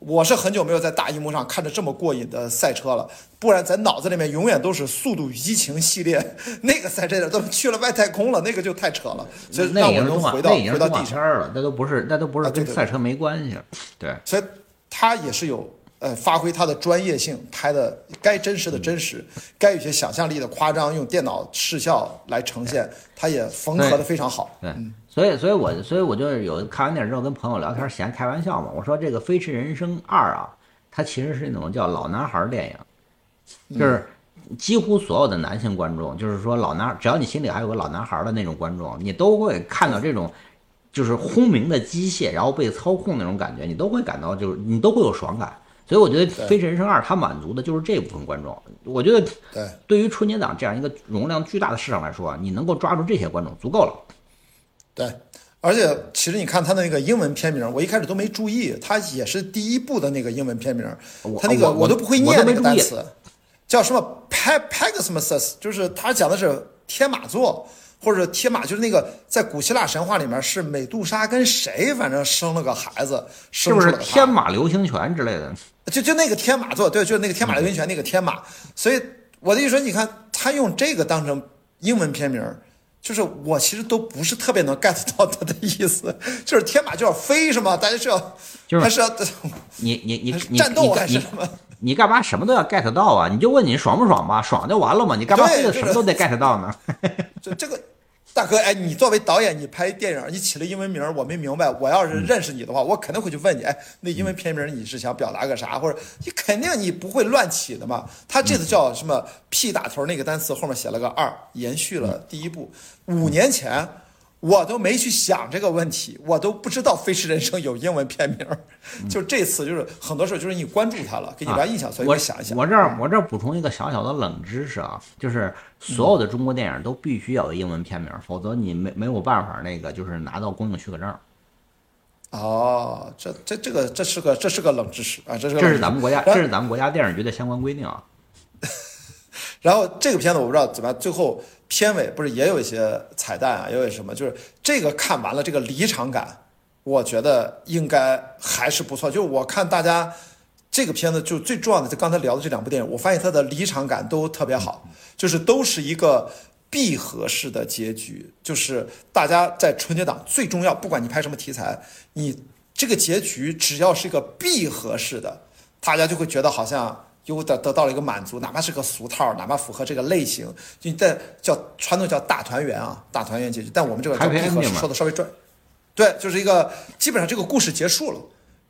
S1: 我是很久没有在大荧幕上看着这么过瘾的赛车了，不然咱脑子里面永远都是《速度与激情》系列那个赛车，都去了外太空了，那个就太扯了。所以让我能回到回到地上
S2: 了，那都不是那都不是跟赛车没关系。对，
S1: 所以他也是有呃发挥他的专业性，拍的该真实的真实，该有些想象力的夸张，用电脑视效来呈现，他也缝合的非常好。
S2: 对。所以，所以我，所以我就是有看完电影之后跟朋友聊天闲开玩笑嘛。我说这个《飞驰人生二》啊，它其实是那种叫老男孩电影，就是几乎所有的男性观众，就是说老男，只要你心里还有个老男孩的那种观众，你都会看到这种就是轰鸣的机械，然后被操控那种感觉，你都会感到就是你都会有爽感。所以我觉得《飞驰人生二》它满足的就是这部分观众。我觉得
S1: 对，
S2: 对于春节档这样一个容量巨大的市场来说，你能够抓住这些观众足够了。
S1: 对，而且其实你看他的那个英文片名，我一开始都没注意，他也是第一部的那个英文片名，他那个
S2: 我
S1: 都不会念那个单词，叫什么 Pegasus，就是他讲的是天马座，或者天马，就是那个在古希腊神话里面是美杜莎跟谁，反正生了个孩子，是
S2: 不是天马流星拳之类的？
S1: 就就那个天马座，对，就是那个天马流星拳那个天马，所以我的意思说，你看他用这个当成英文片名。就是我其实都不是特别能 get 到他的意思，就是天马就要飞是吗？大家是要，
S2: 还
S1: 是要
S2: 你你你你
S1: 战斗还是什么？*laughs*
S2: 你干嘛什么都要 get 到啊？你就问你爽不爽吧，爽就完了嘛？你干嘛非得什么都得 get 到呢？*laughs*
S1: 就这个。大哥，哎，你作为导演，你拍电影，你起了英文名，我没明白。我要是认识你的话，我肯定会去问你，哎，那英文片名你是想表达个啥？或者你肯定你不会乱起的嘛？他这次叫什么 P 打头那个单词后面写了个二，延续了第一部，五年前。我都没去想这个问题，我都不知道《飞驰人生》有英文片名，就这次就是很多事就是你关注它了，给你留印象，所以
S2: 我
S1: 想一想。
S2: 我这儿我这儿补充一个小小的冷知识啊，就是所有的中国电影都必须要有英文片名，否则你没没有办法那个就是拿到公映许可证。
S1: 哦，这这这个这是个这是个冷知识啊，这是
S2: 这是咱们国家这是咱们国家电影局的相关规定啊。
S1: 然后这个片子我不知道怎么，最后。片尾不是也有一些彩蛋啊，也有什么？就是这个看完了，这个离场感，我觉得应该还是不错。就我看大家这个片子就最重要的，就刚才聊的这两部电影，我发现它的离场感都特别好，就是都是一个闭合式的结局，就是大家在春节档最重要，不管你拍什么题材，你这个结局只要是一个闭合式的，大家就会觉得好像有得得到了一个满足，哪怕是个俗套，哪怕符合这个类型，就在叫传统叫大团圆啊，大团圆结局，但我们这个叫
S2: Happy
S1: 闭合式说的稍微专，对，就是一个基本上这个故事结束了。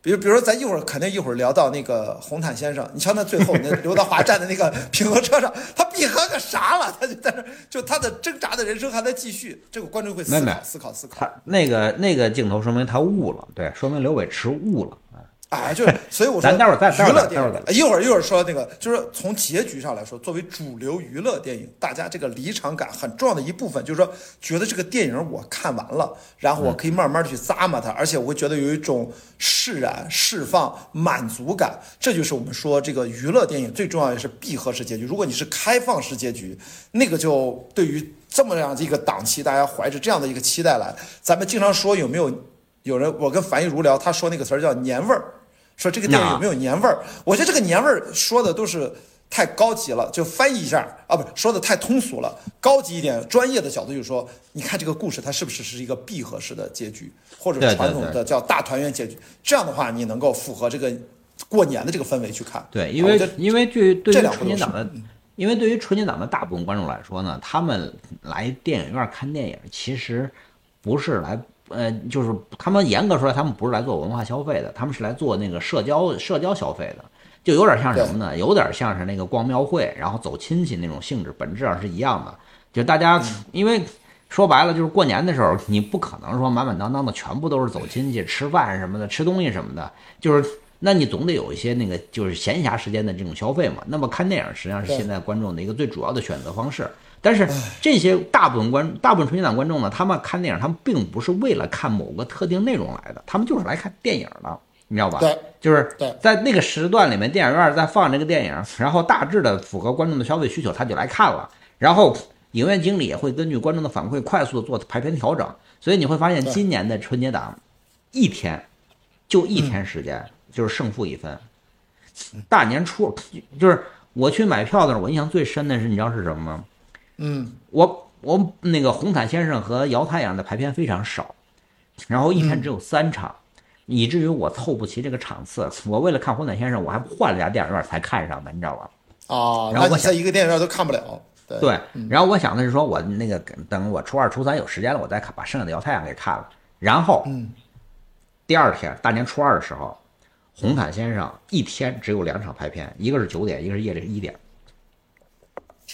S1: 比如，比如说，咱一会儿肯定一会儿聊到那个红毯先生，你瞧那最后那刘德华站在那个平衡车上，*laughs* 他闭合个啥了？他就在那，就他的挣扎的人生还在继续，这个观众会思考、思考、思考。
S2: 他那个那个镜头说明他悟了，对，说明刘伟驰悟了。
S1: 哎，就是，*laughs* 所以我说，
S2: 咱待会儿再
S1: 娱乐电影一会儿一会儿说那个，就是从结局上来说，作为主流娱乐电影，大家这个离场感很重要的一部分，就是说，觉得这个电影我看完了，然后我可以慢慢的去咂摸它，而且我会觉得有一种释然、释放、满足感，这就是我们说这个娱乐电影最重要的是闭合式结局。如果你是开放式结局，那个就对于这么样的一个档期，大家怀着这样的一个期待来，咱们经常说有没有有人，我跟樊亦茹聊，他说那个词儿叫年味儿。说这个电影有没有年味儿？我觉得这个年味儿说的都是太高级了，就翻译一下啊，不是说的太通俗了，高级一点、专业的角度就是说，你看这个故事它是不是是一个闭合式的结局，或者
S2: 对对
S1: 传统的叫大团圆结局？这样的话，你能够符合这个过年的这个氛围去看。
S2: 对，因为因为对对于
S1: 这两部都是
S2: 春节档的，因为对于春节档的大部分观众来说呢，他们来电影院看电影，其实不是来呃，就是他们严格说来，他们不是来做文化消费的，他们是来做那个社交社交消费的，就有点像什么呢？有点像是那个逛庙会，然后走亲戚那种性质，本质上是一样的。就大家因为。说白了就是过年的时候，你不可能说满满当当的全部都是走亲戚、吃饭什么的、吃东西什么的，就是那你总得有一些那个就是闲暇时间的这种消费嘛。那么看电影实际上是现在观众的一个最主要的选择方式。但是这些大部分观大部分春节档观众呢，他们看电影，他们并不是为了看某个特定内容来的，他们就是来看电影的，你知道吧？
S1: 对，
S2: 就是在那个时段里面，电影院在放这个电影，然后大致的符合观众的消费需求，他就来看了。然后影院经理也会根据观众的反馈快速的做排片调整，所以你会发现今年的春节档一天就一天时间，就是胜负已分。大年初就是我去买票的时候，我印象最深的是你知道是什么吗？
S1: 嗯，
S2: 我我那个红毯先生和姚太阳的排片非常少，然后一天只有三场，以至于我凑不齐这个场次。我为了看红毯先生，我还换了家电影院才看上的，你知道吧？
S1: 哦，
S2: 然后我想
S1: 一个电影院都看不了。对
S2: 对，然后我想的是说，我那个等我初二、初三有时间了，我再看把剩下的姚太阳给看了。然后，
S1: 嗯，
S2: 第二天大年初二的时候，红毯先生一天只有两场排片，一个是九点，一个是夜里一点。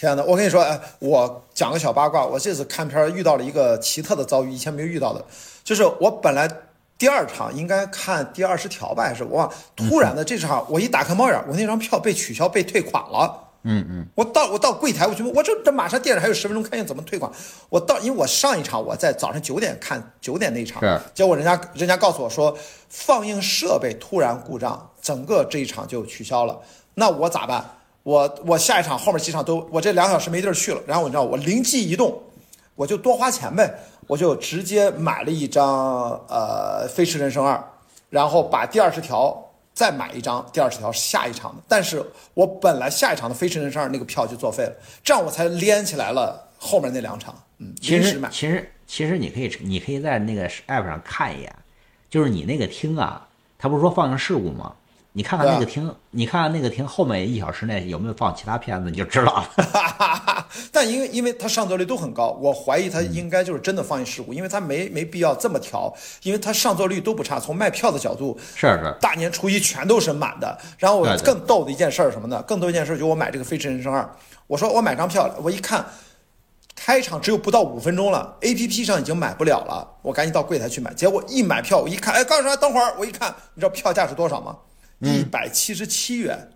S1: 天哪！我跟你说，哎，我讲个小八卦，我这次看片儿遇到了一个奇特的遭遇，以前没有遇到的，就是我本来第二场应该看第二十条吧，还是我忘，突然的这场我一打开猫眼儿，我那张票被取消，被退款了。
S2: 嗯嗯，
S1: 我到我到柜台，我去问，我这这马上电影还有十分钟看见，怎么退款？我到，因为我上一场我在早上九点看九点那场
S2: 是，
S1: 结果人家人家告诉我说放映设备突然故障，整个这一场就取消了。那我咋办？我我下一场后面几场都我这两小时没地儿去了，然后你知道我灵机一动，我就多花钱呗，我就直接买了一张呃《飞驰人生二》，然后把第二十条再买一张第二十条下一场的，但是我本来下一场的《飞驰人生二》那个票就作废了，这样我才连起来了后面那两场，嗯，
S2: 其实其实其实你可以你可以在那个 app 上看一眼，就是你那个厅啊，他不是说放映事故吗？你看看那个厅，你看看那个厅后面一小时内有没有放其他片子，你就知道了。*laughs*
S1: 但因为因为它上座率都很高，我怀疑它应该就是真的放映事故，因为它没没必要这么调，因为它上座率都不差。从卖票的角度，
S2: 是是，
S1: 大年初一全都是满的。然后我更逗的一件事儿什么呢？更逗一件事儿就我买这个《飞驰人生二》，我说我买张票，我一看开场只有不到五分钟了，A P P 上已经买不了了，我赶紧到柜台去买。结果一买票，我一看，哎，告诉他等会儿，我一看，你知道票价是多少吗？一百七十七元。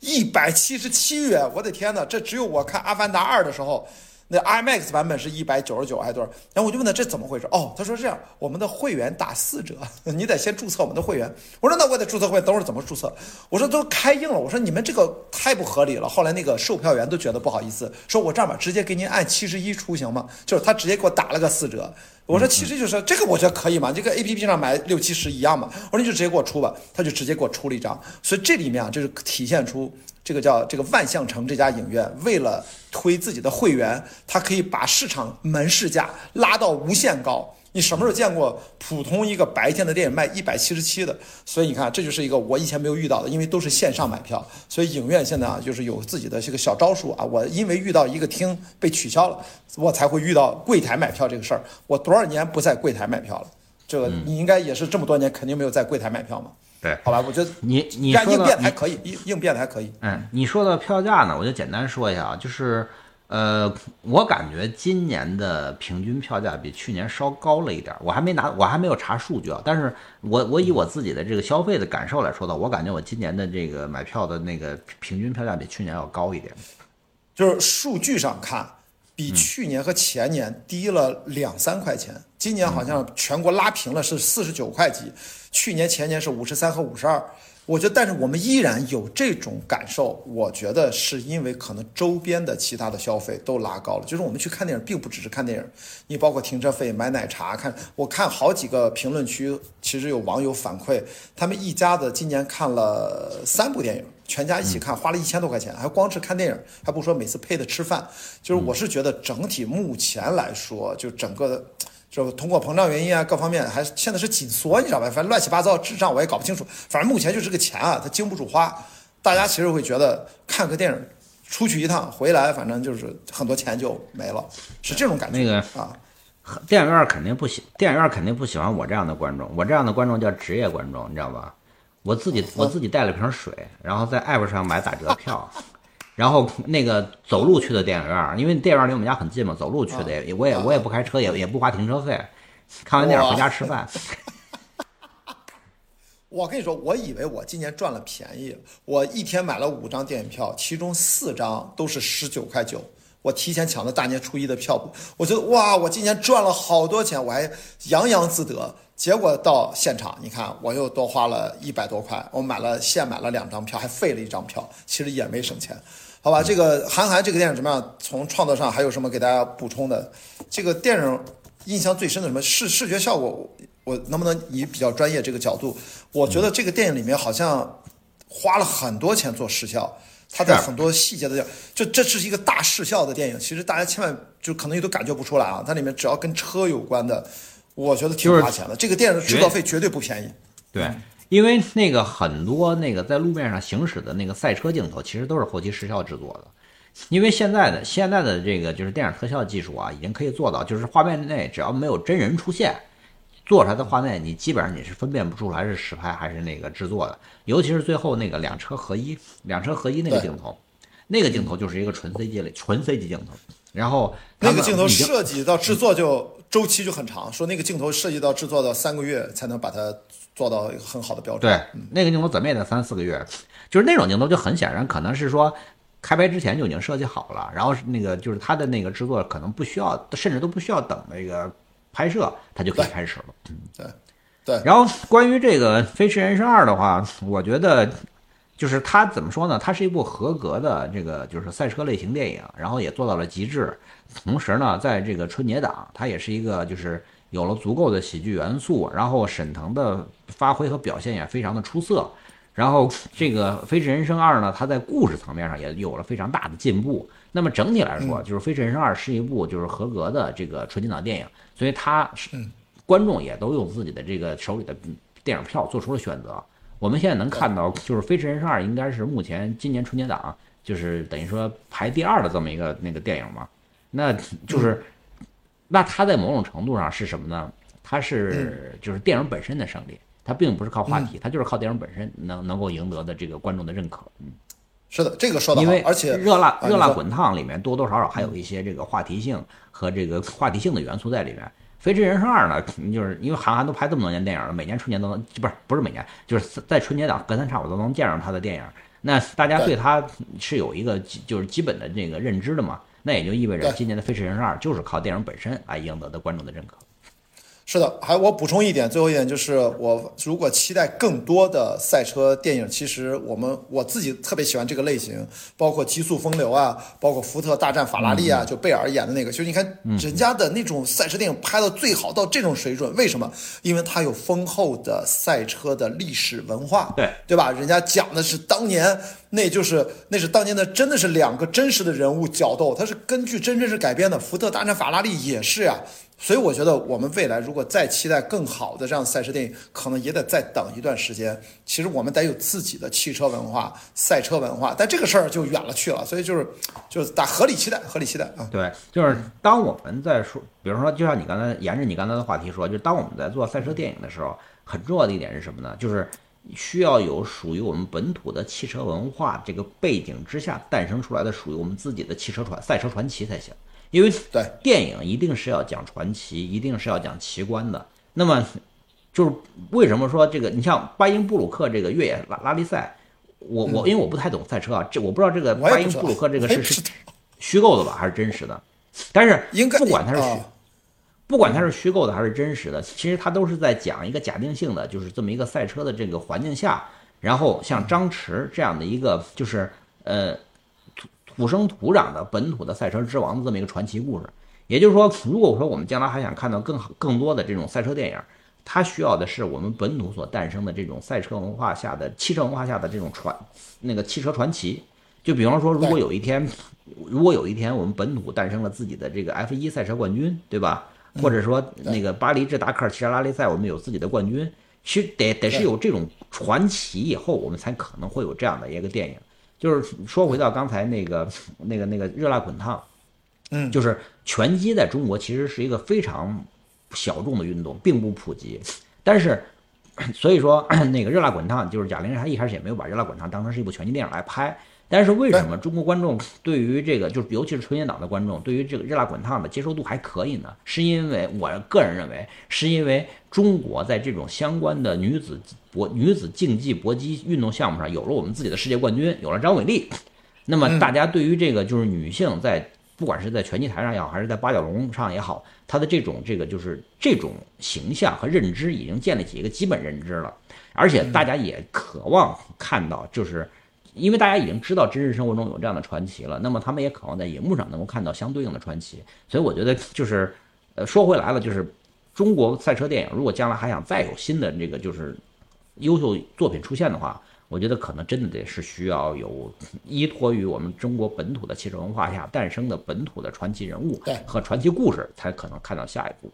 S1: 一百七十七元，我的天哪，这只有我看《阿凡达二》的时候，那 IMAX 版本是一百九十九还多少？然后我就问他这怎么回事？哦，他说这样，我们的会员打四折，*laughs* 你得先注册我们的会员。我说那我得注册会员，等会儿怎么注册？我说都开映了，我说你们这个太不合理了。后来那个售票员都觉得不好意思，说我这样吧，直接给您按七十一出行吗？就是他直接给我打了个四折。我说其实就是这个，我觉得可以嘛，这个 A P P 上买六七十一样嘛。我说你就直接给我出吧，他就直接给我出了一张。所以这里面啊，就是体现出这个叫这个万象城这家影院为了推自己的会员，它可以把市场门市价拉到无限高。你什么时候见过普通一个白天的电影卖一百七十七的？所以你看，这就是一个我以前没有遇到的，因为都是线上买票，所以影院现在啊，就是有自己的这个小招数啊。我因为遇到一个厅被取消了，我才会遇到柜台买票这个事儿。我多少年不在柜台买票了？这个你应该也是这么多年肯定没有在柜台买票嘛？
S2: 对，
S1: 好吧，我觉得
S2: 你你
S1: 应
S2: 说的
S1: 变还可以，应应变的还可以。
S2: 嗯，你说的票价呢，我就简单说一下啊，就是。呃，我感觉今年的平均票价比去年稍高了一点，我还没拿，我还没有查数据啊。但是我我以我自己的这个消费的感受来说的，我感觉我今年的这个买票的那个平均票价比去年要高一点。
S1: 就是数据上看，比去年和前年低了两三块钱。今年好像全国拉平了，是四十九块几，去年前年是五十三和五十二。我觉得，但是我们依然有这种感受。我觉得是因为可能周边的其他的消费都拉高了，就是我们去看电影，并不只是看电影，你包括停车费、买奶茶。看，我看好几个评论区，其实有网友反馈，他们一家子今年看了三部电影，全家一起看，花了一千多块钱，还光是看电影，还不说每次配的吃饭。就是我是觉得整体目前来说，就整个。就通货膨胀原因啊，各方面还现在是紧缩，你知道吧？反正乱七八糟，智障我也搞不清楚。反正目前就是个钱啊，它经不住花。大家其实会觉得看个电影，出去一趟回来，反正就是很多钱就没了，是这种感觉。
S2: 那个
S1: 啊，
S2: 电影院肯定不喜，电影院肯定不喜欢我这样的观众。我这样的观众叫职业观众，你知道吧？我自己我自己带了瓶水，然后在 app 上买打折票。然后那个走路去的电影院，因为电影院离我们家很近嘛，走路去的也我也我也不开车，也也不花停车费，看完电影回家吃饭。
S1: 我跟你说，我以为我今年赚了便宜，我一天买了五张电影票，其中四张都是十九块九，我提前抢了大年初一的票，我觉得哇，我今年赚了好多钱，我还洋洋自得。结果到现场，你看我又多花了一百多块，我买了现买了两张票，还废了一张票，其实也没省钱。好吧，这个韩寒这个电影怎么样？从创作上还有什么给大家补充的？这个电影印象最深的什么视视觉效果？我能不能以比较专业这个角度？我觉得这个电影里面好像花了很多钱做视效，它在很多细节的，这这是一个大视效的电影。其实大家千万就可能也都感觉不出来啊，它里面只要跟车有关的，我觉得挺花钱的。这个电影的制作费绝对不便宜。
S2: 对。因为那个很多那个在路面上行驶的那个赛车镜头，其实都是后期视效制作的。因为现在的现在的这个就是电影特效技术啊，已经可以做到，就是画面内只要没有真人出现，做出来的画面你基本上你是分辨不出来是实拍还是那个制作的。尤其是最后那个两车合一，两车合一那个镜头，那个镜头就是一个纯 CG 类纯 CG 镜头。然后
S1: 那个镜头设计到制作就周期就很长，说那个镜头设计到制作到三个月才能把它。做到一个很好的标准。
S2: 对，那个镜头怎么也得三四个月，就是那种镜头就很显然可能是说开拍之前就已经设计好了，然后那个就是它的那个制作可能不需要，甚至都不需要等那个拍摄，它就可以开始了。
S1: 嗯，对，对。
S2: 然后关于这个《飞驰人生二》的话，我觉得就是它怎么说呢？它是一部合格的这个就是赛车类型电影，然后也做到了极致。同时呢，在这个春节档，它也是一个就是。有了足够的喜剧元素，然后沈腾的发挥和表现也非常的出色，然后这个《飞驰人生二》呢，它在故事层面上也有了非常大的进步。那么整体来说，就是《飞驰人生二》是一部就是合格的这个纯金档电影，所以它是观众也都用自己的这个手里的电影票做出了选择。我们现在能看到，就是《飞驰人生二》应该是目前今年春节档就是等于说排第二的这么一个那个电影嘛，那就是。那它在某种程度上是什么呢？它是就是电影本身的胜利，它并不是靠话题，它就是靠电影本身能能够赢得的这个观众的认可。嗯，
S1: 是的，这个说的
S2: 因为
S1: 而且
S2: 热辣热辣滚烫里面多多少少还有一些这个话题性和这个话题性的元素在里面。《飞驰人生二》呢，就是因为韩寒都拍这么多年电影了，每年春节都能不是不是每年，就是在春节档隔三差五都能见上他的电影。那大家对他是有一个就是基本的这个认知的嘛？那也就意味着今年的《飞驰人生二》就是靠电影本身来赢得的观众的认可。
S1: 是的，还我补充一点，最后一点就是，我如果期待更多的赛车电影，其实我们我自己特别喜欢这个类型，包括《极速风流》啊，包括《福特大战法拉利》啊，就贝尔演的那个，就你看人家的那种赛车电影拍到最好到这种水准，为什么？因为它有丰厚的赛车的历史文化，
S2: 对
S1: 对吧？人家讲的是当年，那就是那是当年的，真的是两个真实的人物角斗，它是根据真正是改编的，《福特大战法拉利》也是呀。所以我觉得，我们未来如果再期待更好的这样赛车电影，可能也得再等一段时间。其实我们得有自己的汽车文化、赛车文化，但这个事儿就远了去了。所以就是，就是打合理期待，合理期待啊。
S2: 对，就是当我们在说，比如说，就像你刚才沿着你刚才的话题说，就是当我们在做赛车电影的时候，很重要的一点是什么呢？就是需要有属于我们本土的汽车文化这个背景之下诞生出来的属于我们自己的汽车传赛车传奇才行。因为
S1: 对
S2: 电影一定是要讲传奇，一定是要讲奇观的。那么，就是为什么说这个？你像巴音布鲁克这个越野拉拉力赛，我我因为我不太懂赛车啊，这我不知道这个巴音布鲁克这个是是虚构的吧，还是真实的？但是
S1: 应该
S2: 不管它是虚，
S1: 啊
S2: 不管它是虚构的还是真实的，其实它都是在讲一个假定性的，就是这么一个赛车的这个环境下，然后像张弛这样的一个就是呃土土生土长的本土的赛车之王的这么一个传奇故事。也就是说，如果说我们将来还想看到更好更多的这种赛车电影，它需要的是我们本土所诞生的这种赛车文化下的汽车文化下的这种传那个汽车传奇。就比方说，如果有一天，如果有一天我们本土诞生了自己的这个 F 一赛车冠军，对吧？或者说那个巴黎至达喀尔汽车拉力赛，我们有自己的冠军，其实得得是有这种传奇以后，我们才可能会有这样的一个电影。就是说回到刚才那个那个那个热辣滚烫，
S1: 嗯，
S2: 就是拳击在中国其实是一个非常小众的运动，并不普及。但是，所以说 *clears throat* 那个热辣滚烫，就是贾玲她一开始也没有把热辣滚烫当成是一部拳击电影来拍。但是为什么中国观众对于这个，就是尤其是春节档的观众，对于这个热辣滚烫的接受度还可以呢？是因为我个人认为，是因为中国在这种相关的女子搏、女子竞技搏击运动项目上有了我们自己的世界冠军，有了张伟丽。那么大家对于这个就是女性在不管是在拳击台上也好，还是在八角笼上也好，她的这种这个就是这种形象和认知已经建立起一个基本认知了，而且大家也渴望看到就是。因为大家已经知道真实生活中有这样的传奇了，那么他们也渴望在荧幕上能够看到相对应的传奇。所以我觉得就是，呃，说回来了，就是中国赛车电影如果将来还想再有新的这个就是优秀作品出现的话，我觉得可能真的得是需要有依托于我们中国本土的汽车文化下诞生的本土的传奇人物
S1: 对
S2: 和传奇故事，才可能看到下一步。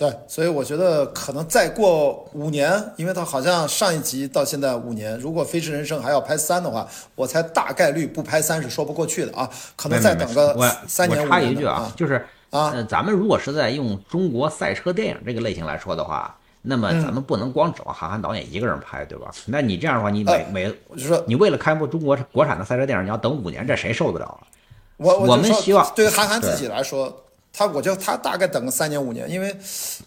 S1: 对，所以我觉得可能再过五年，因为他好像上一集到现在五年，如果《飞驰人生》还要拍三的话，我猜大概率不拍三是说不过去的啊，可能再等个
S2: 我
S1: 三年五
S2: 我插一句
S1: 啊，
S2: 就是
S1: 啊
S2: 呃，咱们如果是在用中国赛车电影这个类型来说的话，那么
S1: 嗯
S2: 咱们不能光指望韩寒导演一个人拍，对吧？那你这样的话，你每
S1: 呃
S2: 每
S1: 我就说
S2: 你为了开播中国国产的赛车电影，你要等五年，这谁受得了啊？
S1: 我
S2: 我们希望
S1: 对于韩寒自己来说，他我觉得他大概等个三年五年，因为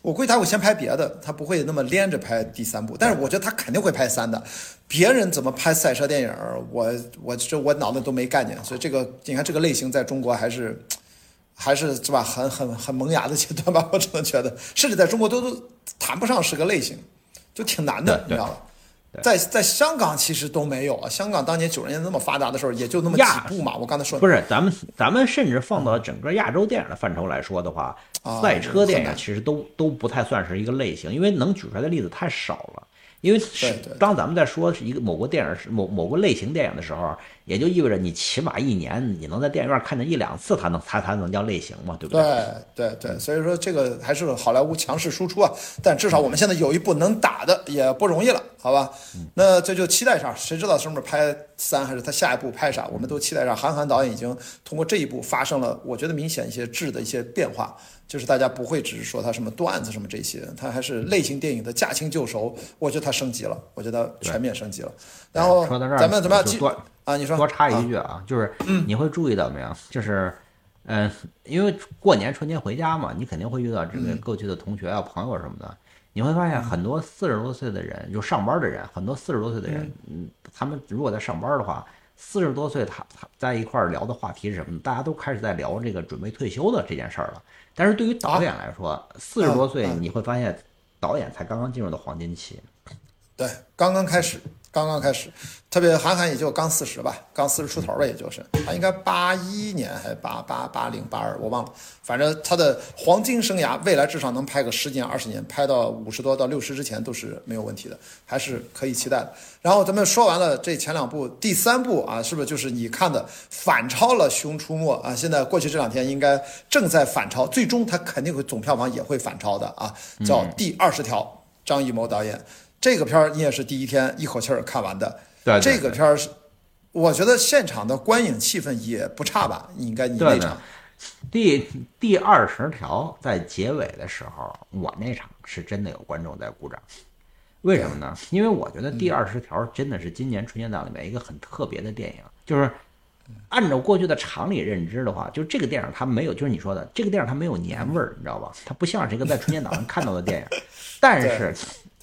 S1: 我估计他会先拍别的，他不会那么连着拍第三部。但是我觉得他肯定会拍三的。别人怎么拍赛车电影儿，我我这我脑子都没概念。所以这个你看这个类型在中国还是还是是吧，很很很萌芽的阶段吧，*laughs* 我只能觉得，甚至在中国都都谈不上是个类型，就挺难的，你知道吧？在在香港其实都没有啊，香港当年九十年代那么发达的时候，也就那么几
S2: 亚
S1: 部嘛。我刚才说
S2: 不是，咱们咱们甚至放到整个亚洲电影的范畴来说的话，
S1: 啊
S2: 赛车电影其实都都不太算是一个类型，因为能举出来的例子太少了。因为是
S1: 对对
S2: 当咱们在说是一个某个电影是某某个类型电影的时候，也就意味着你起码一年你能在电影院看见一两次，它能它才能叫类型嘛，对不
S1: 对对对，所以说这个还是好莱坞强势输出啊，但至少我们现在有一部能打的也不容易了，好吧？那这就期待上，谁知道什么时候拍三，还是他下一步拍啥？我们都期待上。韩寒导演已经通过这一部发生了，我觉得明显一些质的一些变化，就是大家不会只是说他什么段子什么这些，他还是类型电影的驾轻就熟，我觉得他升级了，我觉得全面升级了。然后
S2: 说到这儿
S1: 咱们怎么样啊？你说
S2: 多插一
S1: 啊
S2: 句啊，就是你会注意到没有？就是，嗯、因为过年春节回家嘛，你肯定会遇到这
S1: 嗯
S2: 个过去的同学啊、朋友什么的。你会发现很多四十多岁的人，就上班的人，很多四十多岁的人，嗯，他们如果在上班的话，四十多岁他他在一块儿聊的话题是什么呢？大家都开始在聊这个准备退休的这件事儿了。但是对于导演来说，四十多岁你会发现，导演才刚刚进入的黄金期。
S1: 对，刚刚开始，刚刚开始，特别韩寒也就刚四十吧，刚四十出头了，也就是他应该八一年还是八八八零八二，我忘了，反正他的黄金生涯，未来至少能拍个十几年、二十年，拍到五十多到六十之前都是没有问题的，还是可以期待的。然后咱们说完了这前两部，第三部啊，是不是就是你看的反超了《熊出没》啊？现在过去这两天应该正在反超，最终他肯定会总票房也会反超的啊，叫《第二十条》，张艺谋导演。这个片儿你也是第一天一口气儿看完的，
S2: 对
S1: 这个片儿是，我觉得现场的观影气氛也不差吧？应该你那场，
S2: 第第二十条在结尾的时候，我那场是真的有观众在鼓掌，为什么呢？因为我觉得第二十条真的是今年春节档里面一个很特别的电影，就是按照过去的常理认知的话，就这个电影它没有，就是你说的这个电影它没有年味儿，你知道吧？它不像是一个在春节档上看到的电影，*laughs* 但是。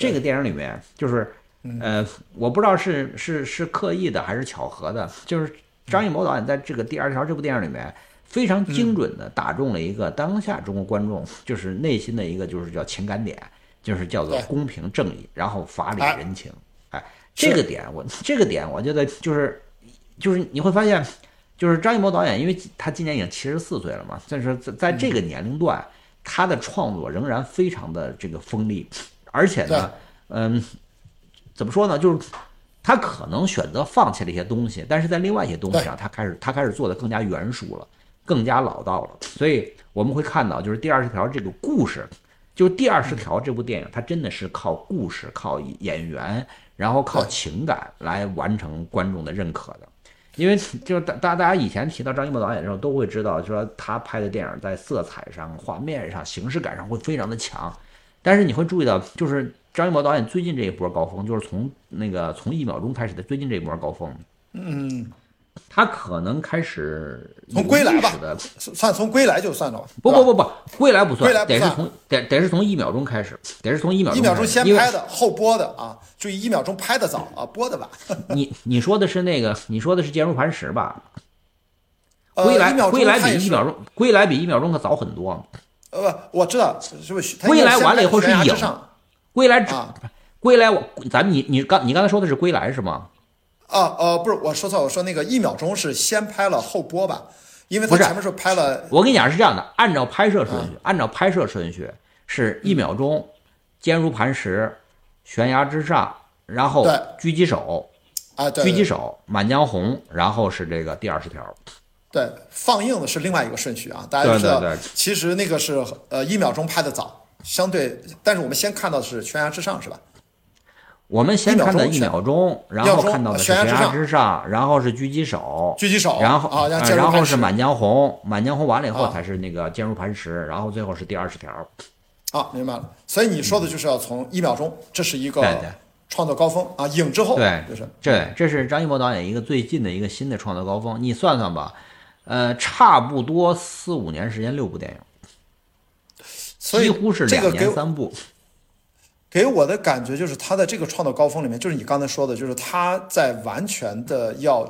S2: 这个电影里面就是，呃，我不知道是是是刻意的还是巧合的，就是张艺谋导演在这个第二条这部电影里面非常精准的打中了一个当下中国观众就是内心的一个就是叫情感点，就是叫做公平正义，然后法理人情。哎，这个点我这个点我觉得就是就是你会发现，就是张艺谋导演，因为他今年已经七十四岁了嘛，但是在在这个年龄段，他的创作仍然非常的这个锋利。而且呢，嗯，怎么说呢？就是他可能选择放弃了一些东西，但是在另外一些东西上，他开始他开始做的更加圆熟了，更加老道了。所以我们会看到，就是第二十条这个故事，就是第二十条这部电影，它真的是靠故事、靠演员，然后靠情感来完成观众的认可的。因为就是大大大家以前提到张艺谋导演的时候，都会知道，就说他拍的电影在色彩上、画面上、形式感上会非常的强。但是你会注意到，就是张艺谋导演最近这一波高峰，就是从那个从一秒钟开始的最近这一波高峰。
S1: 嗯，
S2: 他可能开始
S1: 从归来吧，算从归来就算了。
S2: 不不不不，归来不
S1: 算，
S2: 得是从得得是从一秒钟开始，得是从一秒钟。
S1: 一秒钟先拍的，后播的啊，注意一秒钟拍的早啊，播的晚。*laughs*
S2: 你你说的是那个，你说的是坚如磐石吧？归来归来比一秒钟，归来比一秒钟可早很多。
S1: 呃，我知道是不是？
S2: 归来完了以后是影，归来
S1: 啊，
S2: 归来我咱们你你刚你刚才说的是归来是吗？
S1: 啊呃不是，我说错，我说那个一秒钟是先拍了后播吧？因为他前面是拍了。
S2: 我跟你讲是这样的，按照拍摄顺序，按照拍摄顺序是一秒钟，坚如磐石，悬崖之上，然后狙击手，
S1: 啊，
S2: 狙击手，满江红，然后是这个第二十条。
S1: 对，放映的是另外一个顺序啊，大家知道，其实那个是呃一秒钟拍的早，相对，但是我们先看到的是悬崖之上，是吧？
S2: 我们先看的一秒钟，然后看到的是悬崖之上，然后是狙击手，
S1: 狙击手，
S2: 然后
S1: 啊，
S2: 然后是满江红，满江红完了以后才是那个坚如磐石，然后最后是第二十条。
S1: 啊，明白了。所以你说的就是要从一秒钟，这是一个创作高峰啊，影之后，
S2: 对，
S1: 就是
S2: 对，这是张艺谋导演一个最近的一个新的创作高峰，你算算吧。呃，差不多四五年时间，六部电影，几乎是两年三部。
S1: 给我的感觉就是，他在这个创作高峰里面，就是你刚才说的，就是他在完全的要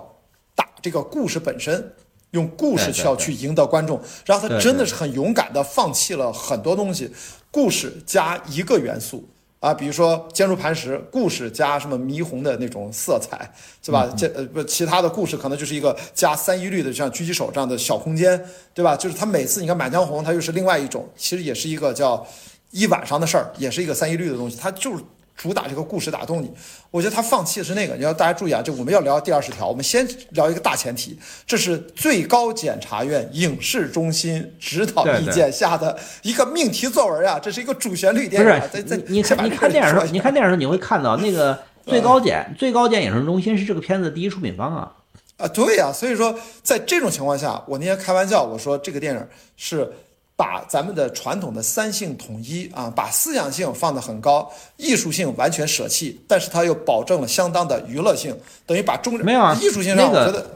S1: 打这个故事本身，用故事需要去赢得观众，然后他真的是很勇敢的放弃了很多东西，故事加一个元素。啊，比如说坚如磐石故事加什么霓虹的那种色彩，是吧？这呃不，其他的故事可能就是一个加三一律的，像狙击手这样的小空间，对吧？就是他每次你看《满江红》，它又是另外一种，其实也是一个叫一晚上的事儿，也是一个三一律的东西，它就是。主打这个故事打动你，我觉得他放弃的是那个。你要大家注意啊，就我们要聊第二十条，我们先聊一个大前提，这是最高检察院影视中心指导意见下的一个命题作文啊，这是一个主旋律电影。
S2: 不是，你看你看电影时候，你看电影时候你会看到那个最高检最高检影视中心是这个片子第一出品方啊。
S1: 啊，对呀，所以说在这种情况下，我那天开玩笑我说这个电影是。把咱们的传统的三性统一啊，把思想性放得很高，艺术性完全舍弃，但是它又保证了相当的娱乐性，等于把中
S2: 没有啊，
S1: 艺术性上我觉得，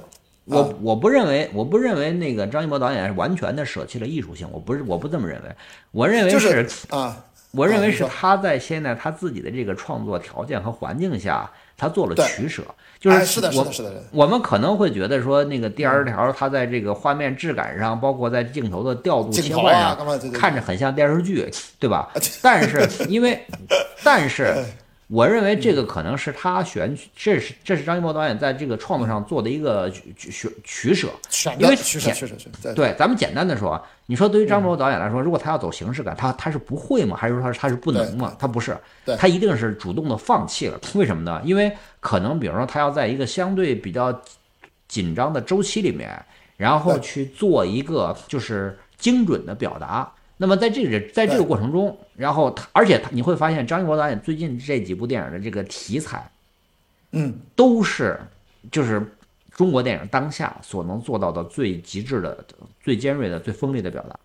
S2: 我我不认为，我不认为那个张艺谋导演是完全的舍弃了艺术性，我不是我不这么认为，我认为
S1: 是啊，
S2: 我认为是他在现在他自己的这个创作条件和环境下，他做了取舍。就
S1: 哎是
S2: 我
S1: 的是的是的
S2: 我们可能会觉得说，那个第二条，它在这个画面质感上，包括在镜头的调度切换上，看着很像电视剧，对吧？但是因为，*laughs* 但是我认为这个可能是他选取，这是这是张艺谋导演在这个创作上做的一个取取取舍。因为
S1: 取舍取舍，对
S2: 对，咱们简单的说，你说对于张艺谋导演来说，如果他要走形式感，他他是不会吗？还是说他是不能吗？他不是，他一定是主动的放弃了。为什么呢？因为可能比如说他要在一个相对比较紧张的周期里面，然后去做一个就是精准的表达。那么在这个在这个过程中，然后他而且他你会发现张艺谋导演最近这几部电影的这个题材，
S1: 嗯，
S2: 都是就是中国电影当下所能做到的最极致的、最尖锐的、最锋利的表达。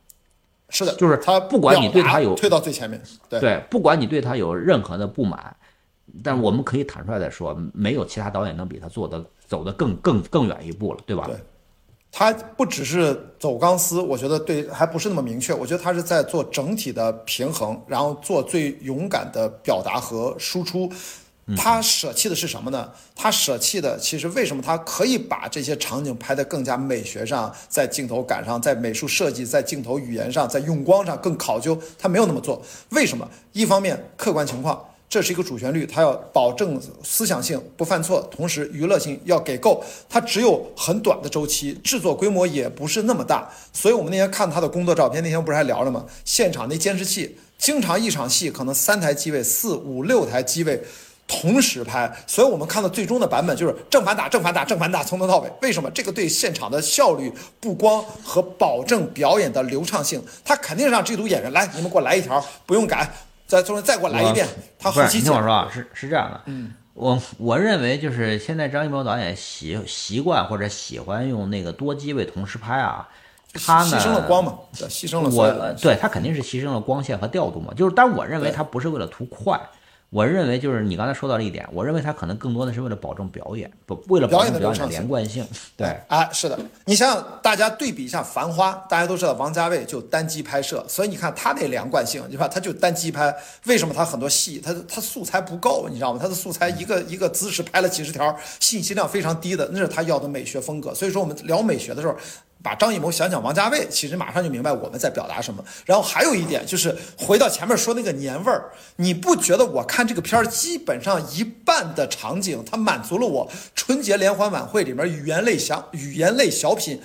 S1: 是的，
S2: 就是
S1: 他
S2: 不管你对他有
S1: 推到最前面，对
S2: 对，不管你对他有任何的不满，但我们可以坦率的说，没有其他导演能比他做的走得更更更远一步了，对吧？
S1: 对他不只是走钢丝，我觉得对还不是那么明确。我觉得他是在做整体的平衡，然后做最勇敢的表达和输出。他舍弃的是什么呢？他舍弃的其实为什么他可以把这些场景拍得更加美学上，在镜头感上，在美术设计，在镜头语言上，在用光上更考究。他没有那么做，为什么？一方面客观情况，这是一个主旋律，它要保证思想性不犯错，同时娱乐性要给够。它只有很短的周期，制作规模也不是那么大，所以我们那天看他的工作照片，那天不是还聊了吗？现场那监视器，经常一场戏可能三台机位、四五六台机位。同时拍，所以我们看到最终的版本就是正反打、正反打、正反打，从头到尾。为什么？这个对现场的效率、不光和保证表演的流畅性，他肯定让这组演员来，你们给我来一条，不用改，再重新再给我来一遍。他
S2: 不是，
S1: 后期
S2: 你听我说啊，是是这样的，嗯，我我认为就是现在张艺谋导演习习惯或者喜欢用那个多机位同时拍啊，他呢
S1: 牺牲了光嘛，对，牺牲了所
S2: 我。对他肯定是牺牲了光线和调度嘛，就是，但我认为他不是为了图快，我认为就是你刚才说到了一点，我认为他可能更多的是为了保证表演，不为了保
S1: 表演
S2: 证表演的连贯性，对。
S1: 啊，是的，你想想，大家对比一下《繁花》，大家都知道王家卫就单机拍摄，所以你看他那连贯性，对吧？他就单机拍，为什么他很多戏他他素材不够，你知道吗？他的素材一个一个姿势拍了几十条，信息量非常低的，那是他要的美学风格。所以说我们聊美学的时候。把张艺谋想想王家卫，其实马上就明白我们在表达什么。然后还有一点就是回到前面说那个年味儿，你不觉得我看这个片儿基本上一半的场景，它满足了我春节联欢晚会里面语言类小语言类小品。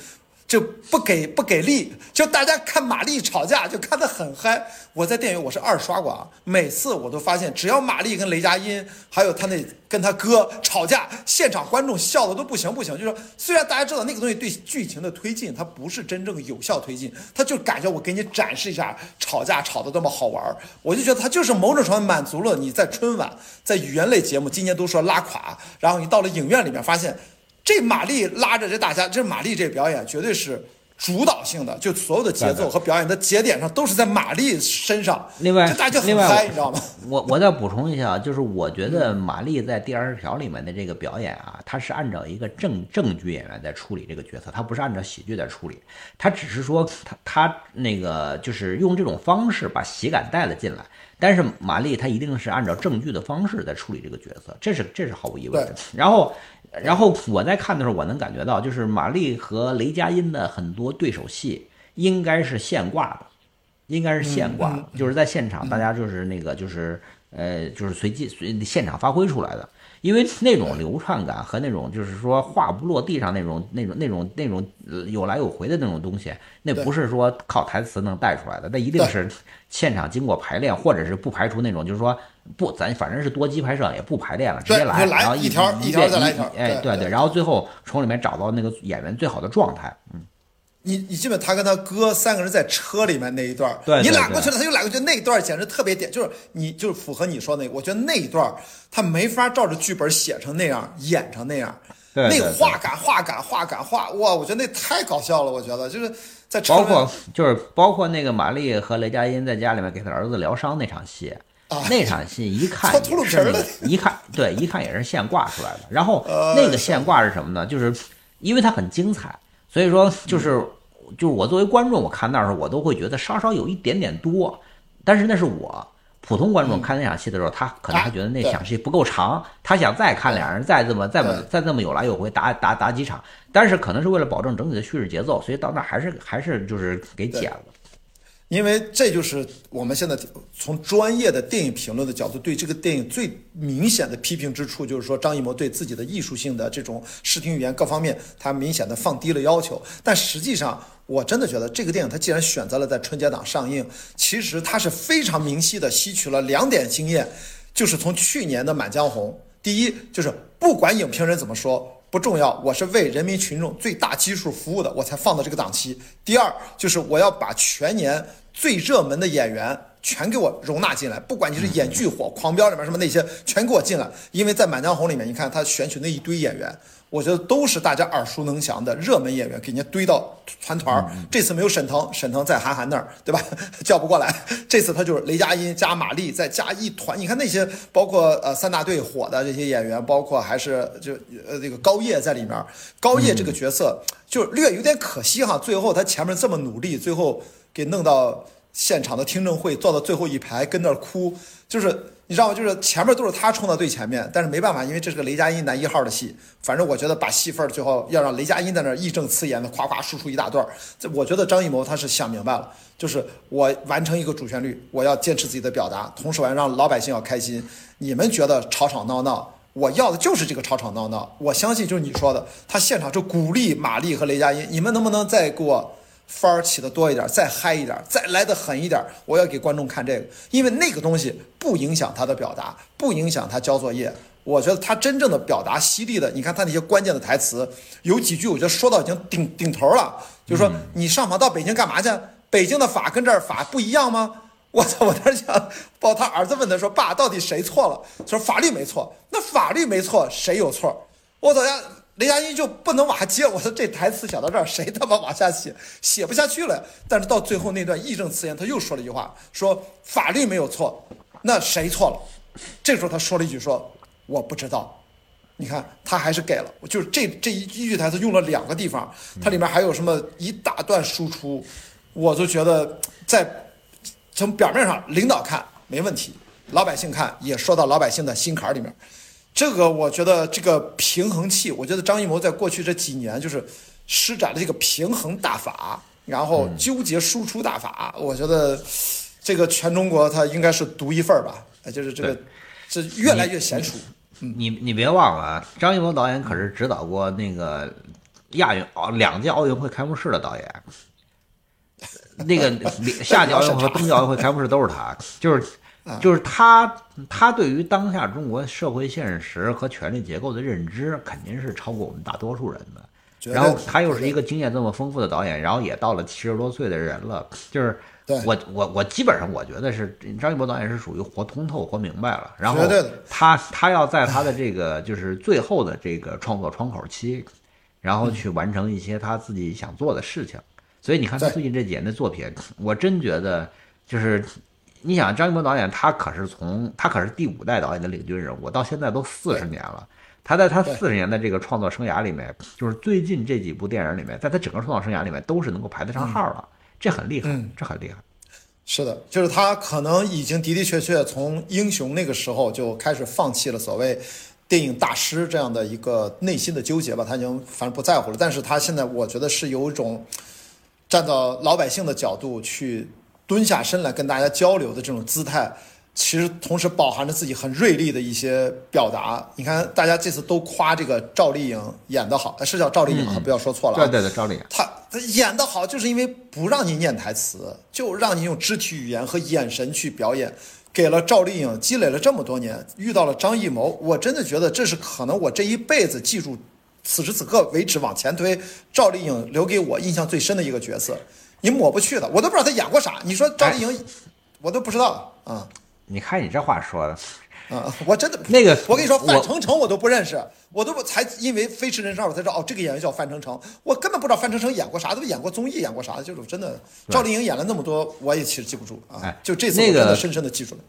S1: 就不给不给力，就大家看马丽吵架就看得很嗨。我在电影我是二刷过啊，每次我都发现，只要马丽跟雷佳音还有他那跟他哥吵架，现场观众笑的都不行不行。就说虽然大家知道那个东西对剧情的推进，它不是真正有效推进，他就感觉我给你展示一下吵架吵得多么好玩儿。我就觉得他就是某种程度满足了你在春晚在语言类节目今年都说拉垮，然后你到了影院里面发现。这玛丽拉着这大家，这玛丽这表演绝对是主导性的，就所有的节奏和表演的节点上都是在玛丽身上。
S2: 另外
S1: 这大家就
S2: 另外
S1: 很嗨，你知道吗？*laughs*
S2: 我我再补充一下，就是我觉得玛丽在第二十条里面的这个表演啊，她是按照一个正正剧演员在处理这个角色，她不是按照喜剧在处理，她只是说她她那个就是用这种方式把喜感带了进来。但是玛丽她一定是按照正剧的方式在处理这个角色，这是这是毫无疑问的。然后，然后我在看的时候，我能感觉到，就是马丽和雷佳音的很多对手戏应该是现挂的。应该是现挂，就是在现场，大家就是那个就是呃就是随机随现场发挥出来的，因为那种流畅感和那种就是说话不落地上那种那种那种那种有来有回的那种东西，那不是说靠台词能带出来的，那一定是现场经过排练，或者是不排除那种就是说不咱反正是多机拍摄也不排练了，直接来，然后
S1: 一条
S2: 一
S1: 条再来一条，
S2: 哎对对，然后最后从里面找到那个演员最好的状态，嗯。
S1: 你你记得他跟他哥三个人在车里面那一段，
S2: 对
S1: 你揽过去了，他又揽过去，那一段简直特别点，就是你就是符合你说那个，我觉得那一段他没法照着剧本写成那样，演成那样，
S2: 对
S1: 那个画感、画感、画感、画，哇，我觉得那太搞笑了，我觉得就是在车
S2: 包括就是包括那个马丽和雷佳音在家里面给他儿子疗伤那场戏，
S1: 啊、
S2: 那场戏一看
S1: 搓秃噜皮
S2: 的，一看对，一看也是现挂出来的。然后那个现挂是什么呢？就是因为它很精彩，所以说就是。就是我作为观众，我看那儿时候，我都会觉得稍稍有一点点多，但是那是我普通观众看那场戏的时候，他可能他觉得那场戏不够长，他想再看两人再这么再么再这么有来有回打打打几场，但是可能是为了保证整体的叙事节奏，所以到那还是还是就是给剪了。
S1: 因为这就是我们现在从专业的电影评论的角度对这个电影最明显的批评之处，就是说张艺谋对自己的艺术性的这种视听语言各方面，他明显的放低了要求。但实际上，我真的觉得这个电影他既然选择了在春节档上映，其实他是非常明晰的吸取了两点经验，就是从去年的《满江红》，第一就是不管影评人怎么说。不重要，我是为人民群众最大基数服务的，我才放到这个档期。第二，就是我要把全年最热门的演员全给我容纳进来，不管你是演剧火、狂飙里面什么那些，全给我进来。因为在《满江红》里面，你看他选取那一堆演员。我觉得都是大家耳熟能详的热门演员，给人家堆到团团儿。这次没有沈腾，沈腾在韩寒那儿，对吧？*laughs* 叫不过来。这次他就是雷佳音加马丽，再加一团。你看那些包括呃三大队火的这些演员，包括还是就呃这个高叶在里面。高叶这个角色就略有点可惜哈，最后他前面这么努力，最后给弄到现场的听证会坐到最后一排跟那儿哭，就是。你知道吗？就是前面都是他冲到最前面，但是没办法，因为这是个雷佳音男一号的戏。反正我觉得把戏份最后要让雷佳音在那儿义正辞严的夸夸输出一大段。这我觉得张艺谋他是想明白了，就是我完成一个主旋律，我要坚持自己的表达，同时我要让老百姓要开心。你们觉得吵吵闹闹，我要的就是这个吵吵闹闹。我相信就是你说的，他现场就鼓励马丽和雷佳音，你们能不能再给我？范儿起的多一点，再嗨一点，再来的狠一点，我要给观众看这个，因为那个东西不影响他的表达，不影响他交作业。我觉得他真正的表达犀利的，你看他那些关键的台词，有几句我觉得说到已经顶顶头了，就是说你上访到北京干嘛去？北京的法跟这儿法不一样吗？*laughs* 我操！我当时想，抱他儿子问他说：“爸，到底谁错了？”说法律没错，那法律没错，谁有错？我操呀！雷佳音就不能往下接，我说这台词写到这儿，谁他妈往下写，写不下去了。但是到最后那段义正辞严，他又说了一句话，说法律没有错，那谁错了？这时候他说了一句，说我不知道。你看他还是给了，就是这这一句台词用了两个地方，它里面还有什么一大段输出，我就觉得在从表面上领导看没问题，老百姓看也说到老百姓的心坎里面。这个我觉得这个平衡器，我觉得张艺谋在过去这几年就是施展了这个平衡大法，然后纠结输出大法。我觉得这个全中国他应该是独一份儿吧，就是这个这越来越娴熟。
S2: 你你别忘了，张艺谋导演可是指导过那个亚运奥两届奥运会开幕式的导演，*laughs* 那个夏季奥运会和冬季奥运会开幕式都是他，就是。就是他，他对于当下中国社会现实和权力结构的认知，肯定是超过我们大多数人的。然后他又是一个经验这么丰富的导演，然后也到了七十多岁的人了。就是我我我基本上我觉得是张艺谋导演是属于活通透、活明白了。然后他他要在他的这个就是最后的这个创作窗口期，然后去完成一些他自己想做的事情。所以你看他最近这几年的作品，我真觉得就是。你想张艺谋导演，他可是从他可是第五代导演的领军人物，到现在都四十年了。他在他四十年的这个创作生涯里面，就是最近这几部电影里面，在他整个创作生涯里面都是能够排得上号了，这很厉害，这很厉害。
S1: 是的，就是他可能已经的的确确从英雄那个时候就开始放弃了所谓电影大师这样的一个内心的纠结吧，他已经反正不在乎了。但是他现在我觉得是有一种站到老百姓的角度去。蹲下身来跟大家交流的这种姿态，其实同时饱含着自己很锐利的一些表达。你看，大家这次都夸这个赵丽颖演得好，是叫赵丽颖啊，不要说错了。
S2: 对对对，赵丽颖，
S1: 她她演得好，就是因为不让你念台词，就让你用肢体语言和眼神去表演。给了赵丽颖积累了这么多年，遇到了张艺谋，我真的觉得这是可能我这一辈子记住，此时此刻为止往前推，赵丽颖留给我印象最深的一个角色。你抹不去的，我都不知道他演过啥。你说赵丽颖，我都不知道啊。
S2: 你看你这话说的，
S1: 啊，我真的
S2: 那个，
S1: 我跟你说，范丞丞我都不认识，我都不才因为《飞驰人生二》我才知道哦，这个演员叫范丞丞，我根本不知道范丞丞演过啥，都演过综艺，演过啥，就是真的。赵丽颖演了那么多，我也其实记不住啊。就这次我真的深深的记住了。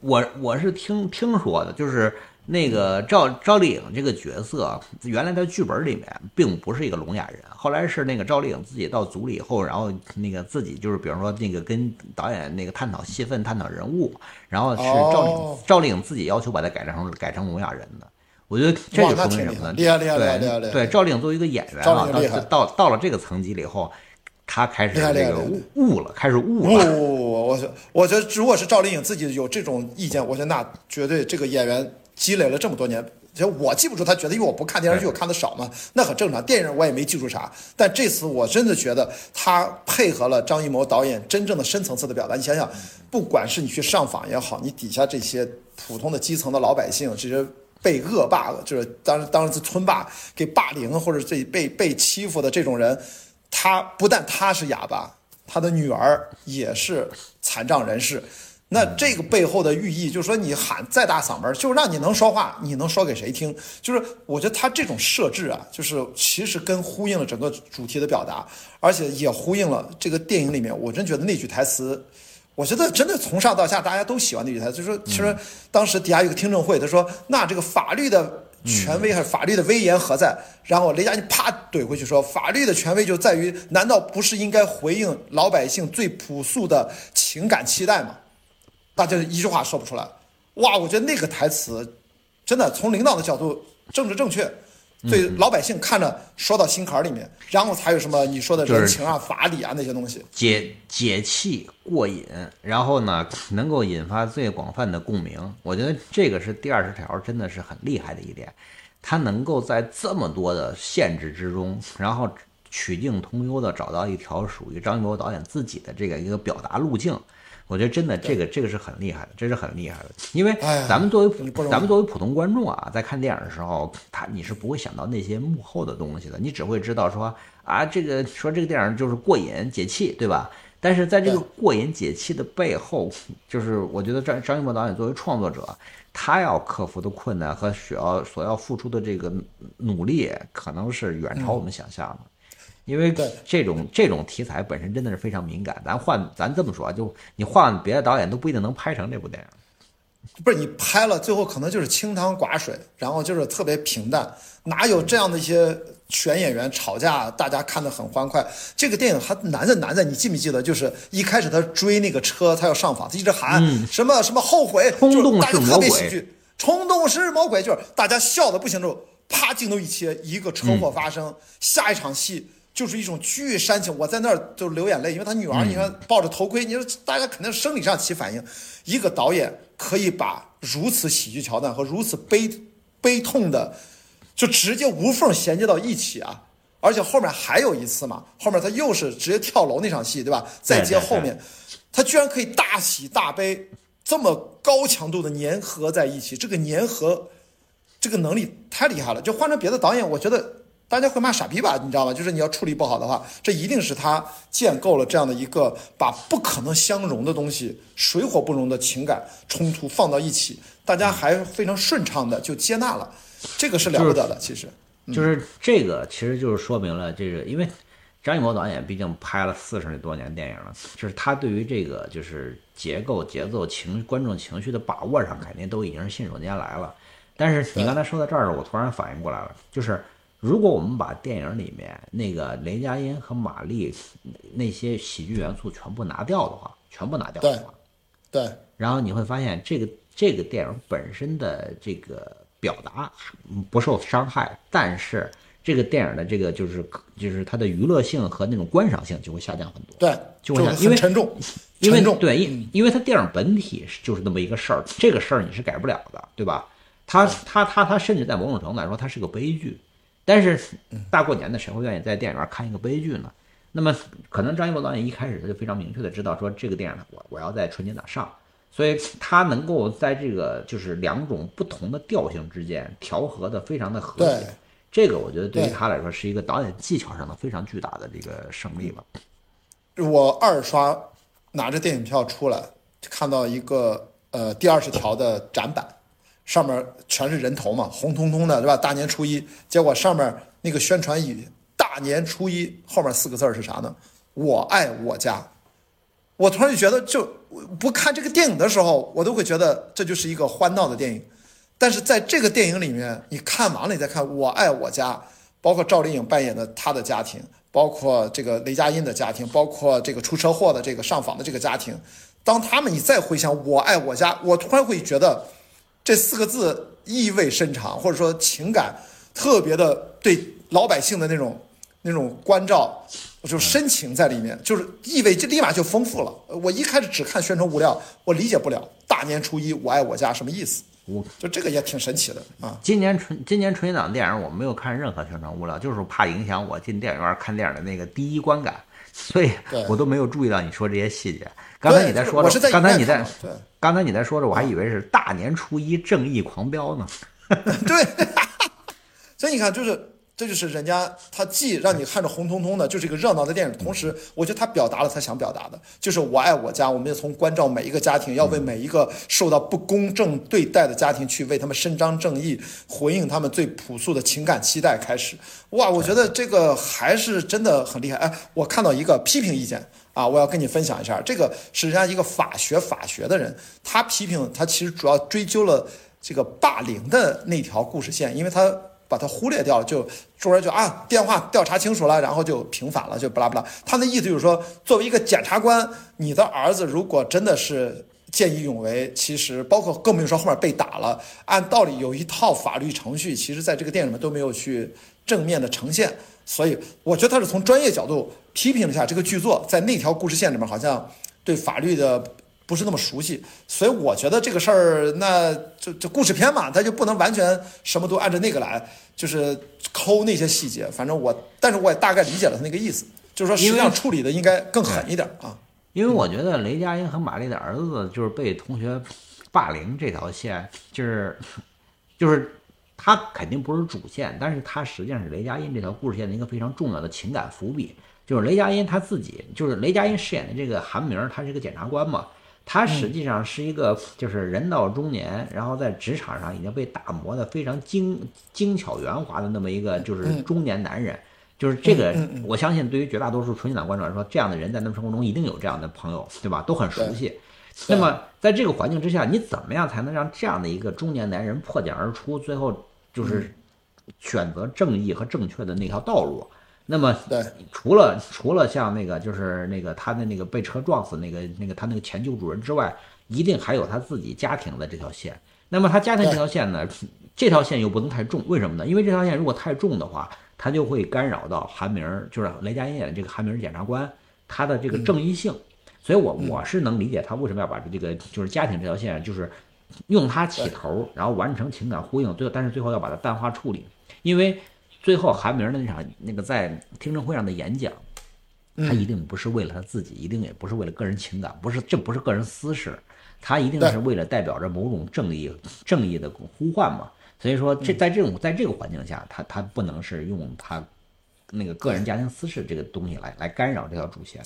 S2: 我我是听听说的，就是那个赵赵丽颖这个角色，原来在剧本里面并不是一个聋哑人，后来是那个赵丽颖自己到组里以后，然后那个自己就是比如说那个跟导演那个探讨戏份、探讨人物，然后是赵丽、
S1: 哦
S2: 赵丽颖自己要求把它改成改成聋哑人的。我觉得这就说明什么呢？
S1: 厉害厉害厉害厉害厉害
S2: 对对，赵丽颖作为一个演员啊，到到到了这个层级了以后，她开始这个悟悟了，开始悟
S1: 不，
S2: 了。
S1: 我我我觉得如果是赵丽颖自己有这种意见，我觉得那绝对这个演员积累了这么多年。其实我记不住他觉得，因为我不看电视剧，我看的少嘛，那很正常。电影我也没记住啥，但这次我真的觉得他配合了张艺谋导演真正的深层次的表达。你想想，不管是你去上访也好，你底下这些普通的基层的老百姓，这些被恶霸，就是当然当然是村霸给霸凌或者这被被欺负的这种人，他不但他是哑巴，他的女儿也是残障人士。那这个背后的寓意，就是说你喊再大嗓门儿，就让你能说话，你能说给谁听？就是我觉得他这种设置啊，就是其实跟呼应了整个主题的表达，而且也呼应了这个电影里面，我真觉得那句台词。我觉得真的从上到下大家都喜欢那句台词，就是说，其实当时底下有个听证会，他说：“那这个法律的权威还是法律的威严何在？”然后雷佳音啪怼回去说：“法律的权威就在于，难道不是应该回应老百姓最朴素的情感期待吗？”大家一句话说不出来。哇，我觉得那个台词真的从领导的角度政治正确，对老百姓看着说到心坎儿里面，然后才有什么你说的人情啊、法理啊那些东西。
S2: 解解气过瘾，然后呢，能够引发最广泛的共鸣。我觉得这个是第二十条，真的是很厉害的一点，它能够在这么多的限制之中，然后曲径通幽的找到一条属于张艺谋导演自己的这个一个表达路径。我觉得真的这个这个是很厉害的，这是很厉害的，因为咱们作为咱们作为普通观众啊，在看电影的时候，他你是不会想到那些幕后的东西的，你只会知道说啊，这个说这个电影就是过瘾解气，对吧？但是在这个过瘾解气的背后，就是我觉得张张艺谋导演作为创作者，他要克服的困难和需要所要付出的这个努力，可能是远超我们想象的。因为
S1: 对
S2: 这种这种题材本身真的是非常敏感，咱换咱这么说啊，就你换别的导演都不一定能拍成这部电影。
S1: 不是你拍了，最后可能就是清汤寡水，然后就是特别平淡，哪有这样的一些选演员吵架，大家看得很欢快？这个电影还难在难在，你记没记得？就是一开始他追那个车，他要上访，他一直喊什么什么后悔，
S2: 嗯冲动
S1: 就是大家特别
S2: 是魔鬼
S1: 喜剧，冲动是魔鬼，就是大家笑的不行之后，啪镜头一切，一个车祸发生，下一场戏。就是一种巨煽情，我在那儿就流眼泪，因为他女儿，你看抱着头盔，你说大家肯定生理上起反应。一个导演可以把如此喜剧桥段和如此悲悲痛的，就直接无缝衔接到一起啊！而且后面还有一次嘛，后面他又是直接跳楼那场戏，对吧？再接后面，他居然可以大喜大悲，这么高强度的粘合在一起，这个粘合，这个能力太厉害了。就换成别的导演，我觉得。大家会骂傻逼吧？你知道吗？就是你要处理不好的话，这一定是他建构了这样的一个把不可能相容的东西、水火不容的情感冲突放到一起，大家还非常顺畅的就接纳了，这个是了不得的。其实，
S2: 就是这个，其实就是说明了这个，因为张艺谋导演毕竟拍了四十多年电影了，就是他对于这个就是结构、节奏、情观众情绪的把握上，肯定都已经是信手拈来了。但是你刚才说到这儿，我突然反应过来了，就是。如果我们把电影里面那个雷佳音和马丽那些喜剧元素全部拿掉的话，全部拿掉的话，
S1: 对，
S2: 然后你会发现这个这个电影本身的这个表达不受伤害，但是这个电影的这个就是就是它的娱乐性和那种观赏性就会下降很多。
S1: 对，
S2: 就会下，因为
S1: 沉重，
S2: 因为
S1: 沉重，
S2: 对，因因为它电影本体是就是那么一个事儿，这个事儿你是改不了的，对吧？它它它它甚至在某种程度来说，它是个悲剧。但是大过年的，谁会愿意在电影院看一个悲剧呢？那么可能张艺谋导演一开始他就非常明确的知道说这个电影我我要在春节档上，所以他能够在这个就是两种不同的调性之间调和的非常的和谐。这个我觉得对于他来说是一个导演技巧上的非常巨大的这个胜利吧。
S1: 我二刷拿着电影票出来，看到一个呃第二十条的展板。上面全是人头嘛，红彤彤的，对吧？大年初一，结果上面那个宣传语“大年初一”后面四个字是啥呢？我爱我家。我突然就觉得，就不看这个电影的时候，我都会觉得这就是一个欢闹的电影。但是在这个电影里面，你看完了，你再看《我爱我家》，包括赵丽颖扮演的她的家庭，包括这个雷佳音的家庭，包括这个出车祸的这个上访的这个家庭，当他们你再回想《我爱我家》，我突然会觉得这四个字意味深长，或者说情感特别的对老百姓的那种那种关照。就深情在里面，就是意味就立马就丰富了。我一开始只看宣传物料，我理解不了大年初一我爱我家什么意思。
S2: 我
S1: 就这个也挺神奇的啊。
S2: 今年春今年春节档电影我没有看任何宣传物料，就是怕影响我进电影院看电影的那个第一观感，所以我都没有注意到你说这些细节。刚才你在说
S1: 的，
S2: 刚才你在，刚才你在说着，我还以为是大年初一正义狂飙呢。*laughs*
S1: 对，*laughs* 所以你看，就是。这就是人家他既让你看着红彤彤的，就是一个热闹的电影，同时我觉得他表达了他想表达的，就是我爱我家，我们也从关照每一个家庭，要为每一个受到不公正对待的家庭去为他们伸张正义，回应他们最朴素的情感期待开始。哇，我觉得这个还是真的很厉害。哎，我看到一个批评意见啊，我要跟你分享一下，这个是人家一个法学法学的人，他批评他其实主要追究了这个霸凌的那条故事线，因为他。把它忽略掉了，就众人就啊，电话调查清楚了，然后就平反了，就不拉不拉。他的意思就是说，作为一个检察官，你的儿子如果真的是见义勇为，其实包括更不用说后面被打了，按道理有一套法律程序，其实在这个电影里面都没有去正面的呈现。所以我觉得他是从专业角度批评了一下这个剧作，在那条故事线里面好像对法律的。不是那么熟悉，所以我觉得这个事儿，那就就故事片嘛，它就不能完全什么都按照那个来，就是抠那些细节。反正我，但是我也大概理解了他那个意思，就是说实际上处理的应该更狠一点啊。
S2: 因为我觉得雷佳音和玛丽的儿子就是被同学霸凌这条线，就是就是他肯定不是主线，但是他实际上是雷佳音这条故事线的一个非常重要的情感伏笔。就是雷佳音他自己，就是雷佳音饰演的这个韩明，他是一个检察官嘛。他实际上是一个，就是人到中年，然后在职场上已经被打磨的非常精精巧圆滑的那么一个，就是中年男人。就是这个，我相信对于绝大多数纯情党观众来说，这样的人在他们生活中一定有这样的朋友，对吧？都很熟悉。那么在这个环境之下，你怎么样才能让这样的一个中年男人破茧而出，最后就是选择正义和正确的那条道路？那么，
S1: 对，
S2: 除了除了像那个，就是那个他的那个被车撞死那个那个他那个前旧主人之外，一定还有他自己家庭的这条线。那么他家庭这条线呢，这条线又不能太重，为什么呢？因为这条线如果太重的话，他就会干扰到韩明，就是雷佳音演的这个韩明检察官他的这个正义性。所以我我是能理解他为什么要把这个就是家庭这条线，就是用它起头，然后完成情感呼应，最后但是最后要把它淡化处理，因为。最后，韩明的那场那个在听证会上的演讲，他一定不是为了他自己，一定也不是为了个人情感，不是，这不是个人私事，他一定是为了代表着某种正义、正义的呼唤嘛。所以说，这在这种在这个环境下，他他不能是用他那个个人家庭私事这个东西来来干扰这条主线。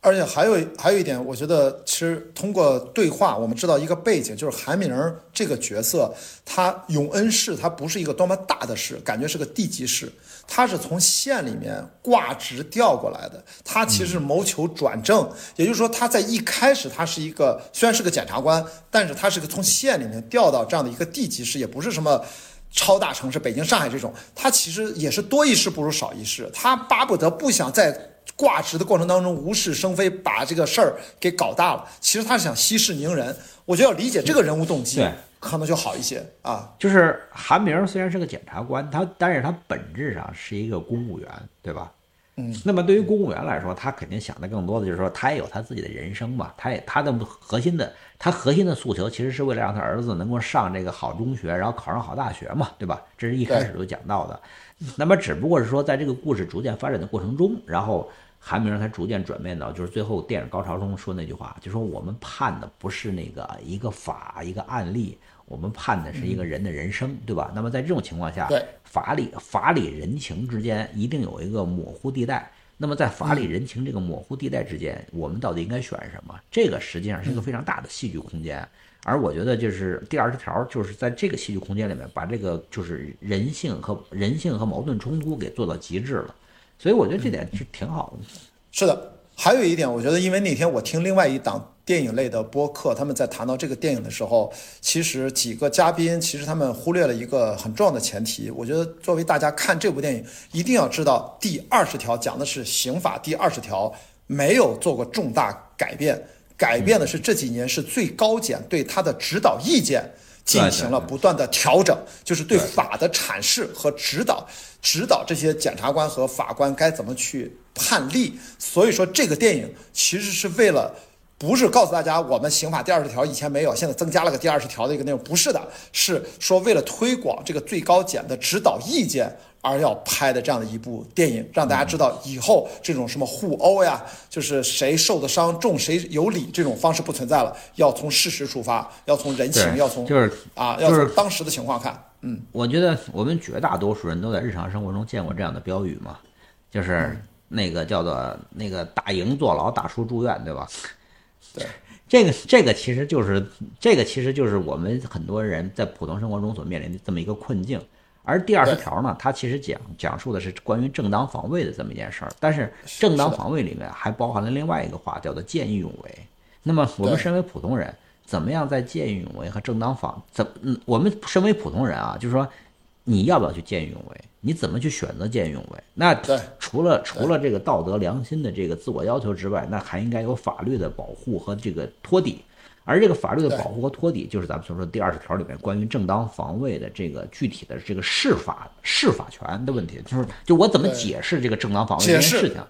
S1: 而且还有还有一点，我觉得其实通过对话，我们知道一个背景，就是韩明这个角色，他永恩市他不是一个多么大的市，感觉是个地级市，他是从县里面挂职调过来的，他其实谋求转正，也就是说他在一开始他是一个虽然是个检察官，但是他是个从县里面调到这样的一个地级市，也不是什么超大城市，北京、上海这种，他其实也是多一事不如少一事，他巴不得不想在。挂职的过程当中无事生非，把这个事儿给搞大了。其实他是想息事宁人，我觉得要理解这个人物动机，可能就好一些啊。
S2: 就是韩明虽然是个检察官，他但是他本质上是一个公务员，对吧？
S1: 嗯。
S2: 那么对于公务员来说，他肯定想的更多的就是说，他也有他自己的人生嘛。他也他的核心的他核心的诉求，其实是为了让他儿子能够上这个好中学，然后考上好大学嘛，对吧？这是一开始就讲到的。那么只不过是说，在这个故事逐渐发展的过程中，然后。韩明才逐渐转变到，就是最后电影高潮中说那句话，就说我们判的不是那个一个法一个案例，我们判的是一个人的人生，对吧？那么在这种情况下，
S1: 对
S2: 法理法理人情之间一定有一个模糊地带。那么在法理人情这个模糊地带之间，我们到底应该选什么？这个实际上是一个非常大的戏剧空间。而我觉得就是第二十条，就是在这个戏剧空间里面，把这个就是人性和人性和矛盾冲突给做到极致了。所以我觉得这点是挺好的。
S1: 是的，还有一点，我觉得因为那天我听另外一档电影类的播客，他们在谈到这个电影的时候，其实几个嘉宾其实他们忽略了一个很重要的前提。我觉得作为大家看这部电影，一定要知道第二十条讲的是刑法第二十条没有做过重大改变，改变的是这几年是最高检对他的指导意见进行了不断的调整，就是对法的阐释和指导，指导这些检察官和法官该怎么去判例。所以说这个电影其实是为了。不是告诉大家我们刑法第二十条以前没有，现在增加了个第二十条的一个内容，不是的，是说为了推广这个最高检的指导意见而要拍的这样的一部电影，让大家知道以后这种什么互殴呀，就是谁受的伤重谁有理这种方式不存在了，要从事实出发，要从人情，要从
S2: 就是
S1: 啊，要从当时的情况看。嗯，
S2: 我觉得我们绝大多数人都在日常生活中见过这样的标语嘛，就是那个叫做那个大营坐牢，大叔住院，对吧？
S1: 对，
S2: 这个这个其实就是这个其实就是我们很多人在普通生活中所面临的这么一个困境。而第二十条呢，它其实讲讲述的是关于正当防卫的这么一件事儿。但是正当防卫里面还包含了另外一个话，叫做见义勇为。那么我们身为普通人，怎么样在见义勇为和正当防怎嗯，我们身为普通人啊，就是说你要不要去见义勇为？你怎么去选择见义勇为？那除了除了这个道德良心的这个自我要求之外，那还应该有法律的保护和这个托底。而这个法律的保护和托底，就是咱们所说的第二十条里面关于正当防卫的这个具体的这个释法释法权的问题，就是就我怎么解释这个正当防卫这件事情？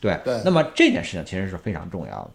S2: 对，那么这件事情其实是非常重要的。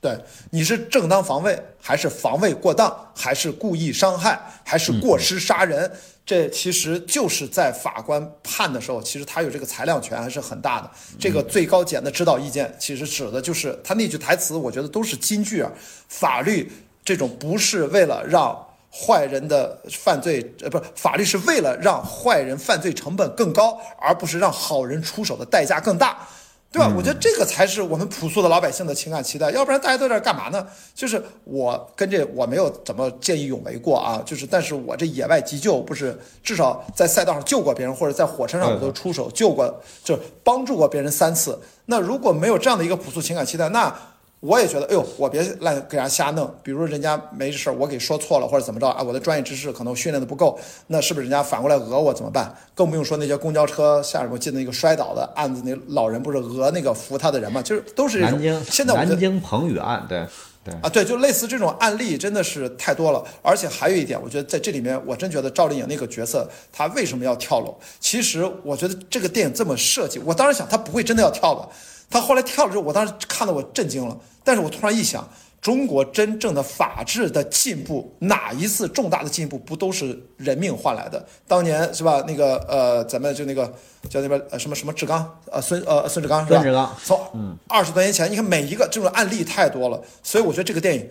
S1: 对，你是正当防卫，还是防卫过当，还是故意伤害，还是过失杀人？这其实就是在法官判的时候，其实他有这个裁量权还是很大的。这个最高检的指导意见，其实指的就是他那句台词，我觉得都是金句啊。法律这种不是为了让坏人的犯罪，呃，不是法律是为了让坏人犯罪成本更高，而不是让好人出手的代价更大。对吧？我觉得这个才是我们朴素的老百姓的情感期待，要不然大家都在干嘛呢？就是我跟这我没有怎么见义勇为过啊，就是但是我这野外急救不是至少在赛道上救过别人，或者在火车上我都出手救过，就帮助过别人三次。那如果没有这样的一个朴素情感期待，那。我也觉得，哎呦，我别乱给人家瞎弄。比如人家没事儿，我给说错了或者怎么着啊？我的专业知识可能训练的不够，那是不是人家反过来讹我怎么办？更不用说那些公交车下面，我记得那个摔倒的案子，那老人不是讹那个扶他的人嘛？就是都是这种。
S2: 南京
S1: 现在
S2: 南京彭宇案，对对
S1: 啊，对，就类似这种案例真的是太多了。而且还有一点，我觉得在这里面，我真觉得赵丽颖那个角色，她为什么要跳楼？其实我觉得这个电影这么设计，我当时想她不会真的要跳吧。他后来跳了之后，我当时看到我震惊了。但是我突然一想，中国真正的法治的进步，哪一次重大的进步不都是人命换来的？当年是吧？那个呃，咱们就那个叫那边呃什么什么志刚呃孙呃孙志刚是吧？
S2: 孙志刚
S1: 从二十多年前，你看每一个这种案例太多了，所以我觉得这个电影，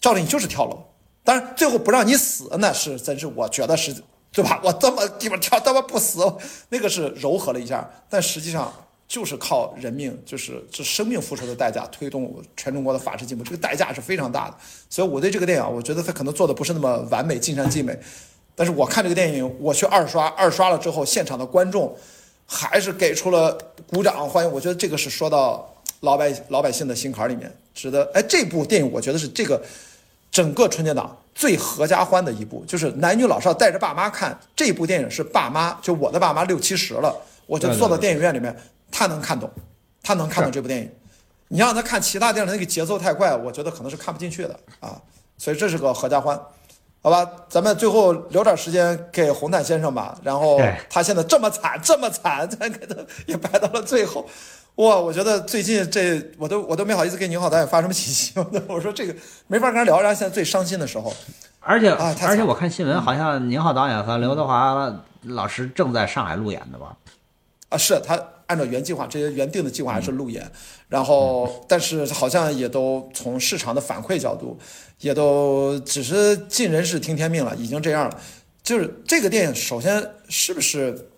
S1: 赵丽颖就是跳楼。当然最后不让你死，那是真是我觉得是对吧？我这么地方跳，他妈不死，那个是柔和了一下，但实际上。就是靠人命，就是这生命付出的代价，推动全中国的法治进步，这个代价是非常大的。所以我对这个电影，我觉得他可能做的不是那么完美、尽善尽美。但是我看这个电影，我去二刷，二刷了之后，现场的观众还是给出了鼓掌欢迎。我觉得这个是说到老百老百姓的心坎里面，值得。哎，这部电影我觉得是这个整个春节档最合家欢的一部，就是男女老少带着爸妈看这部电影，是爸妈就我的爸妈六七十了，我就坐到电影院里面。他能看懂，他能看懂这部电影。你让他看其他电影，那个节奏太快，我觉得可能是看不进去的啊。所以这是个合家欢，好吧？咱们最后留点时间给红毯先生吧。然后他现在这么惨，这么惨，咱给他也排到了最后。哇，我觉得最近这我都我都没好意思给宁浩导演发什么信息。*laughs* 我说这个没法跟他聊，然后现在最伤心的时候。
S2: 而且啊而且我看新闻，好像宁浩导演和刘德华老师正在上海路演的吧？
S1: 啊，是他。按照原计划，这些原定的计划还是路演，然后但是好像也都从市场的反馈角度，也都只是尽人事听天命了，已经这样了。就是这个电影，首先是不是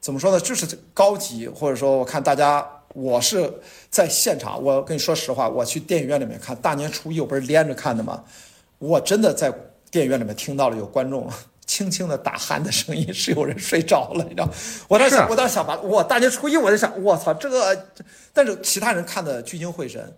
S1: 怎么说呢？就是高级，或者说我看大家，我是在现场，我跟你说实话，我去电影院里面看大年初一，我不是连着看的吗？我真的在电影院里面听到了有观众。轻轻的打鼾的声音是有人睡着了，你知道？我当时我当时想把，我大年初一我就想，我操这个，但是其他人看的聚精会神，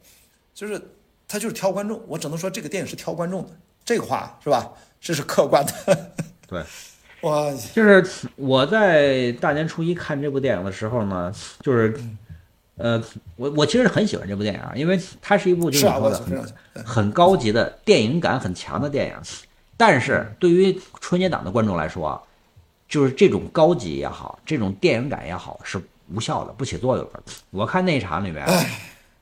S1: 就是他就是挑观众，我只能说这个电影是挑观众的，这个话是吧？这是客观的。
S2: 对，*laughs*
S1: 我，
S2: 就是我在大年初一看这部电影的时候呢，就是，呃，我我其实很喜欢这部电影啊，因为它是一部就是说的很高级的电影感很强的电影，但是对于春节档的观众来说啊，就是这种高级也好，这种电影感也好是无效的，不起作用的。我看那场里面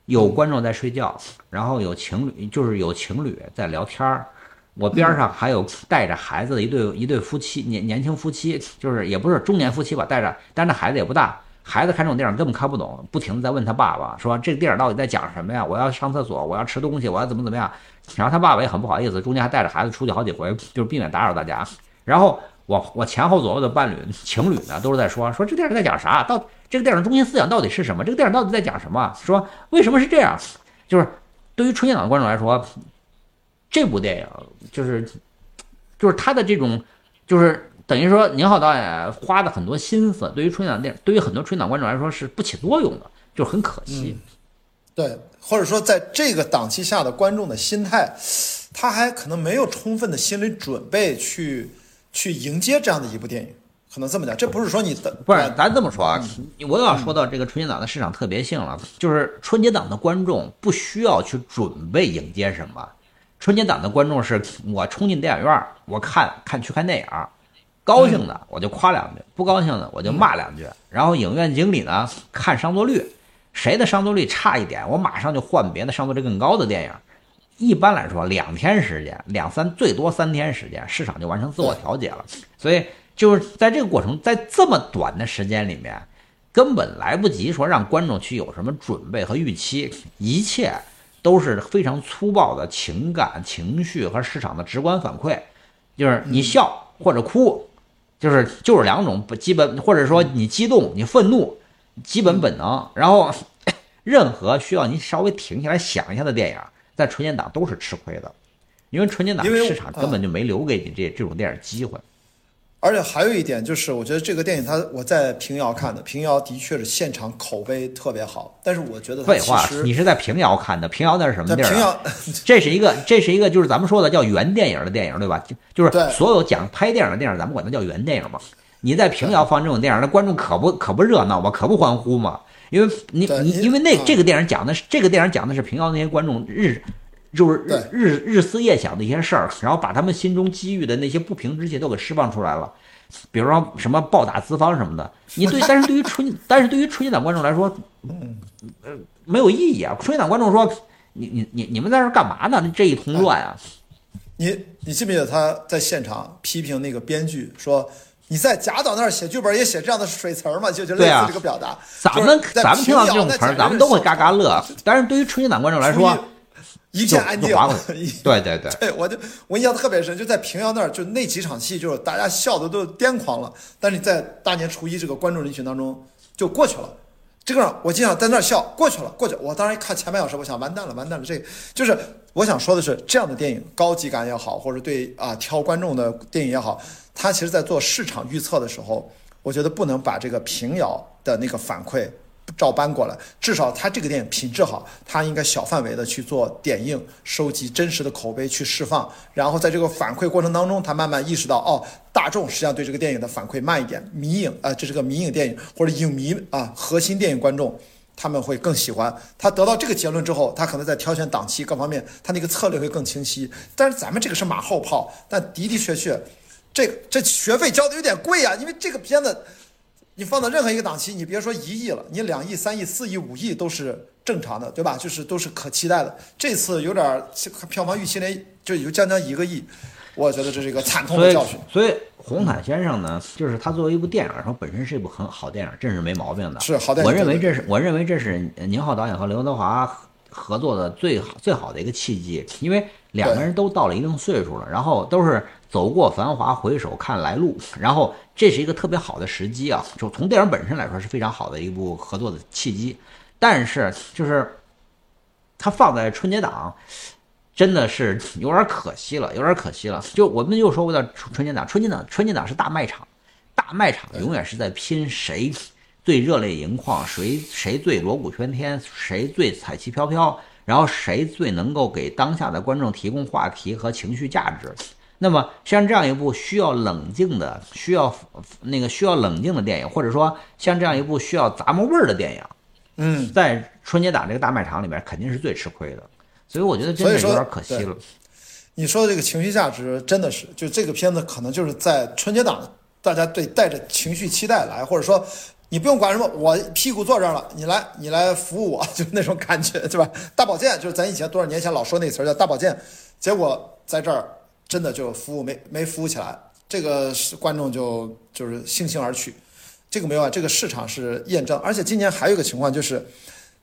S2: 有观众在睡觉，然后有情侣，就是有情侣在聊天儿。我边上还有带着孩子的一对一对夫妻，年年轻夫妻，就是也不是中年夫妻吧，带着，但是孩子也不大。孩子看这种电影根本看不懂，不停的在问他爸爸说：“这个电影到底在讲什么呀？我要上厕所，我要吃东西，我要怎么怎么样。”然后他爸爸也很不好意思，中间还带着孩子出去好几回，就是避免打扰大家。然后我我前后左右的伴侣情侣呢，都是在说说这电影在讲啥？到这个电影中心思想到底是什么？这个电影到底在讲什么？说为什么是这样？就是对于春节档的观众来说，这部电影就是就是他的这种就是等于说宁浩导演花的很多心思，对于春节档电影，对于很多春节档观众来说是不起作用的，就很可惜。
S1: 对，或者说在这个档期下的观众的心态，他还可能没有充分的心理准备去去迎接这样的一部电影，可能这么讲，这不是说你的
S2: 不是，咱这么说啊，我又要说到这个春节档的市场特别性了，就是春节档的观众不需要去准备迎接什么，春节档的观众是我冲进电影院，我看看去看电影，高兴的我就夸两句，不高兴的我就骂两句，然后影院经理呢看上座率，谁的上座率差一点，我马上就换别的上座率更高的电影。一般来说，两天时间，两三最多三天时间，市场就完成自我调节了。所以就是在这个过程，在这么短的时间里面，根本来不及说让观众去有什么准备和预期，一切都是非常粗暴的情感情绪和市场的直观反馈，就是你笑或者哭，就是就是两种不基本，或者说你激动、你愤怒，基本本能。然后 *coughs* 任何需要你稍微停下来想一下的电影，在春节档都是吃亏的，因为春节档市场根本就没留给你这这种电影机会。
S1: 而且还有一点就是，我觉得这个电影它我在平遥看的，平遥的确是现场口碑特别好，但是我觉得
S2: 废话，你是在平遥看的？平遥那是什么地儿？*laughs* 这是一个，这是一个，就是咱们说的叫原电影的电影，对吧？就就是所有讲拍电影的电影，咱们管它叫原电影嘛。你在平遥放这种电影，那观众可不可不热闹吗？可不欢呼嘛？因为你
S1: 你
S2: 你因为那
S1: 啊
S2: 这个电影讲的是这个电影讲的是平遥那些观众日。就是日日日思夜想的一些事儿，然后把他们心中积郁的那些不平之气都给释放出来了，比如说什么暴打资方什么的。你对，但是对于春，但是对于春节档观众来说，呃，没有意义啊。春节档观众说，你你你你们在这干嘛呢？这一通乱啊！
S1: 你你记不记得他在现场批评那个编剧说？你在贾导那儿写剧本也写这样的水词儿吗？就就类似这个表达。
S2: 咱们咱们听到这种词儿，咱们都会嘎嘎乐。*laughs* 但是对于春节档观众来说，
S1: 一片安静 *laughs*
S2: 对对对，
S1: 对，我就我印象特别深，就在平遥那儿，就那几场戏，就是大家笑的都癫狂了。但是在大年初一这个观众人群当中就过去了。这个我经常在那儿笑，过去了，过去了。我当时一看前半小时，我想完蛋了，完蛋了。这个就是我想说的是，这样的电影高级感也好，或者对啊挑观众的电影也好，它其实在做市场预测的时候，我觉得不能把这个平遥的那个反馈照搬过来，至少他这个电影品质好，他应该小范围的去做点映，收集真实的口碑去释放，然后在这个反馈过程当中，他慢慢意识到，哦，大众实际上对这个电影的反馈慢一点，迷影啊、这是个迷影电影或者影迷啊，核心电影观众。他们会更喜欢他得到这个结论之后，他可能在挑选档期各方面，他那个策略会更清晰。但是咱们这个是马后炮，但的的确确，这个这学费交的有点贵啊，因为这个片子你放到任何一个档期，你别说一亿了，你两亿、三亿、四亿、五亿都是正常的，对吧？就是都是可期待的。这次有点儿票房预期连就有将将一个亿，我觉得这是一个惨痛的教训。
S2: 所以红毯先生呢，就是他作为一部电影来说，本身是一部很好电影，这是没毛病的。
S1: 是好电影
S2: 我认为这是我认为这是宁浩导演和刘德华合合作的最好最好的一个契机，因为两个人都到了一定岁数了，然后都是走过繁华，回首看来路，然后这是一个特别好的时机啊，就从电影本身来说是非常好的一部合作的契机，但是就是它放在春节档。真的是有点可惜了，有点可惜了。就我们又说回到春春节档，春节档春节档是大卖场，大卖场永远是在拼谁最热泪盈眶，谁谁最锣鼓喧天，谁最彩旗飘飘。然后谁最能够给当下的观众提供话题和情绪价值。那么像这样一部需要冷静的、需要那个需要冷静的电影，或者说像这样一部需要咂摸味儿的电影，
S1: 嗯，
S2: 在春节档这个大卖场里面肯定是最吃亏的。所以我觉得真的有点可惜了。
S1: 你说的这个情绪价值真的是，就这个片子可能就是在春节档，大家对带着情绪期待来，或者说你不用管什么，我屁股坐这儿了，你来你来服务我，就那种感觉，对吧？大保健就是咱以前多少年前老说那词儿叫大保健，结果在这儿真的就服务没没服务起来，这个是观众就就是悻悻而去，这个没有啊，这个市场是验证，而且今年还有一个情况就是，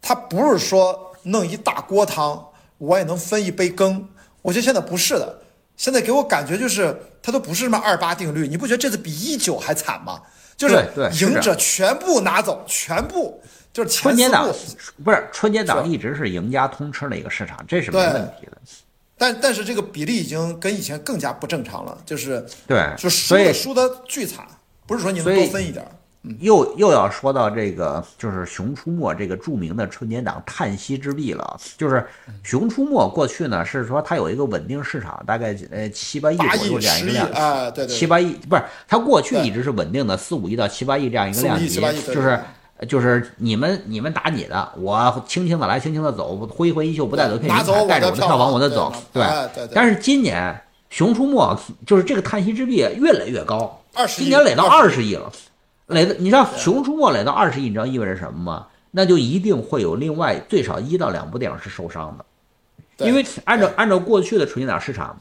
S1: 他不是说弄一大锅汤，我也能分一杯羹。我觉得现在不是的，现在给我感觉就是它都不是什么二八定律，你不觉得这次比一九还惨吗？就是赢者全部拿走，全部就是
S2: 春节档不是春节档一直是赢家通吃的一个市场，这是没问题的。
S1: 但但是这个比例已经跟以前更加不正常了，就是
S2: 对，
S1: 就输的输的巨惨，不是说你能多分一点。
S2: 又又要说到这个，就是《熊出没》这个著名的春节档叹息之壁了。就是《熊出没》过去呢，是说它有一个稳定市场，大概呃七八亿左右这样一个量
S1: 啊，对对，
S2: 七八亿不是它过去一直是稳定的四五亿到七八亿这样一个量级，就是就是你们你们打你的，我轻轻的来，轻轻的走，挥挥衣袖不带走，带着我的票房我就走，
S1: 对
S2: 对。但是今年《熊出没》就是这个叹息之壁越来越高，今年垒到二十亿了。垒的，你知道《熊出没》垒到二十亿，你知道意味着什么吗？那就一定会有另外最少一到两部电影是受伤的，因为按照按照过去的春节档市场，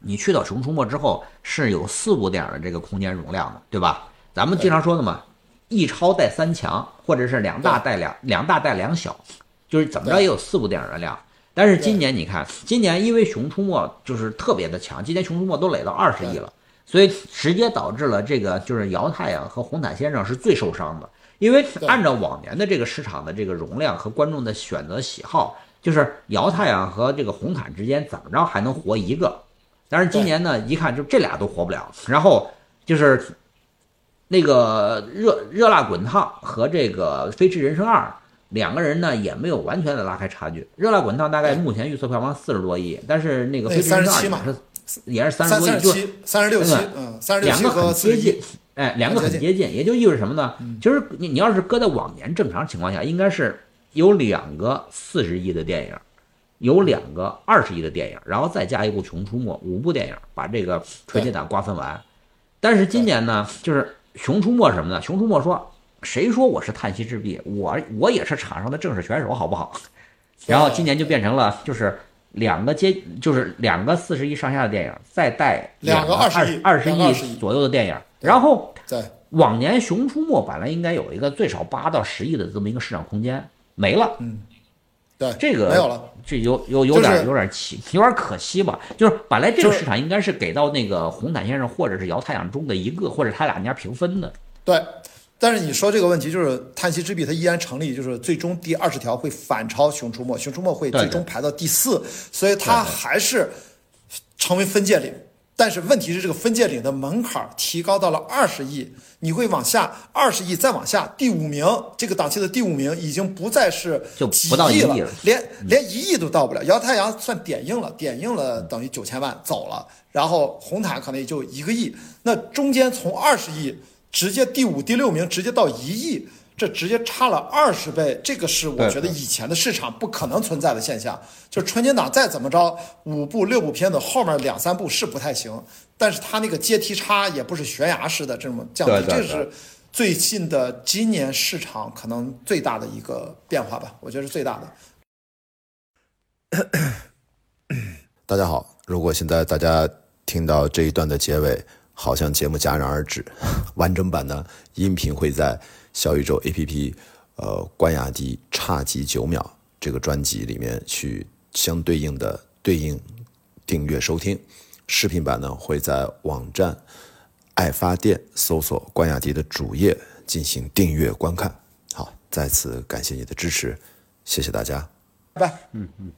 S2: 你去到《熊出没》之后是有四部电影的这个空间容量的，对吧？咱们经常说的嘛，一超带三强，或者是两大带两两大带两小，就是怎么着也有四部电影的量。但是今年你看，今年因为《熊出没》就是特别的强，今年《熊出没》都垒到二十亿了。所以直接导致了这个就是姚太阳和红毯先生是最受伤的，因为按照往年的这个市场的这个容量和观众的选择喜好，就是姚太阳和这个红毯之间怎么着还能活一个，但是今年呢，一看就这俩都活不了，然后就是那个热热辣滚烫和这个飞驰人生二两个人呢也没有完全的拉开差距，热辣滚烫大概目前预测票房四十多亿，但是那个飞驰人生二也是。也是三十多亿，就
S1: 三十六七，嗯，三十六
S2: 七，两个很接近，哎，两个很接近，也就意味着什么呢？其实你你要是搁在往年正常情况下，应该是有两个四十亿的电影，有两个二十亿的电影，然后再加一部《熊出没》，五部电影把这个春节档瓜分完。但是今年呢，就是《熊出没》什么呢？《熊出没》说，谁说我是叹息之壁？我我也是场上的正式选手，好不好？然后今年就变成了就是。两个接就是两个四十亿上下的电影，再带两
S1: 个二
S2: 十二
S1: 十
S2: 亿左右的电影，然后
S1: 对
S2: 往年《熊出没》本来应该有一个最少八到十亿的这么一个市场空间，没了。
S1: 嗯，对，
S2: 这个
S1: 没有了，
S2: 这有有有点有点奇，有点可惜吧？就是本来这个市场应该是给到那个红毯先生或者是姚太阳中的一个，或者他俩家平分的。
S1: 对。但是你说这个问题就是叹息之笔，它依然成立，就是最终第二十条会反超熊出没，熊出没会最终排到第四，所以它还是成为分界岭。但是问题是，这个分界岭的门槛提高到了二十亿，你会往下二十亿再往下，第五名这个档期的第五名已经不再是几亿了，连连一亿都到不了。姚太阳算点映了，点映了等于九千万走了，然后红毯可能也就一个亿，那中间从二十亿。直接第五、第六名直接到一亿，这直接差了二十倍，这个是我觉得以前的市场不可能存在的现象。就春节档再怎么着，五部六部片子后面两三部是不太行，但是它那个阶梯差也不是悬崖式的这么降低，这是最近的今年市场可能最大的一个变化吧，我觉得是最大
S3: 的。*coughs* 大家好，如果现在大家听到这一段的结尾。好像节目戛然而止，*laughs* 完整版的音频会在小宇宙 APP，呃，关雅迪差级九秒这个专辑里面去相对应的对应订阅收听，视频版呢会在网站爱发电搜索关雅迪的主页进行订阅观看。好，再次感谢你的支持，谢谢大家，
S1: 拜拜。
S3: 嗯嗯。